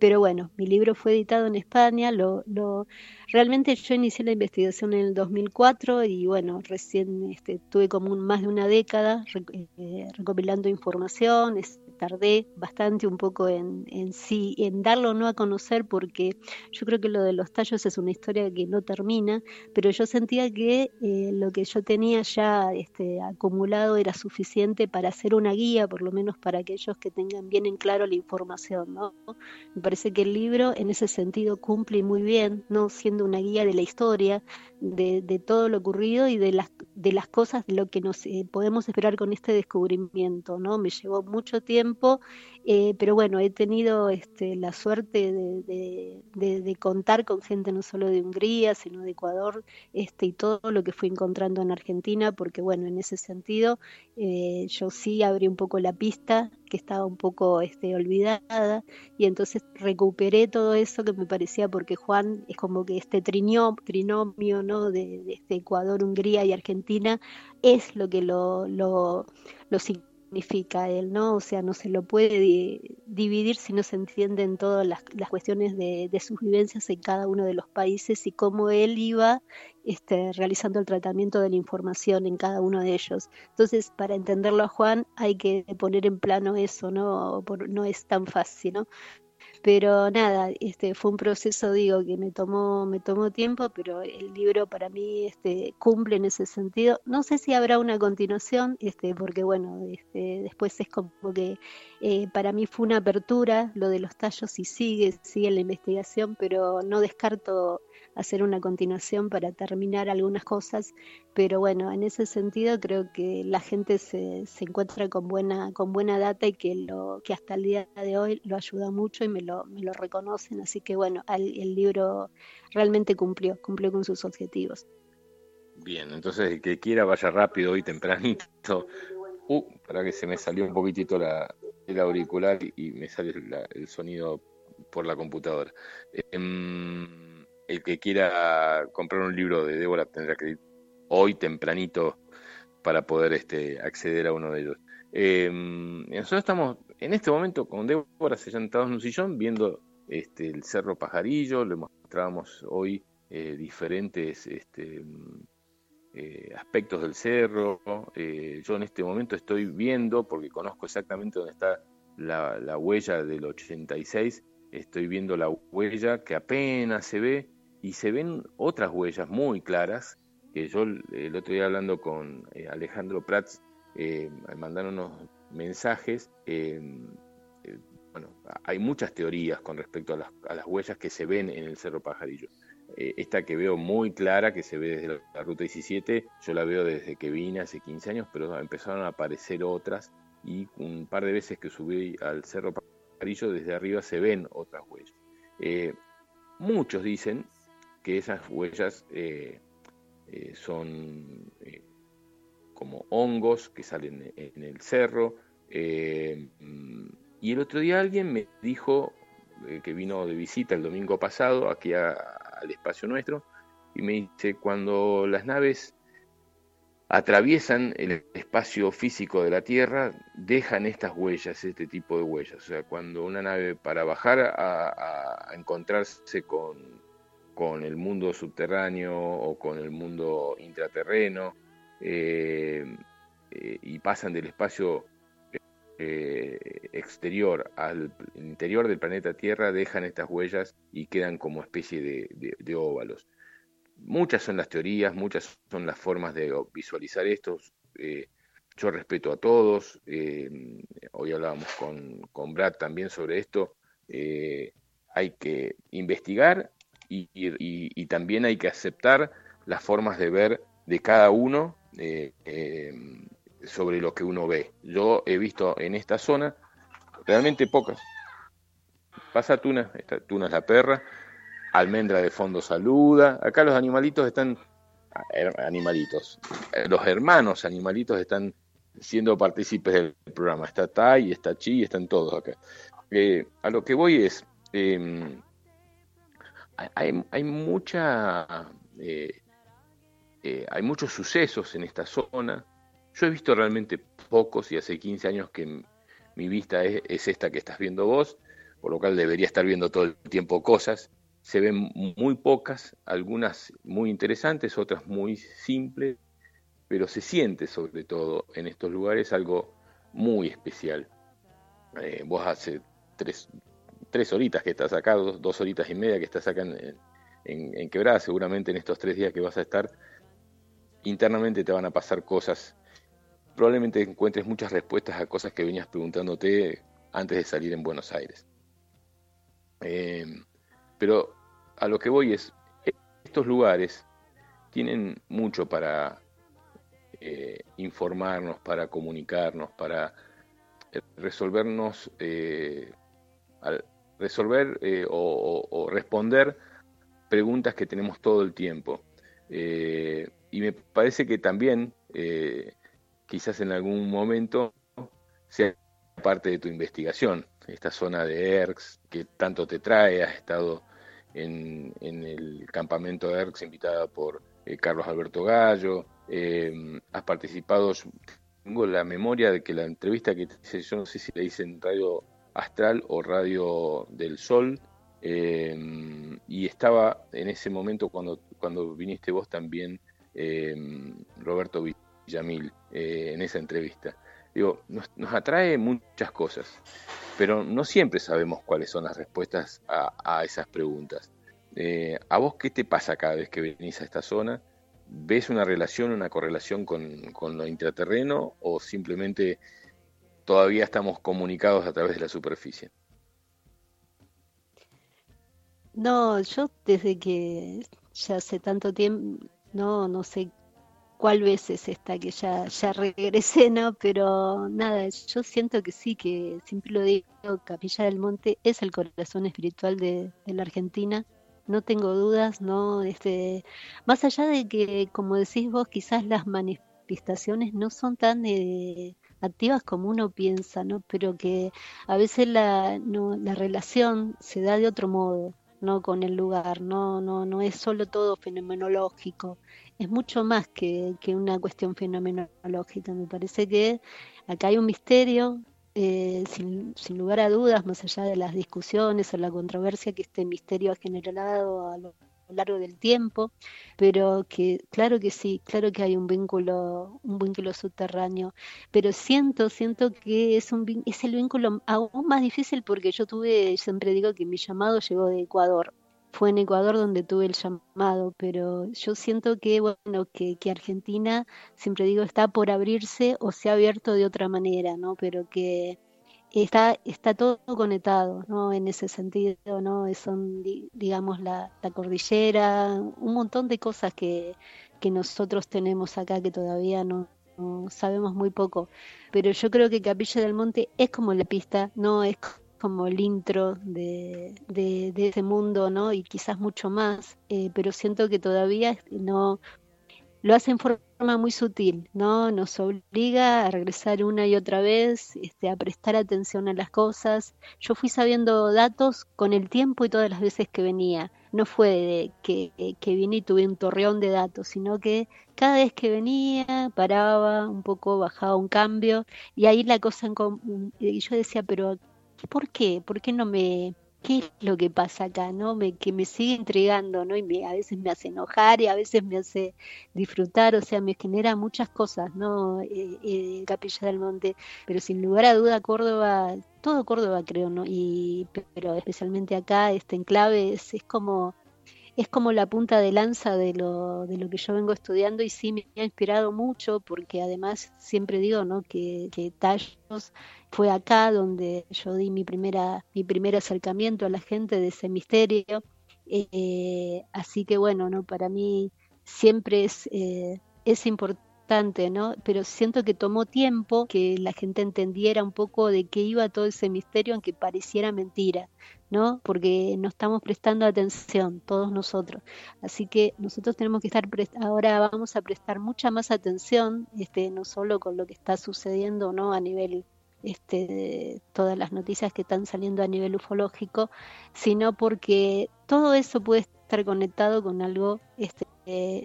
Pero bueno, mi libro fue editado en España, lo, lo, realmente yo inicié la investigación en el 2004 y bueno, recién este, tuve como más de una década eh, recopilando información, tardé bastante un poco en, sí, en darlo no a conocer, porque yo creo que lo de los tallos es una historia que no termina, pero yo sentía que eh, lo que yo tenía ya este, acumulado era suficiente para hacer una guía, por lo menos para aquellos que tengan bien en claro la información. ¿no? Me parece que el libro en ese sentido cumple muy bien, no siendo una guía de la historia, de, de todo lo ocurrido y de las, de las cosas, de lo que nos eh, podemos esperar con este descubrimiento. ¿no? Me llevó mucho tiempo eh, pero bueno, he tenido este, la suerte de, contar con gente no solo de Hungría, sino de Ecuador, este, y todo lo que fui encontrando en Argentina, porque bueno, en ese sentido eh, yo sí abrí un poco la pista, que estaba un poco este, olvidada, y entonces recuperé todo eso que me parecía, porque Juan es como que este trinomio ¿no? de, este Ecuador, Hungría y Argentina es lo que lo, lo, él, ¿no? O sea, no se lo puede dividir si no se entienden todas las, cuestiones de, sus vivencias en cada uno de los países y cómo él iba este, realizando el tratamiento de la información en cada uno de ellos. Entonces, para entenderlo a Juan hay que poner en plano eso, ¿no? no es tan fácil, ¿no? Pero nada, este fue un proceso, digo, que me tomó, me tomó tiempo, pero el libro para mí este, cumple en ese sentido. No sé si habrá una continuación, este, porque bueno, este, después es como que eh, para mí fue una apertura lo de los tallos y sigue, sigue la investigación, pero no descarto hacer una continuación para terminar algunas cosas, pero bueno, en ese sentido creo que la gente se, se encuentra con buena, con buena data y que, lo, que hasta el día de hoy lo ayuda mucho y me lo, me lo reconocen, así que bueno, el, libro realmente cumplió, cumplió con sus objetivos. Bien, entonces el que quiera vaya rápido hoy tempranito. Uh, para que se me salió un poquitito la, el auricular y, me sale el sonido por la computadora. Em, el que quiera comprar un libro de Débora tendrá que ir hoy tempranito para poder este, acceder a uno de ellos. Em, nosotros estamos en este momento con Débora sentados en un sillón viendo este, el Cerro Pajarillo, le mostrábamos hoy eh, diferentes este, eh, aspectos del cerro. Eh, yo en este momento estoy viendo, porque conozco exactamente dónde está la, la huella del 86, estoy viendo la huella que apenas se ve y se ven otras huellas muy claras, que yo el otro día hablando con eh, Alejandro Prats, eh, mandaron unos mensajes, eh, bueno, hay muchas teorías con respecto a las, huellas que se ven en el Cerro Pajarillo. esta que veo muy clara, que se ve desde la, ruta 17, yo la veo desde que vine hace 15 años, pero empezaron a aparecer otras y un par de veces que subí al Cerro Desde arriba se ven otras huellas. Eh, muchos dicen que esas huellas eh, son como hongos que salen en el cerro. y el otro día alguien me dijo que vino de visita el domingo pasado aquí al espacio nuestro, y me dice, cuando las naves atraviesan el espacio físico de la Tierra, dejan estas huellas, este tipo de huellas. O sea, cuando una nave para bajar a, encontrarse con, con, el mundo subterráneo o con el mundo intraterreno, eh, eh, y pasan del espacio eh, exterior al interior del planeta Tierra dejan estas huellas y quedan como especie de, óvalos. Muchas son las teorías, muchas son las formas de visualizar esto. Eh, yo respeto a todos. Eh, hoy hablábamos con, Brad también sobre esto. hay que investigar y, también hay que aceptar las formas de ver de cada uno sobre lo que uno ve. Yo he visto en esta zona realmente pocas. Pasa tuna, esta tuna es la perra, almendra de fondo saluda. Acá los animalitos están, animalitos, los hermanos animalitos están siendo partícipes del programa. Está Tai, está Chi, están todos acá. Eh, a lo que voy es, em, hay, hay, mucha, eh, eh, hay muchos sucesos en esta zona yo he visto realmente pocos y hace 15 años que mi vista es, esta que estás viendo vos, por lo cual debería estar viendo todo el tiempo cosas. Se ven muy pocas, algunas muy interesantes, otras muy simples, pero se siente sobre todo en estos lugares algo muy especial. Eh, vos hace tres, tres, horitas que estás acá, dos, horitas y media que estás acá en, Quebrada, seguramente en estos tres días que vas a estar, internamente te van a pasar cosas probablemente encuentres muchas respuestas a cosas que venías preguntándote antes de salir en Buenos Aires. Eh, pero a lo que voy es, estos lugares tienen mucho para eh, informarnos, para comunicarnos, para eh, resolvernos, resolver o, o, responder preguntas que tenemos todo el tiempo. y me parece que también quizás en algún momento sea parte de tu investigación, esta zona de ERX que tanto te trae, has estado en, el campamento de ERX invitada por eh, Carlos Alberto Gallo, eh, has participado, tengo la memoria de que la entrevista que te hice, yo no sé si la hice en Radio Astral o Radio del Sol, eh, y estaba en ese momento cuando, cuando viniste vos también, Roberto Yamil eh, en esa entrevista. Digo, nos, atrae muchas cosas, pero no siempre sabemos cuáles son las respuestas a, esas preguntas. Eh, ¿A vos qué te pasa cada vez que venís a esta zona? ¿Ves una relación, una correlación con, con lo intraterreno o simplemente todavía estamos comunicados a través de la superficie? No, yo desde que ya hace tanto tiempo, no, no sé cuál vez es esta que ya, ya regresé, ¿no? Pero nada, yo siento que sí, que siempre lo digo, Capilla del Monte es el corazón espiritual de, la Argentina, no tengo dudas, ¿no? Este, más allá de que, como decís vos, quizás las manifestaciones no son tan eh, activas como uno piensa, ¿no? Pero que a veces la, no, la relación se da de otro modo, ¿no? Con el lugar, no, no, no es solo todo fenomenológico, es mucho más que, una cuestión fenomenológica. Me parece que acá hay un misterio, eh, sin, sin, lugar a dudas, más allá de las discusiones o la controversia que este misterio ha generado a lo largo del tiempo, pero que claro que sí, claro que hay un vínculo, un vínculo subterráneo, pero siento, siento que es un es el vínculo aún más difícil porque yo tuve, siempre digo que mi llamado llegó de Ecuador, fue en Ecuador donde tuve el llamado, pero yo siento que, bueno, que, que, Argentina, siempre digo, está por abrirse o se ha abierto de otra manera, ¿no? Pero que está, está todo conectado, ¿no? En ese sentido, ¿no? Son, digamos, la, cordillera, un montón de cosas que, que nosotros tenemos acá que todavía no, sabemos muy poco. Pero yo creo que Capilla del Monte es como la pista, no es como el intro de, de, ese mundo, ¿no? Y quizás mucho más, eh, pero siento que todavía no, lo hace en forma muy sutil, ¿no? Nos obliga a regresar una y otra vez, este, a prestar atención a las cosas. Yo fui sabiendo datos con el tiempo y todas las veces que venía. No fue de que, que vine y tuve un torreón de datos, sino que cada vez que venía, paraba un poco, bajaba un cambio, y ahí la cosa en y yo decía, pero ¿por qué? ¿Por qué no me, qué es lo que pasa acá, ¿no? Me, que me sigue intrigando, ¿no? Y me, a veces me hace enojar y a veces me hace disfrutar, o sea, me genera muchas cosas, ¿no? Eh, eh, Capilla del Monte, pero sin lugar a duda Córdoba, todo Córdoba creo, ¿no? Y, pero especialmente acá, este enclave es, es como es como la punta de lanza de lo, de lo que yo vengo estudiando y sí me ha inspirado mucho porque además siempre digo ¿no? que, que Tallos fue acá donde yo di mi primera mi primer acercamiento a la gente de ese misterio eh, así que bueno no para mí siempre es eh, es importante no pero siento que tomó tiempo que la gente entendiera un poco de qué iba todo ese misterio aunque pareciera mentira no porque no estamos prestando atención todos nosotros. Así que nosotros tenemos que estar ahora vamos a prestar mucha más atención este no solo con lo que está sucediendo no a nivel este, todas las noticias que están saliendo a nivel ufológico, sino porque todo eso puede estar conectado con algo, este,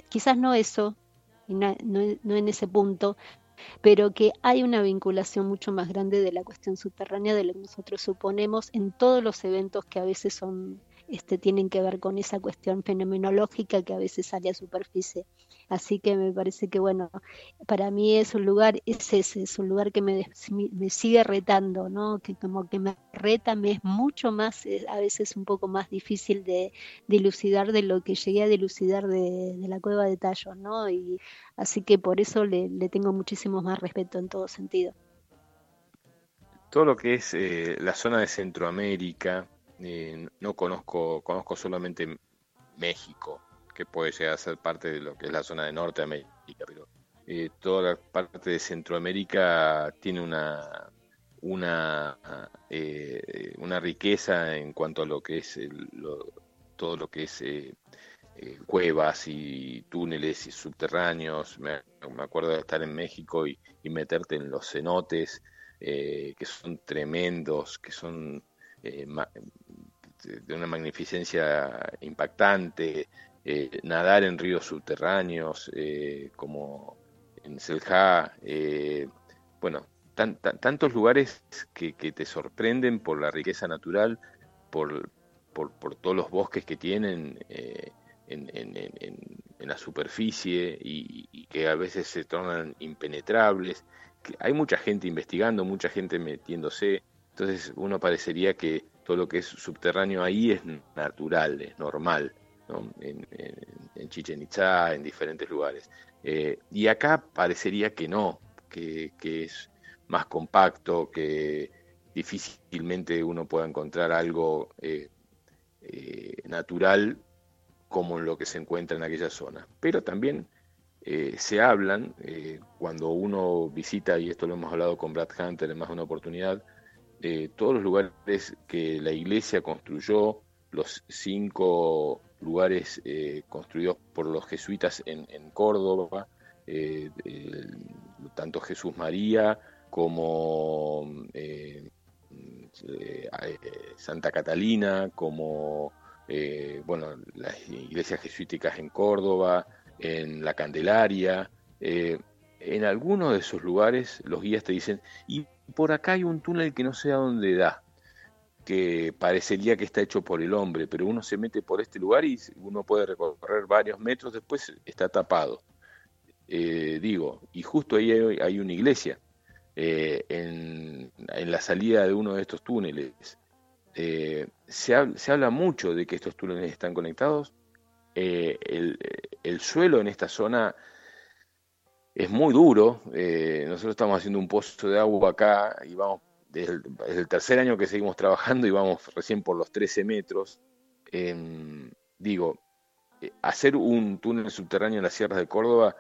quizás no eso, no, no, en ese punto, pero que hay una vinculación mucho más grande de la cuestión subterránea de lo que nosotros suponemos en todos los eventos que a veces son este, tienen que ver con esa cuestión fenomenológica que a veces sale a superficie. Así que me parece que, bueno, para mí es un lugar, es ese, es un lugar que me, me sigue retando, ¿no? Que como que me reta, me es mucho más, eh, a veces un poco más difícil de dilucidar de lo que llegué a dilucidar de, la cueva de Tallos, ¿no? Y así que por eso le, tengo muchísimo más respeto en todo sentido. Todo lo que es eh, la zona de Centroamérica, eh, no conozco, conozco solamente México, que puede llegar a ser parte de lo que es la zona de Norteamérica, pero eh, toda la parte de Centroamérica tiene una una eh, una riqueza en cuanto a lo que es todo lo que es cuevas y túneles y subterráneos. Me, acuerdo de estar en México y meterte en los cenotes, que son tremendos, que son de una magnificencia impactante, eh, nadar en ríos subterráneos eh, como en Selja, eh, bueno, tantos lugares que, te sorprenden por la riqueza natural, por, por, todos los bosques que tienen en, la superficie y, que a veces se tornan impenetrables. hay mucha gente investigando, mucha gente metiéndose, entonces uno parecería que todo lo que es subterráneo ahí es natural, es normal, en, Chichen Itza, en diferentes lugares. Eh, y acá parecería que no, que, es más compacto, que difícilmente uno pueda encontrar algo eh, eh, natural como lo que se encuentra en aquella zona. Pero también se hablan, cuando uno visita, y esto lo hemos hablado con Brad Hunter en más de una oportunidad, eh, todos los lugares que la iglesia construyó, los cinco lugares eh, construidos por los jesuitas en, Córdoba, eh, tanto Jesús María como Santa Catalina, como bueno, las iglesias jesuíticas en Córdoba, en la Candelaria. En algunos de esos lugares los guías te dicen, ¿y por acá hay un túnel que no sé a dónde da, que parecería que está hecho por el hombre, pero uno se mete por este lugar y uno puede recorrer varios metros, después está tapado. Eh, digo, y justo ahí hay, una iglesia, eh, en, la salida de uno de estos túneles. Eh, se, habla mucho de que estos túneles están conectados. el, suelo en esta zona es muy duro. Eh, nosotros estamos haciendo un pozo de agua acá y vamos desde el, tercer año que seguimos trabajando y vamos recién por los 13 metros, em, digo, eh, hacer un túnel subterráneo en las sierras de Córdoba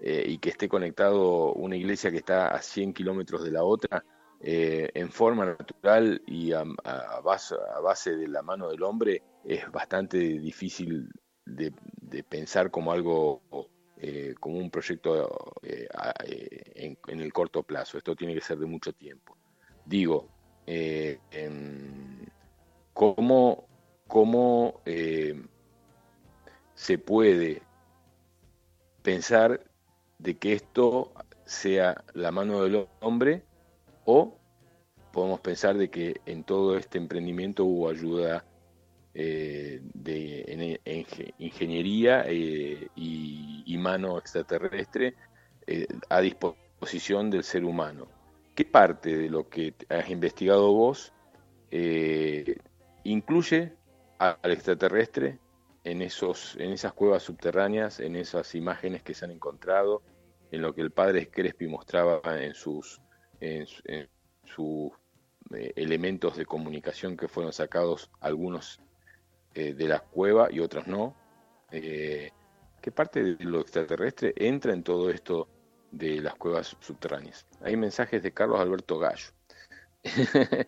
eh, y que esté conectado una iglesia que está a 100 kilómetros de la otra, en forma natural y a, base, de la mano del hombre, es bastante difícil de, pensar como algo, como un proyecto en, el corto plazo. Esto tiene que ser de mucho tiempo. Digo, ¿cómo, cómo se puede pensar de que esto sea la mano del hombre o podemos pensar de que en todo este emprendimiento hubo ayuda eh, de ingeniería eh, y, mano extraterrestre eh, a disposición del ser humano. ¿Qué parte de lo que has investigado vos incluye al extraterrestre en, esos, en esas cuevas subterráneas, en esas imágenes que se han encontrado, en lo que el padre Crespi mostraba en sus, en, sus elementos de comunicación que fueron sacados, algunos eh, de la cueva y otros no. Eh, ¿Qué parte de lo extraterrestre entra en todo esto de las cuevas subterráneas? Hay mensajes de Carlos Alberto Gallo.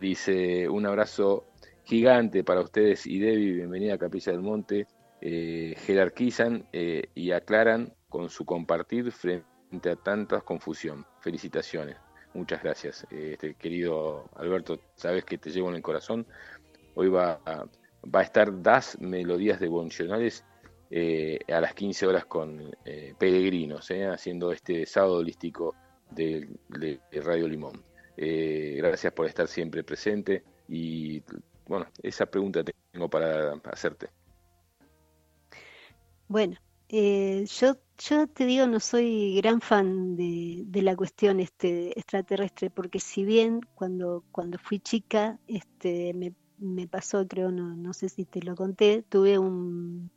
dice, un abrazo gigante para ustedes y Debbie, bienvenida a Capilla del Monte, eh, jerarquizan eh, y aclaran con su compartir frente a tanta confusión. Felicitaciones, muchas gracias. Eh, este, querido Alberto, sabes que te llevo en el corazón. Hoy va a, estar Das Melodías Devocionales a las 15 horas con Peregrinos, haciendo este sábado holístico de, de Radio Limón. gracias por estar siempre presente y bueno, esa pregunta tengo para hacerte. Bueno, eh, yo, yo te digo, no soy gran fan de, la cuestión este extraterrestre, porque si bien cuando, cuando fui chica, este, me, me pasó, creo, no, no sé si te lo conté, tuve un,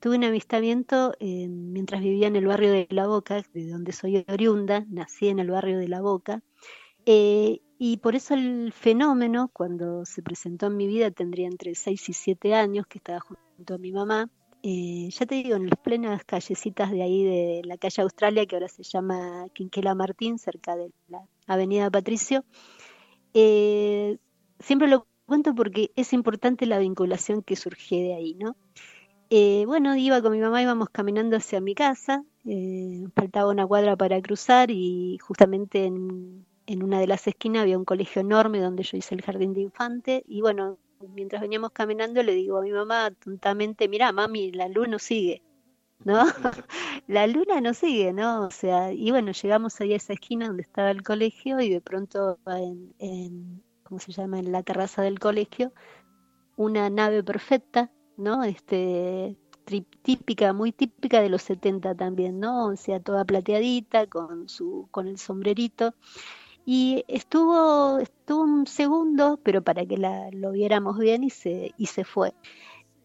tuve un avistamiento mientras vivía en el barrio de La Boca, de donde soy oriunda, nací en el barrio de La Boca, eh, y por eso el fenómeno, cuando se presentó en mi vida, tendría entre 6 y 7 años, que estaba junto a mi mamá. Eh, ya te digo, en las plenas callecitas de ahí de la calle Australia, que ahora se llama Quinquela Martín, cerca de la avenida Patricio. Eh, siempre lo cuento porque es importante la vinculación que surgió de ahí, ¿no? Eh, bueno, iba con mi mamá, íbamos caminando hacia mi casa, faltaba una cuadra para cruzar y justamente en en una de las esquinas había un colegio enorme donde yo hice el jardín de infante y bueno, mientras veníamos caminando le digo a mi mamá tontamente, mira mami, la luna no sigue, ¿no? la luna no sigue, ¿no? O sea, y bueno, llegamos ahí a esa esquina donde estaba el colegio y de pronto en, en ¿cómo se llama? En la terraza del colegio, una nave perfecta, ¿no? Este, típica, muy típica de los 70 también, ¿no? O sea, toda plateadita, con su, con el sombrerito. Y estuvo, estuvo un segundo, pero para que la, lo viéramos bien y se, y se fue.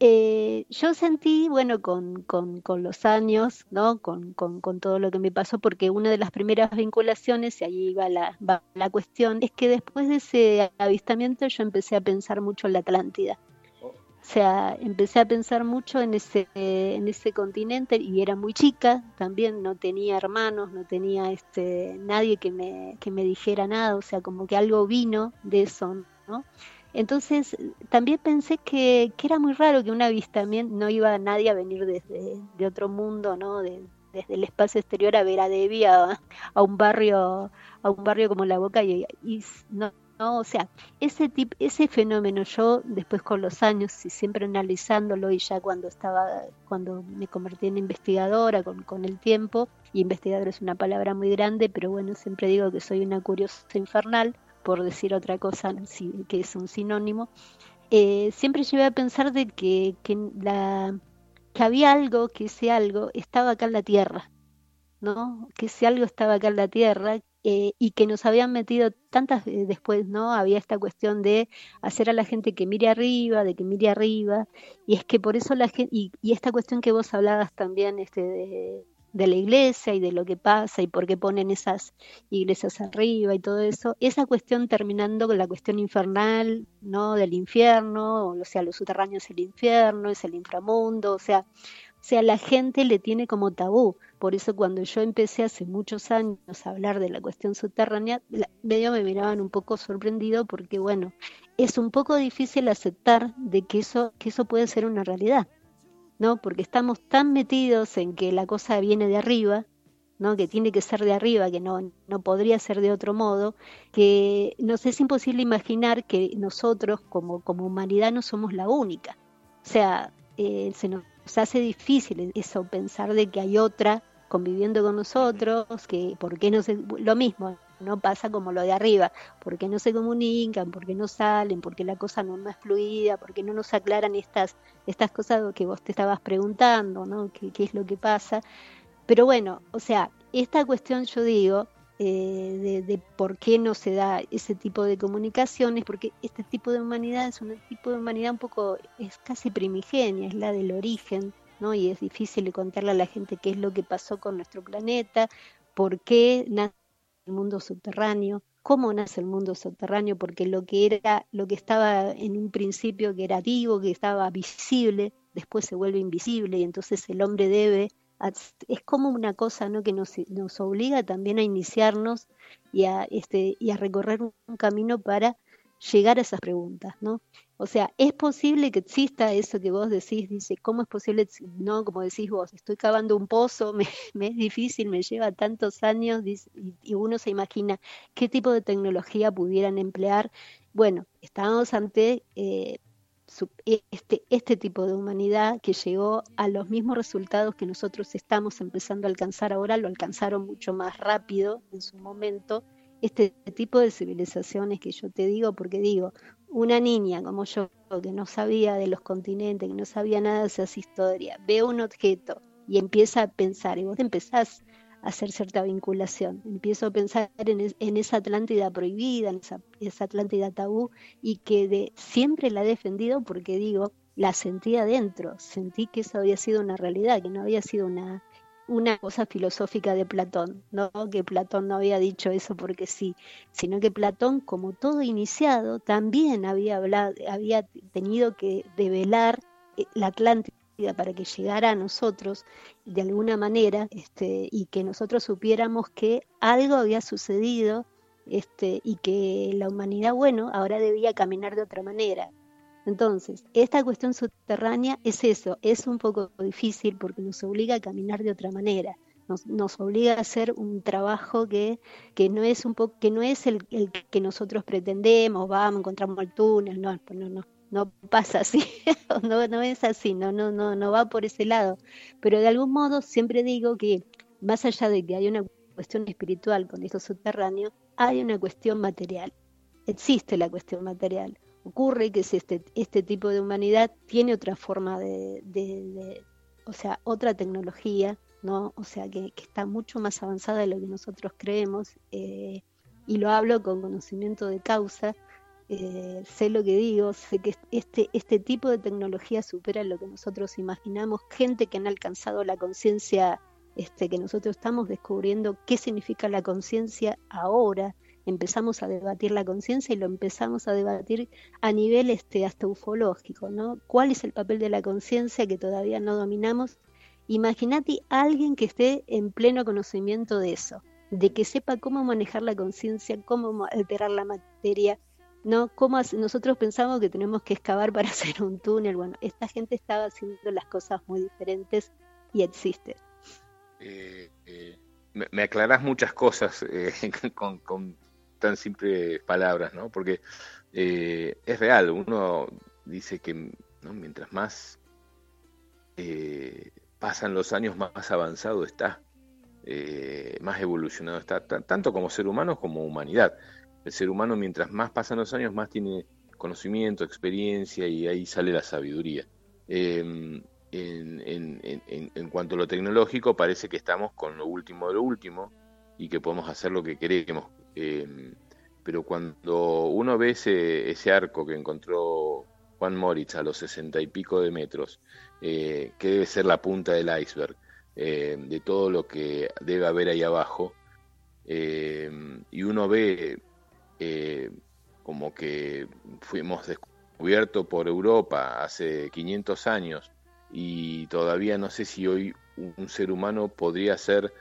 Eh, yo sentí, bueno, con, con, con los años, ¿no? Con, con, todo lo que me pasó, porque una de las primeras vinculaciones, y ahí va la, va la cuestión, es que después de ese avistamiento yo empecé a pensar mucho en la Atlántida. O sea, empecé a pensar mucho en ese, en ese continente y era muy chica también, no tenía hermanos, no tenía este, nadie que me, que me dijera nada, o sea, como que algo vino de eso, ¿no? Entonces, también pensé que, que era muy raro que un avistamiento, no iba nadie a venir desde de otro mundo, ¿no? De, desde el espacio exterior a ver a Debbie a, un barrio a un barrio como La Boca y, y no, o sea, ese, tip, ese fenómeno yo después con los años y siempre analizándolo y ya cuando estaba, cuando me convertí en investigadora con, con el tiempo, y investigador es una palabra muy grande, pero bueno, siempre digo que soy una curiosa infernal, por decir otra cosa que es un sinónimo, eh, siempre llevé a pensar de que, que, la, que había algo, que ese algo estaba acá en la Tierra, ¿no? Que ese algo estaba acá en la Tierra, eh, y que nos habían metido tantas después, ¿no? Había esta cuestión de hacer a la gente que mire arriba, de que mire arriba, y es que por eso la gente, y, esta cuestión que vos hablabas también, este, de la iglesia y de lo que pasa y por qué ponen esas iglesias arriba y todo eso, esa cuestión terminando con la cuestión infernal, ¿no? Del infierno, o sea, los subterráneos es el infierno, es el inframundo, o sea, o sea, la gente le tiene como tabú. Por eso cuando yo empecé hace muchos años a hablar de la cuestión subterránea, medio me miraban un poco sorprendido porque, bueno, es un poco difícil aceptar de que eso, que eso puede ser una realidad. ¿No? Porque estamos tan metidos en que la cosa viene de arriba, ¿no? Que tiene que ser de arriba, que no, no podría ser de otro modo, que nos es imposible imaginar que nosotros como, como humanidad no somos la única. O sea, eh, se nos hace difícil eso, pensar de que hay otra conviviendo con nosotros, que por qué no se, lo mismo, no pasa como lo de arriba, porque no se comunican, porque no salen, porque la cosa no, es fluida, porque no nos aclaran estas, estas cosas que vos te estabas preguntando, ¿no? ¿Qué, es lo que pasa? Pero bueno, o sea, esta cuestión yo digo, eh, de, de, por qué no se da ese tipo de comunicaciones, porque este tipo de humanidad es un tipo de humanidad un poco, es casi primigenia, es la del origen, ¿no? Y es difícil contarle a la gente qué es lo que pasó con nuestro planeta, por qué nace el mundo subterráneo, cómo nace el mundo subterráneo, porque lo que era, lo que estaba en un principio que era vivo, que estaba visible, después se vuelve invisible y entonces el hombre debe, es como una cosa ¿no? que nos, nos obliga también a iniciarnos y a, este, y a recorrer un camino para llegar a esas preguntas, ¿no? O sea, es posible que exista eso que vos decís, dice, ¿cómo es posible? No, como decís vos, estoy cavando un pozo, me, es difícil, me lleva tantos años y, uno se imagina qué tipo de tecnología pudieran emplear. Bueno, estamos ante eh, este, este tipo de humanidad que llegó a los mismos resultados que nosotros estamos empezando a alcanzar ahora, lo alcanzaron mucho más rápido en su momento este tipo de civilizaciones que yo te digo, porque digo, una niña como yo, que no sabía de los continentes, que no sabía nada de esas historias, ve un objeto y empieza a pensar, y vos empezás a hacer cierta vinculación, empiezo a pensar en, esa Atlántida prohibida, en esa, esa, Atlántida tabú, y que de, siempre la he defendido porque digo, la sentí adentro, sentí que eso había sido una realidad, que no había sido una, una cosa filosófica de Platón, no que Platón no había dicho eso porque sí, sino que Platón, como todo iniciado, también había hablado, había tenido que develar eh, la Atlántida para que llegara a nosotros de alguna manera este, y que nosotros supiéramos que algo había sucedido este, y que la humanidad, bueno, ahora debía caminar de otra manera. Entonces, esta cuestión subterránea es eso, es un poco difícil porque nos obliga a caminar de otra manera. Nos, obliga a hacer un trabajo que, que no es un poco, no es el, que nosotros pretendemos, vamos, encontramos el túnel, no, no, no, no pasa así, no, no es así, no, no, no, no va por ese lado. Pero de algún modo siempre digo que más allá de que hay una cuestión espiritual con esto subterráneo, hay una cuestión material. Existe la cuestión material ocurre que este, este tipo de humanidad tiene otra forma de, o sea, otra tecnología, ¿no? O sea, que, está mucho más avanzada de lo que nosotros creemos, eh, y lo hablo con conocimiento de causa, eh, sé lo que digo, sé que este, este tipo de tecnología supera lo que nosotros imaginamos, gente que han alcanzado la conciencia este, que nosotros estamos descubriendo qué significa la conciencia ahora, empezamos a debatir la conciencia y lo empezamos a debatir a nivel este, hasta ufológico, ¿no? ¿Cuál es el papel de la conciencia que todavía no dominamos? Imagínate alguien que esté en pleno conocimiento de eso, de que sepa cómo manejar la conciencia, cómo alterar la materia, ¿no? Cómo nosotros pensamos que tenemos que excavar para hacer un túnel. Bueno, esta gente estaba haciendo las cosas muy diferentes y existe. Eh, eh, me, aclaras muchas cosas eh, con, tan simples palabras, ¿no? Porque eh, es real, uno dice que mientras más eh, pasan los años, más avanzado está, eh, más evolucionado está, tanto como ser humano como humanidad. El ser humano, mientras más pasan los años, más tiene conocimiento, experiencia y ahí sale la sabiduría. Em, en, cuanto a lo tecnológico, parece que estamos con lo último de lo último y que podemos hacer lo que queremos. Eh, pero cuando uno ve ese, arco que encontró Juan Moritz a los sesenta y pico de metros, eh, que debe ser la punta del iceberg, de todo lo que debe haber ahí abajo. y uno ve como que fuimos descubiertos por Europa hace 500 años y todavía no sé si hoy un ser humano podría ser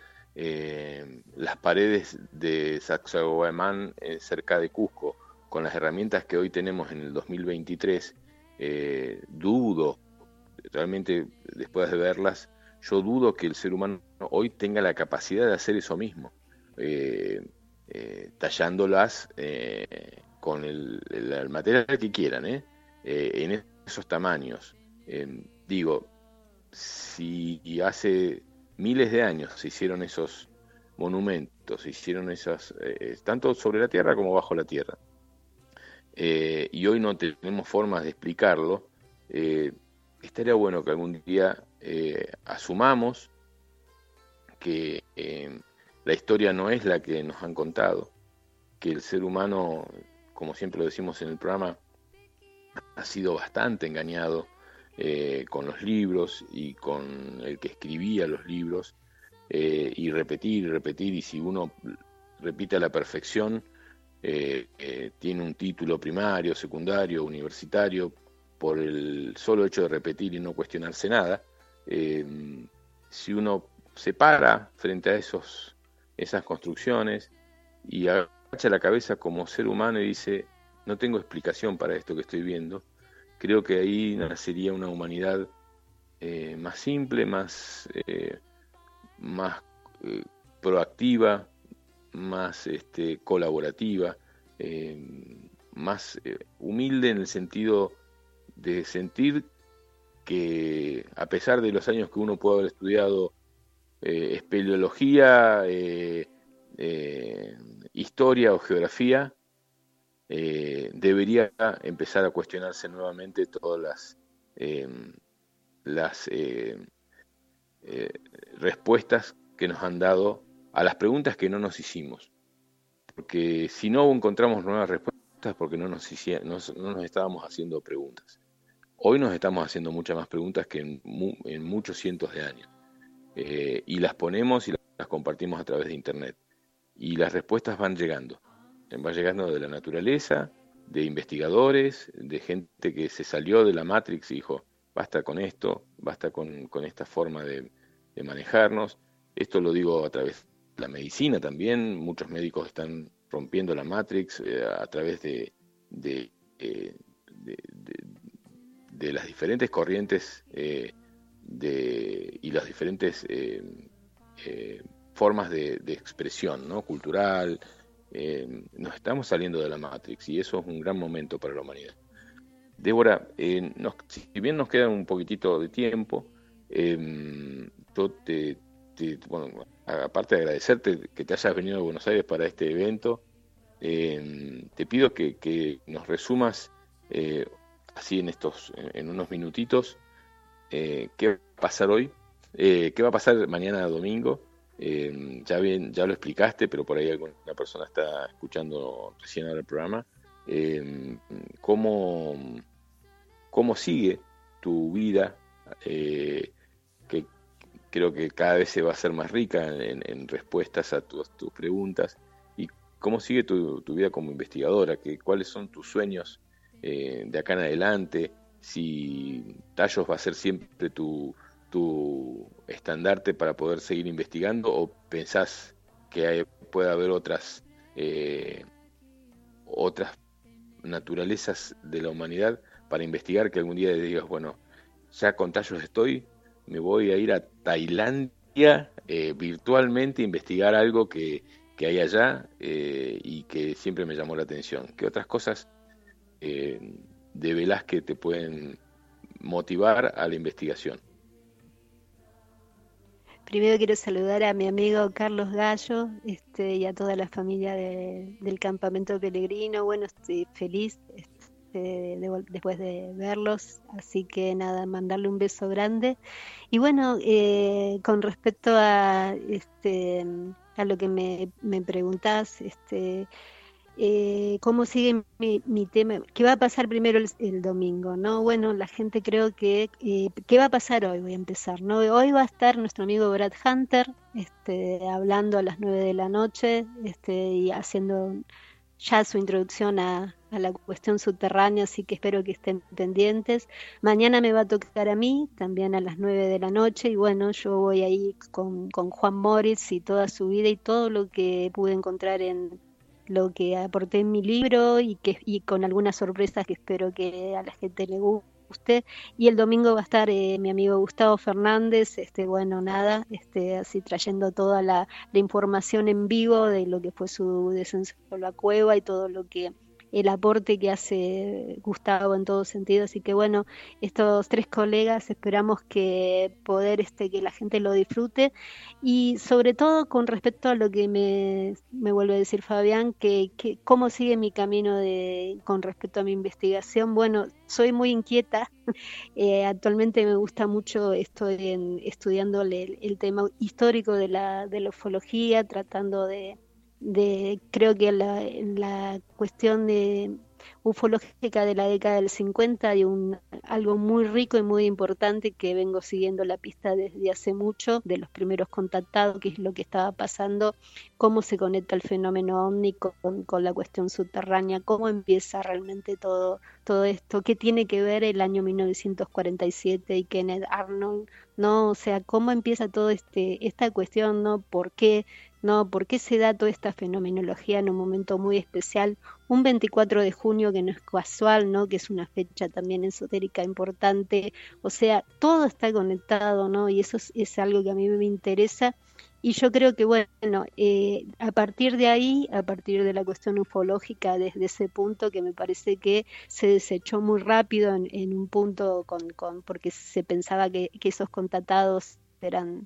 eh, las paredes de Sacsayhuamán eh, cerca de Cusco, con las herramientas que hoy tenemos en el 2023, eh, dudo, realmente después de verlas, yo dudo que el ser humano hoy tenga la capacidad de hacer eso mismo, tallándolas con el, material que quieran, en esos tamaños. digo, si hace miles de años se hicieron esos monumentos, se hicieron esas, eh, tanto sobre la tierra como bajo la tierra. Eh, y hoy no tenemos formas de explicarlo. Eh, estaría bueno que algún día asumamos que la historia no es la que nos han contado, que el ser humano, como siempre lo decimos en el programa, ha sido bastante engañado eh, con los libros y con el que escribía los libros, eh, y repetir y repetir, y si uno repite a la perfección, eh, tiene un título primario, secundario, universitario, por el solo hecho de repetir y no cuestionarse nada, si uno se para frente a esos, esas construcciones y agacha la cabeza como ser humano y dice, no tengo explicación para esto que estoy viendo, creo que ahí nacería una humanidad eh, más simple, más, eh, más eh, proactiva, más este, colaborativa, más humilde en el sentido de sentir que a pesar de los años que uno puede haber estudiado espeleología, historia o geografía, eh, debería empezar a cuestionarse nuevamente todas las, eh, eh, respuestas que nos han dado a las preguntas que no nos hicimos. Porque si no encontramos nuevas respuestas, porque no nos, no nos estábamos haciendo preguntas. Hoy nos estamos haciendo muchas más preguntas que en muchos cientos de años. y las ponemos y las compartimos a través de Internet. Y las respuestas van llegando va llegando de la naturaleza, de investigadores, de gente que se salió de la Matrix y dijo, basta con esto, basta con, esta forma de, manejarnos. Esto lo digo a través de la medicina también, muchos médicos están rompiendo la Matrix eh, a través de, eh, de, las diferentes corrientes eh, y las diferentes formas de, expresión, ¿no? cultural, eh, nos estamos saliendo de la Matrix y eso es un gran momento para la humanidad. Débora, eh, si bien nos queda un poquitito de tiempo, em, yo te, bueno, aparte de agradecerte que te hayas venido a Buenos Aires para este evento, em, te pido que, nos resumas eh, así en estos, en unos minutitos, qué va a pasar hoy, qué va a pasar mañana domingo eh, ya bien, ya lo explicaste, pero por ahí alguna persona está escuchando recién ahora el programa. Eh, ¿cómo, sigue tu vida? Eh, que creo que cada vez se va a hacer más rica en, respuestas a tus, preguntas. ¿Y cómo sigue tu, vida como investigadora? Que, ¿Cuáles son tus sueños de acá en adelante? Si Tallos va a ser siempre tu, tu estandarte para poder seguir investigando o pensás que puede haber otras eh, otras naturalezas de la humanidad para investigar que algún día digas bueno ya con tallos estoy me voy a ir a Tailandia eh, virtualmente a investigar algo que, hay allá eh, y que siempre me llamó la atención. Qué otras cosas de Velázquez te pueden motivar a la investigación Primero quiero saludar a mi amigo Carlos Gallo este, y a toda la familia del campamento peregrino. Bueno, estoy feliz este, después de verlos, así que nada, mandarle un beso grande. Y bueno, eh, con respecto a, este, a lo que me, me preguntás, este, eh, cómo sigue mi, tema, qué va a pasar primero el, domingo, ¿no? Bueno, la gente creo que, eh, ¿qué va a pasar hoy? Voy a empezar, ¿no? Hoy va a estar nuestro amigo Brad Hunter, este, hablando a las 9 de la noche, este, y haciendo ya su introducción a, la cuestión subterránea, así que espero que estén pendientes. Mañana me va a tocar a mí, también a las 9 de la noche, y bueno, yo voy ahí con, con Juan Moritz y toda su vida y todo lo que pude encontrar en lo que aporté en mi libro y que y con algunas sorpresas que espero que a la gente le guste. Y el domingo va a estar eh, mi amigo Gustavo Fernández este bueno nada este así trayendo toda la, la información en vivo de lo que fue su descenso a la cueva y todo lo que el aporte que hace Gustavo en todo sentido. Así que bueno, estos tres colegas esperamos que poder este, que la gente lo disfrute y sobre todo con respecto a lo que me, me vuelve a decir Fabián, que, que, cómo sigue mi camino de, con respecto a mi investigación. Bueno, soy muy inquieta. Eh, actualmente me gusta mucho, estoy estudiando el, el tema histórico de la, de la ufología, tratando de de creo que la, la cuestión de ufológica de la década del 50 hay un, algo muy rico y muy importante que vengo siguiendo la pista desde hace mucho, de los primeros contactados, que es lo que estaba pasando, cómo se conecta el fenómeno ovni con, con la cuestión subterránea, cómo empieza realmente todo, todo esto, qué tiene que ver el año 1947 y Kenneth Arnold, ¿no? O sea, cómo empieza todo este, esta cuestión, ¿no? ¿Por qué ¿no? ¿Por qué se da toda esta fenomenología en un momento muy especial? Un 24 de junio que no es casual, ¿no? Que es una fecha también esotérica importante. O sea, todo está conectado, ¿no? Y eso es, algo que a mí me interesa. Y yo creo que, bueno, eh, a partir de ahí, a partir de la cuestión ufológica, desde ese punto que me parece que se desechó muy rápido en, un punto con, con, porque se pensaba que, que esos contactados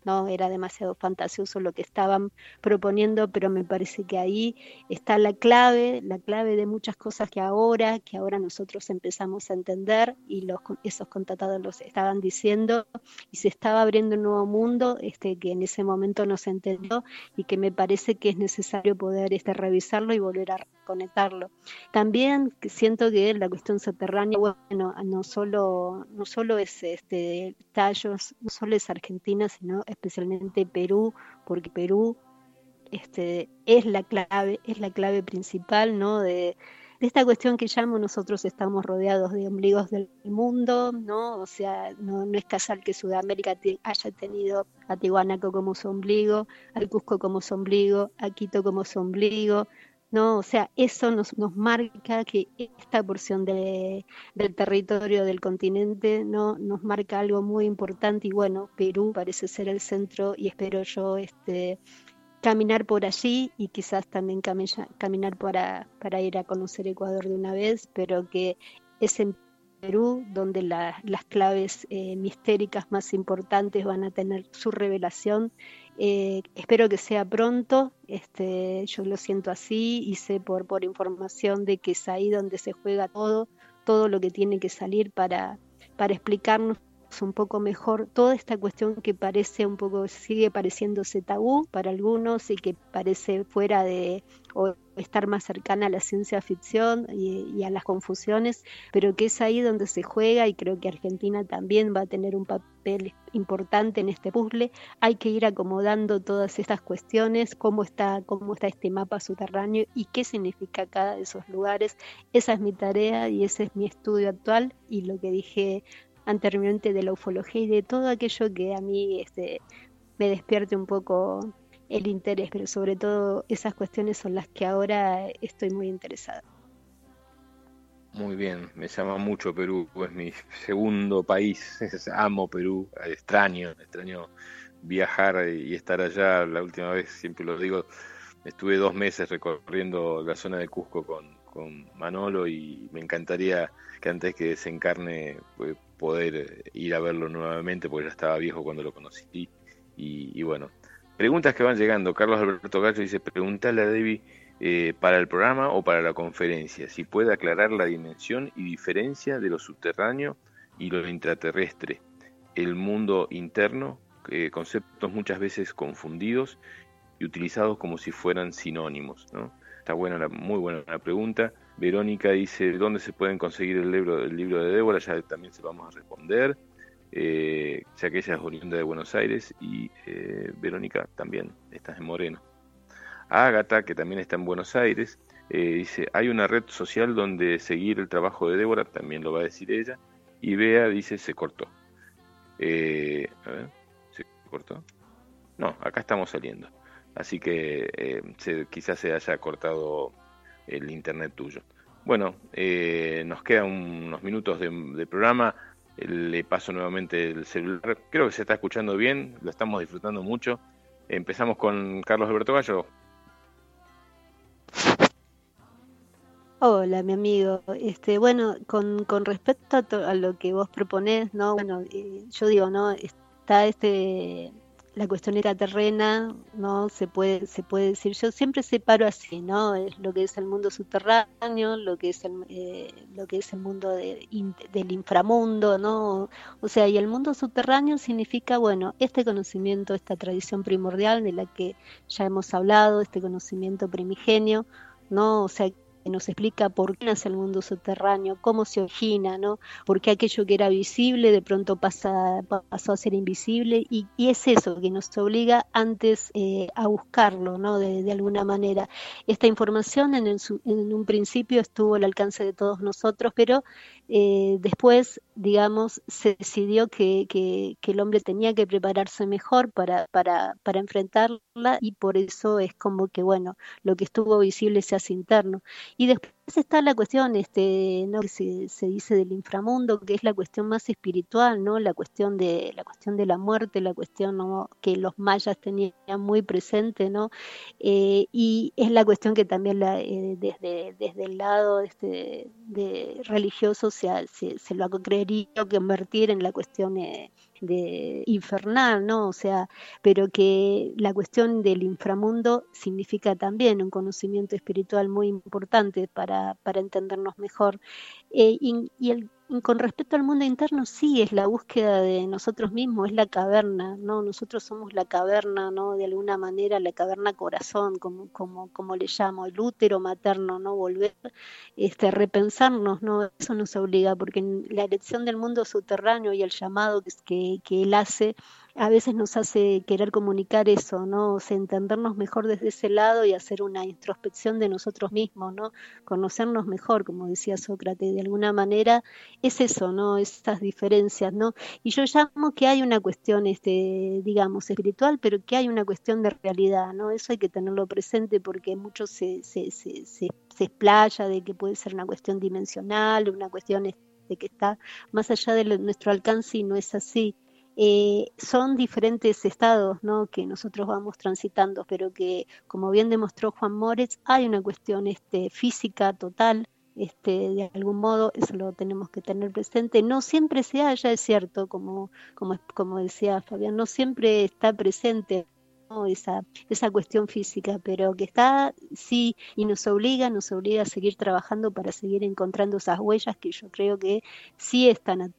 no era demasiado fantasioso lo que estaban proponiendo, pero me parece que ahí está la clave, la clave de muchas cosas que ahora, que ahora nosotros empezamos a entender y esos contactados los estaban diciendo y se estaba abriendo un nuevo mundo este, que en ese momento no se entendió y que me parece que es necesario poder este, revisarlo y volver a conectarlo. También siento que la cuestión subterránea, bueno, no solo, no solo es este, tallos, no solo es Argentina, sino especialmente Perú, porque Perú este, es la clave, es la clave principal, ¿no? De, esta cuestión que llamo nosotros estamos rodeados de ombligos del mundo, ¿no? O sea, no, no es casual que Sudamérica haya tenido a Tihuanaco como su ombligo, al Cusco como su ombligo, a Quito como su ombligo, ¿no? O sea, eso nos, nos marca que esta porción de, del territorio del continente, ¿no? Nos marca algo muy importante y bueno, Perú parece ser el centro y espero yo este, caminar por allí y quizás también caminar para, para ir a conocer Ecuador de una vez, pero que es en Perú donde las claves eh, mistéricas más importantes van a tener su revelación eh, espero que sea pronto, este, yo lo siento así y sé por, por información de que es ahí donde se juega todo, todo lo que tiene que salir para, para explicarnos un poco mejor toda esta cuestión que parece un poco, sigue pareciéndose tabú para algunos y que parece fuera de, estar más cercana a la ciencia ficción y, a las confusiones, pero que es ahí donde se juega y creo que Argentina también va a tener un papel importante en este puzzle. Hay que ir acomodando todas estas cuestiones, cómo está, cómo está este mapa subterráneo y qué significa cada de esos lugares. Esa es mi tarea y ese es mi estudio actual y lo que dije anteriormente de la ufología y de todo aquello que a mí este, me despierte un poco el interés, pero sobre todo esas cuestiones son las que ahora estoy muy interesada. Muy bien, me llama mucho Perú, es mi segundo país, amo Perú, extraño, extraño viajar y estar allá, la última vez, siempre lo digo, estuve dos meses recorriendo la zona de Cusco con, con Manolo y me encantaría que antes que desencarne pues, poder ir a verlo nuevamente porque ya estaba viejo cuando lo conocí. Y, bueno, preguntas que van llegando. Carlos Alberto Gallo dice, pregúntale a Debbie eh, para el programa o para la conferencia, si puede aclarar la dimensión y diferencia de lo subterráneo y lo intraterrestre, el mundo interno, eh, conceptos muchas veces confundidos y utilizados como si fueran sinónimos. ¿no? Está buena, la, muy buena la pregunta. Verónica dice, ¿dónde se pueden conseguir el libro, el libro de Débora? Ya también se vamos a responder, eh, ya que ella es oriunda de Buenos Aires y eh, Verónica también, está en Moreno. Ágata, que también está en Buenos Aires, eh, dice, hay una red social donde seguir el trabajo de Débora, también lo va a decir ella, y Bea dice, se cortó. a ver, ¿se cortó? No, acá estamos saliendo. Así que quizás se haya cortado el internet tuyo. Bueno, nos quedan unos minutos de, programa. Le paso nuevamente el celular. Creo que se está escuchando bien, lo estamos disfrutando mucho. Empezamos con Carlos Alberto Gallo. Hola, mi amigo. Este, bueno, con, con respecto a, lo que vos proponés, no, bueno, eh, yo digo, no, está este la cuestión terrena, ¿no? Se puede, se puede decir, yo siempre separo así, ¿no? Es lo que es el mundo subterráneo, lo que es el, eh, lo que es el mundo del inframundo, ¿no? O sea, y el mundo subterráneo significa, bueno, este conocimiento, esta tradición primordial de la que ya hemos hablado, este conocimiento primigenio, ¿no? O sea, nos explica por qué nace el mundo subterráneo, cómo se origina, ¿no? por qué aquello que era visible de pronto pasa, pasó a ser invisible y, es eso que nos obliga antes eh, a buscarlo ¿no? De, alguna manera. Esta información en, en, un principio estuvo al alcance de todos nosotros, pero eh, después, digamos, se decidió que, que, el hombre tenía que prepararse mejor para, para, para enfrentarla y por eso es como que, bueno, lo que estuvo visible se hace interno. Y después está la cuestión, este, ¿no? que se, dice del inframundo, que es la cuestión más espiritual, ¿no? La cuestión de, la cuestión de la muerte, la cuestión que los mayas tenían muy presente, ¿no? Eh, y es la cuestión que también la, eh, desde, desde el lado este, de religioso se, se, se lo querido convertir en la cuestión eh, de infernal, ¿no? O sea, pero que la cuestión del inframundo significa también un conocimiento espiritual muy importante para, para entendernos mejor. Eh, y, y el con respecto al mundo interno, sí, es la búsqueda de nosotros mismos, es la caverna, ¿no? Nosotros somos la caverna, ¿no? De alguna manera, la caverna corazón, como, como, como le llamo, el útero materno, ¿no? Volver, este, repensarnos, ¿no? Eso nos obliga, porque la elección del mundo subterráneo y el llamado que, que él hace, a veces nos hace querer comunicar eso, ¿no? O sea, entendernos mejor desde ese lado y hacer una introspección de nosotros mismos, ¿no? Conocernos mejor, como decía Sócrates, de alguna manera es eso, ¿no? Estas diferencias, ¿no? Y yo llamo que hay una cuestión, este, digamos, espiritual, pero que hay una cuestión de realidad, ¿no? Eso hay que tenerlo presente porque mucho se, se, se, se, se explaya de que puede ser una cuestión dimensional, una cuestión de que está más allá de nuestro alcance y no es así. Eh, son diferentes estados ¿no? que nosotros vamos transitando, pero que, como bien demostró Juan Moritz, hay una cuestión este, física total. Este, de algún modo, eso lo tenemos que tener presente. No siempre se halla, es cierto, como, como, como decía Fabián, no siempre está presente esa, esa cuestión física, pero que está, sí, y nos obliga, nos obliga a seguir trabajando para seguir encontrando esas huellas que yo creo que sí están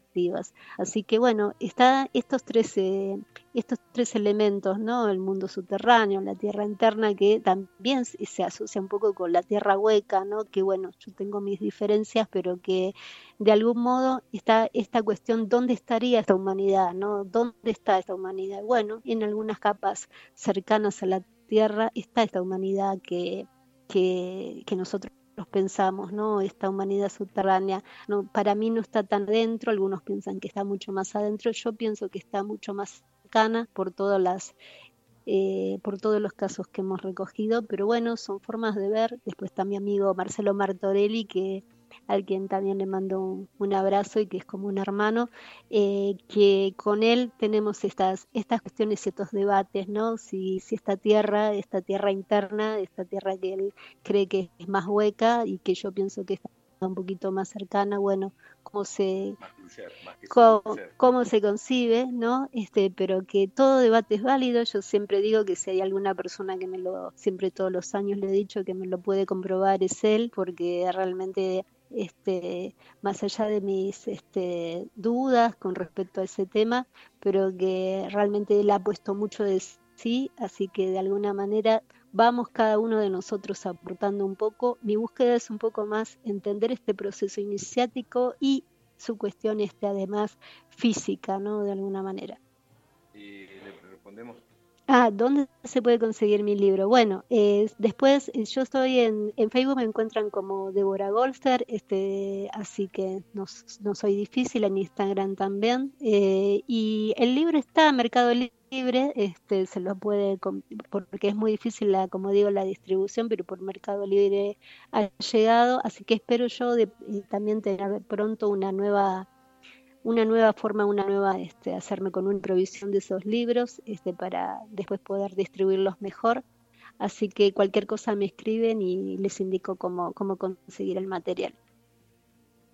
Así que bueno, está estos tres, eh, estos tres elementos, ¿no? El mundo subterráneo, la tierra interna, que también se asocia un poco con la tierra hueca, ¿no? Que bueno, yo tengo mis diferencias, pero que de algún modo está esta cuestión, ¿dónde estaría esta humanidad, ¿no? ¿Dónde está esta humanidad? Bueno, en algunas capas cercanas a la tierra está esta humanidad que, que, que nosotros pensamos, ¿no? Esta humanidad subterránea, no, para mí no está tan dentro, algunos piensan que está mucho más adentro, yo pienso que está mucho más cercana por todas las eh, por todos los casos que hemos recogido, pero bueno, son formas de ver. Después está mi amigo Marcelo Martorelli, que al quien también le mando un, abrazo y que es como un hermano, eh, que con él tenemos estas, estas cuestiones y estos debates, ¿no? Si, si esta tierra, esta tierra interna, esta tierra que él cree que es más hueca y que yo pienso que está un poquito más cercana, bueno, cómo se cómo, se concibe, ¿no? Este, pero que todo debate es válido. Yo siempre digo que si hay alguna persona que me lo, siempre todos los años le he dicho que me lo puede comprobar es él, porque realmente este, más allá de mis este, dudas con respecto a ese tema, pero que realmente él ha puesto mucho de sí, así que de alguna manera vamos cada uno de nosotros aportando un poco. Mi búsqueda es un poco más entender este proceso iniciático y su cuestión este además física, ¿no? De alguna manera. Le respondemos Ah, ¿dónde se puede conseguir mi libro? Bueno, eh, después yo estoy en, en, Facebook, me encuentran como Deborah Golster, este, así que no, no soy difícil, en Instagram también. Eh, y el libro está en Mercado Libre, este, se lo puede, porque es muy difícil, la, como digo, la distribución, pero por Mercado Libre ha llegado, así que espero yo de, también tener pronto una nueva una nueva forma, una nueva, este, hacerme con una provisión de esos libros este, para después poder distribuirlos mejor. Así que cualquier cosa me escriben y les indico cómo, cómo conseguir el material.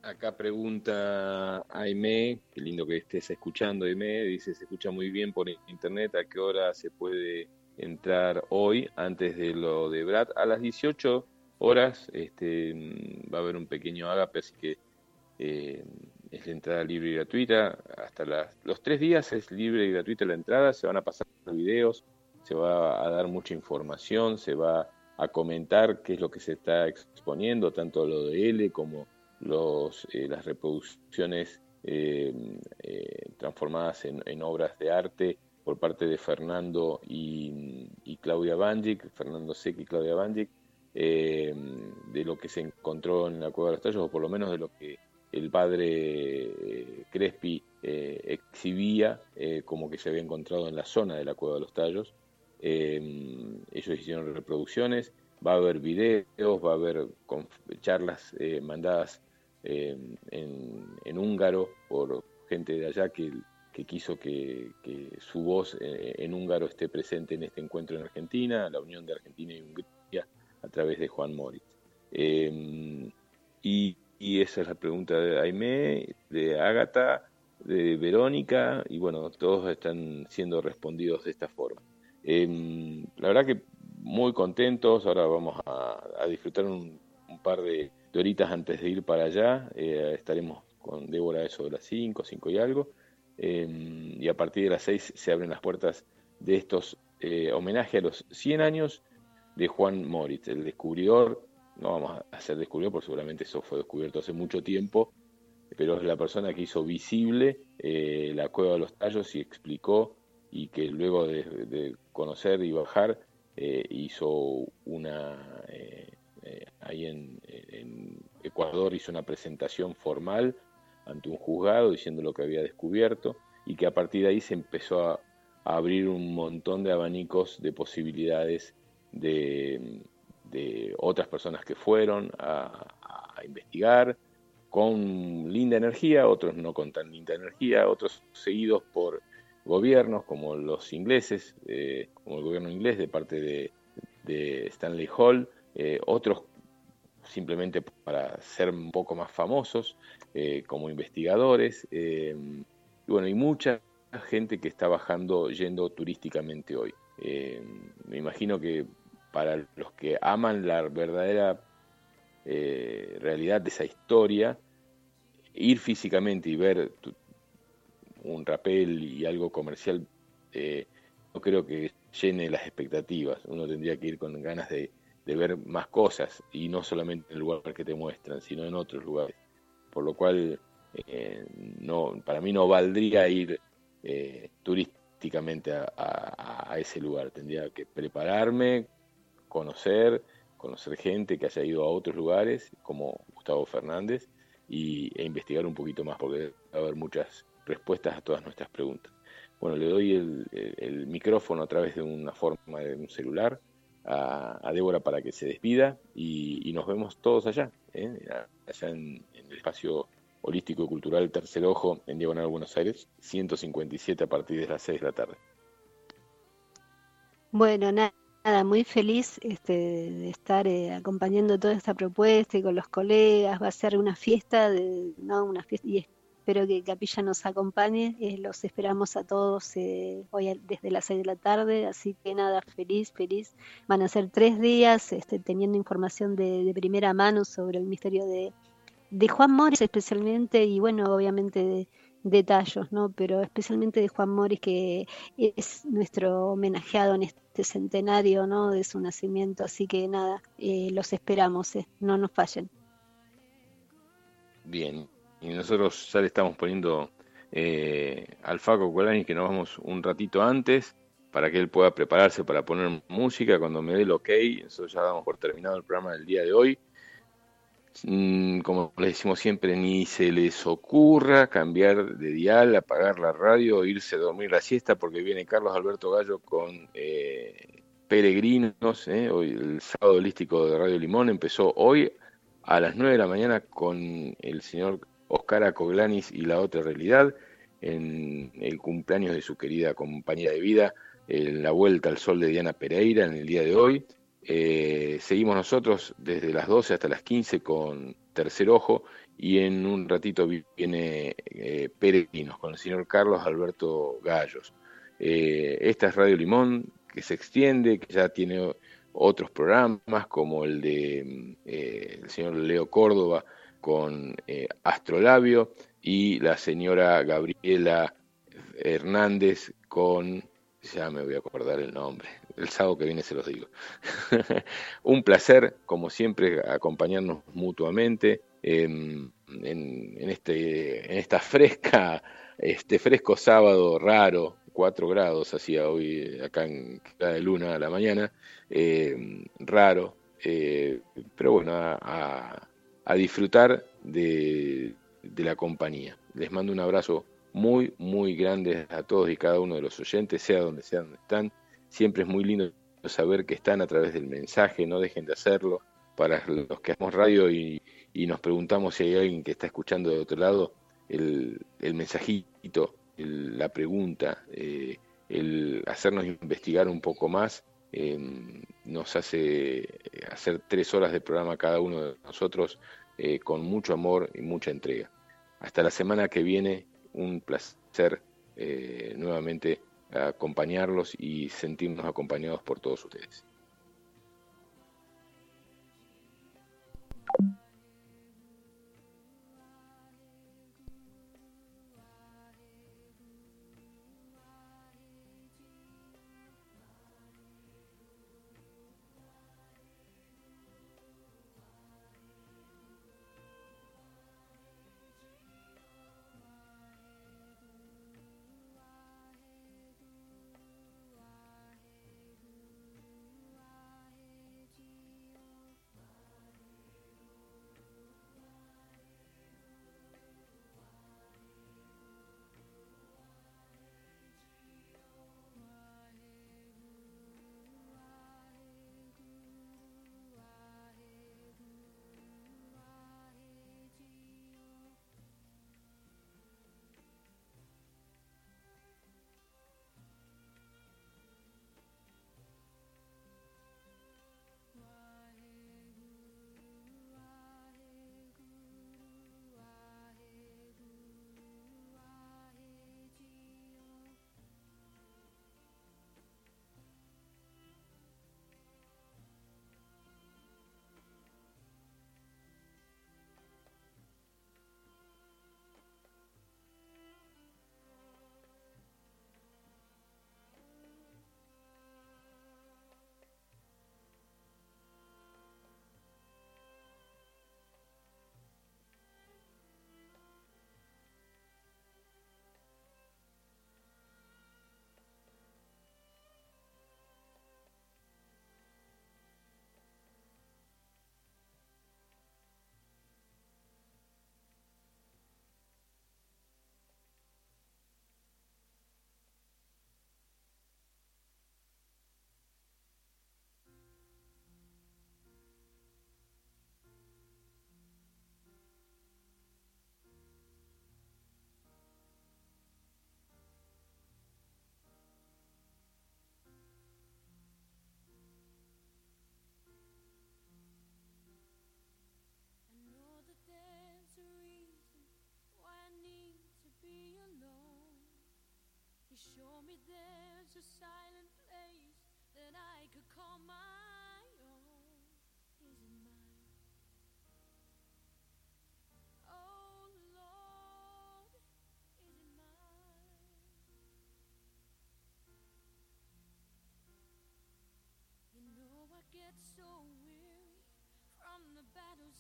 Acá pregunta Aime, qué lindo que estés escuchando Aime, dice se escucha muy bien por internet, ¿a qué hora se puede entrar hoy antes de lo de Brad? A las 18 horas este, va a haber un pequeño agape, así que eh, es la entrada libre y gratuita. Hasta los tres días es libre y gratuita la entrada, se van a pasar videos, se va a dar mucha información, se va a comentar qué es lo que se está exponiendo, tanto lo de L como los, eh, las reproducciones eh, eh, transformadas en, obras de arte por parte de Fernando y, Claudia Banjic, Fernando Sec y Claudia Banjic, de lo que se encontró en la Cueva de los Tallos, o por lo menos de lo que el padre eh, Crespi eh, exhibía eh, como que se había encontrado en la zona de la Cueva de los Tallos. ellos hicieron reproducciones, va a haber videos, va a haber charlas mandadas en, húngaro por gente de allá que, quiso que, su voz en húngaro esté presente en este encuentro en Argentina, la unión de Argentina y Hungría a través de Juan Moritz. y y esa es la pregunta de Aimé, de Ágata, de Verónica, y bueno, todos están siendo respondidos de esta forma. Em, la verdad que muy contentos, ahora vamos a, disfrutar un, par de, horitas antes de ir para allá, eh, estaremos con Débora eso de las 5, 5 y algo, em, y a partir de las 6 se abren las puertas de estos eh, homenaje a los 100 años de Juan Moritz, el descubridor no vamos a hacer descubierto, porque seguramente eso fue descubierto hace mucho tiempo, pero es la persona que hizo visible eh, la cueva de los tallos y explicó y que luego de, conocer y bajar eh, hizo una eh, ahí en, Ecuador hizo una presentación formal ante un juzgado diciendo lo que había descubierto y que a partir de ahí se empezó a abrir un montón de abanicos de posibilidades de, de otras personas que fueron a, investigar con linda energía, otros no con tan linda energía, otros seguidos por gobiernos como los ingleses, eh, como el gobierno inglés de parte de, Stanley Hall, eh, otros simplemente para ser un poco más famosos eh, como investigadores, y bueno, y mucha gente que está bajando yendo turísticamente hoy. me imagino que para los que aman la verdadera eh, realidad de esa historia, ir físicamente y ver un rapel y algo comercial, eh, no creo que llene las expectativas. Uno tendría que ir con ganas de, ver más cosas y no solamente en el lugar que te muestran, sino en otros lugares. Por lo cual, eh, no, para mí no valdría ir turísticamente a ese lugar. Tendría que prepararme, conocer, conocer gente que haya ido a otros lugares, como Gustavo Fernández, y, e investigar un poquito más, porque va a haber muchas respuestas a todas nuestras preguntas. Bueno, le doy el, micrófono a través de una forma de un celular a, Débora para que se despida y, nos vemos todos allá, ¿eh? allá en, el espacio holístico y cultural Tercer Ojo en Diagonal Buenos Aires, 157 a partir de las 6 de la tarde. Bueno, nada Nada, muy feliz este, de estar eh, acompañando toda esta propuesta y con los colegas. Va a ser una fiesta, de, no una fiesta, y espero que Capilla nos acompañe. Eh, los esperamos a todos eh, hoy desde las seis de la tarde, así que nada, feliz, feliz. Van a ser tres días este, teniendo información de, de primera mano sobre el misterio de, de Juan Morris especialmente y bueno, obviamente de detalles, ¿no? Pero especialmente de Juan Morris, que es nuestro homenajeado en este centenario ¿no? de su nacimiento. Así que nada, eh, los esperamos, eh, no nos fallen. Bien, y nosotros ya le estamos poniendo eh, al Faco Colani que nos vamos un ratito antes para que él pueda prepararse para poner música. Cuando me dé el ok, nosotros ya damos por terminado el programa del día de hoy. Mm, como les decimos siempre, ni se les ocurra cambiar de dial, apagar la radio, irse a dormir la siesta, porque viene Carlos Alberto Gallo con eh, Peregrinos, eh, hoy el sábado holístico de Radio Limón empezó hoy a las 9 de la mañana con el señor Oscar Acoglanis y la otra realidad, en el cumpleaños de su querida compañera de vida, en la vuelta al sol de Diana Pereira en el día de hoy. Eh, seguimos nosotros desde las 12 hasta las 15 con Tercer Ojo y en un ratito viene eh, Peregrinos con el señor Carlos Alberto Gallos. Eh, esta es Radio Limón que se extiende, que ya tiene otros programas como el de el señor Leo Córdoba con Astrolabio y la señora Gabriela Hernández con ya me voy a acordar el nombre. El sábado que viene se los digo. un placer, como siempre, acompañarnos mutuamente en, este, en esta fresca, este fresco sábado raro, 4 grados hacía hoy acá en la luna a la mañana, eh, raro, eh, pero bueno, a, disfrutar de, de la compañía. Les mando un abrazo muy, muy grandes a todos y cada uno de los oyentes, sea donde sea donde están. Siempre es muy lindo saber que están a través del mensaje, no dejen de hacerlo. Para los que hacemos radio y, nos preguntamos si hay alguien que está escuchando de otro lado, el, mensajito, la pregunta, eh, el hacernos investigar un poco más, em, nos hace hacer tres horas de programa cada uno de nosotros eh, con mucho amor y mucha entrega. Hasta la semana que viene un placer eh, nuevamente acompañarlos y sentirnos acompañados por todos ustedes.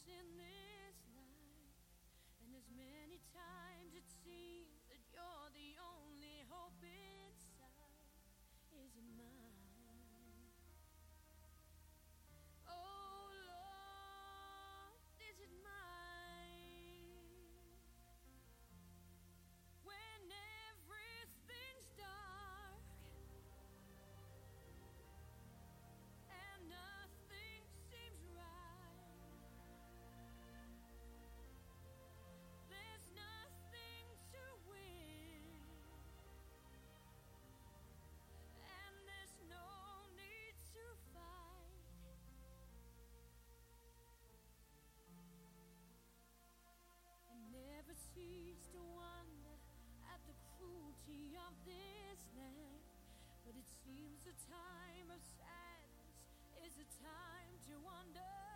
in this life. And as many times it seems that you're the only hope inside, is it mine? beauty of this land. But it seems a time of sadness is a time to wonder.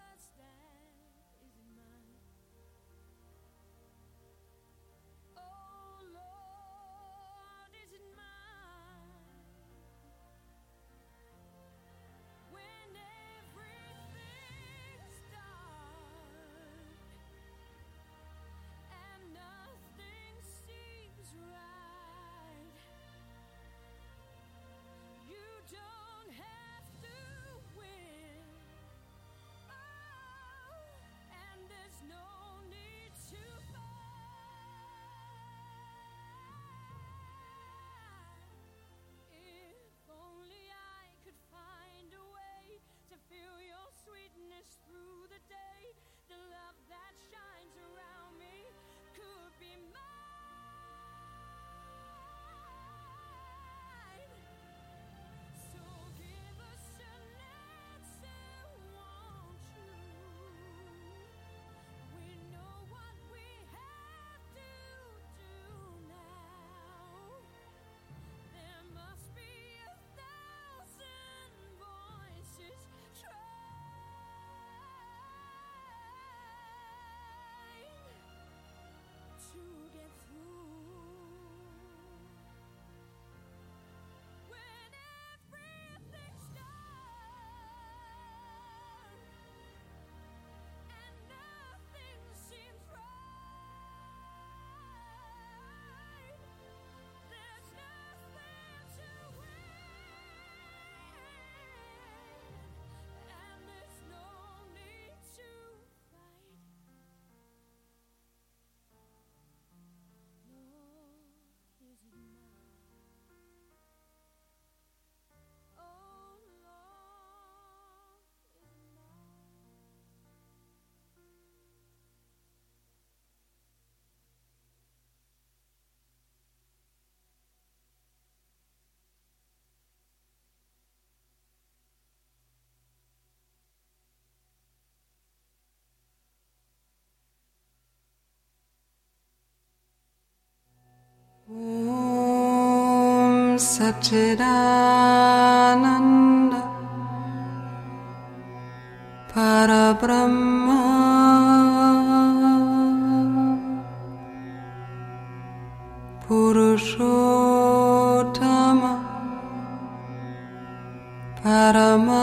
सच्चिदानन्द। परब्रह्म।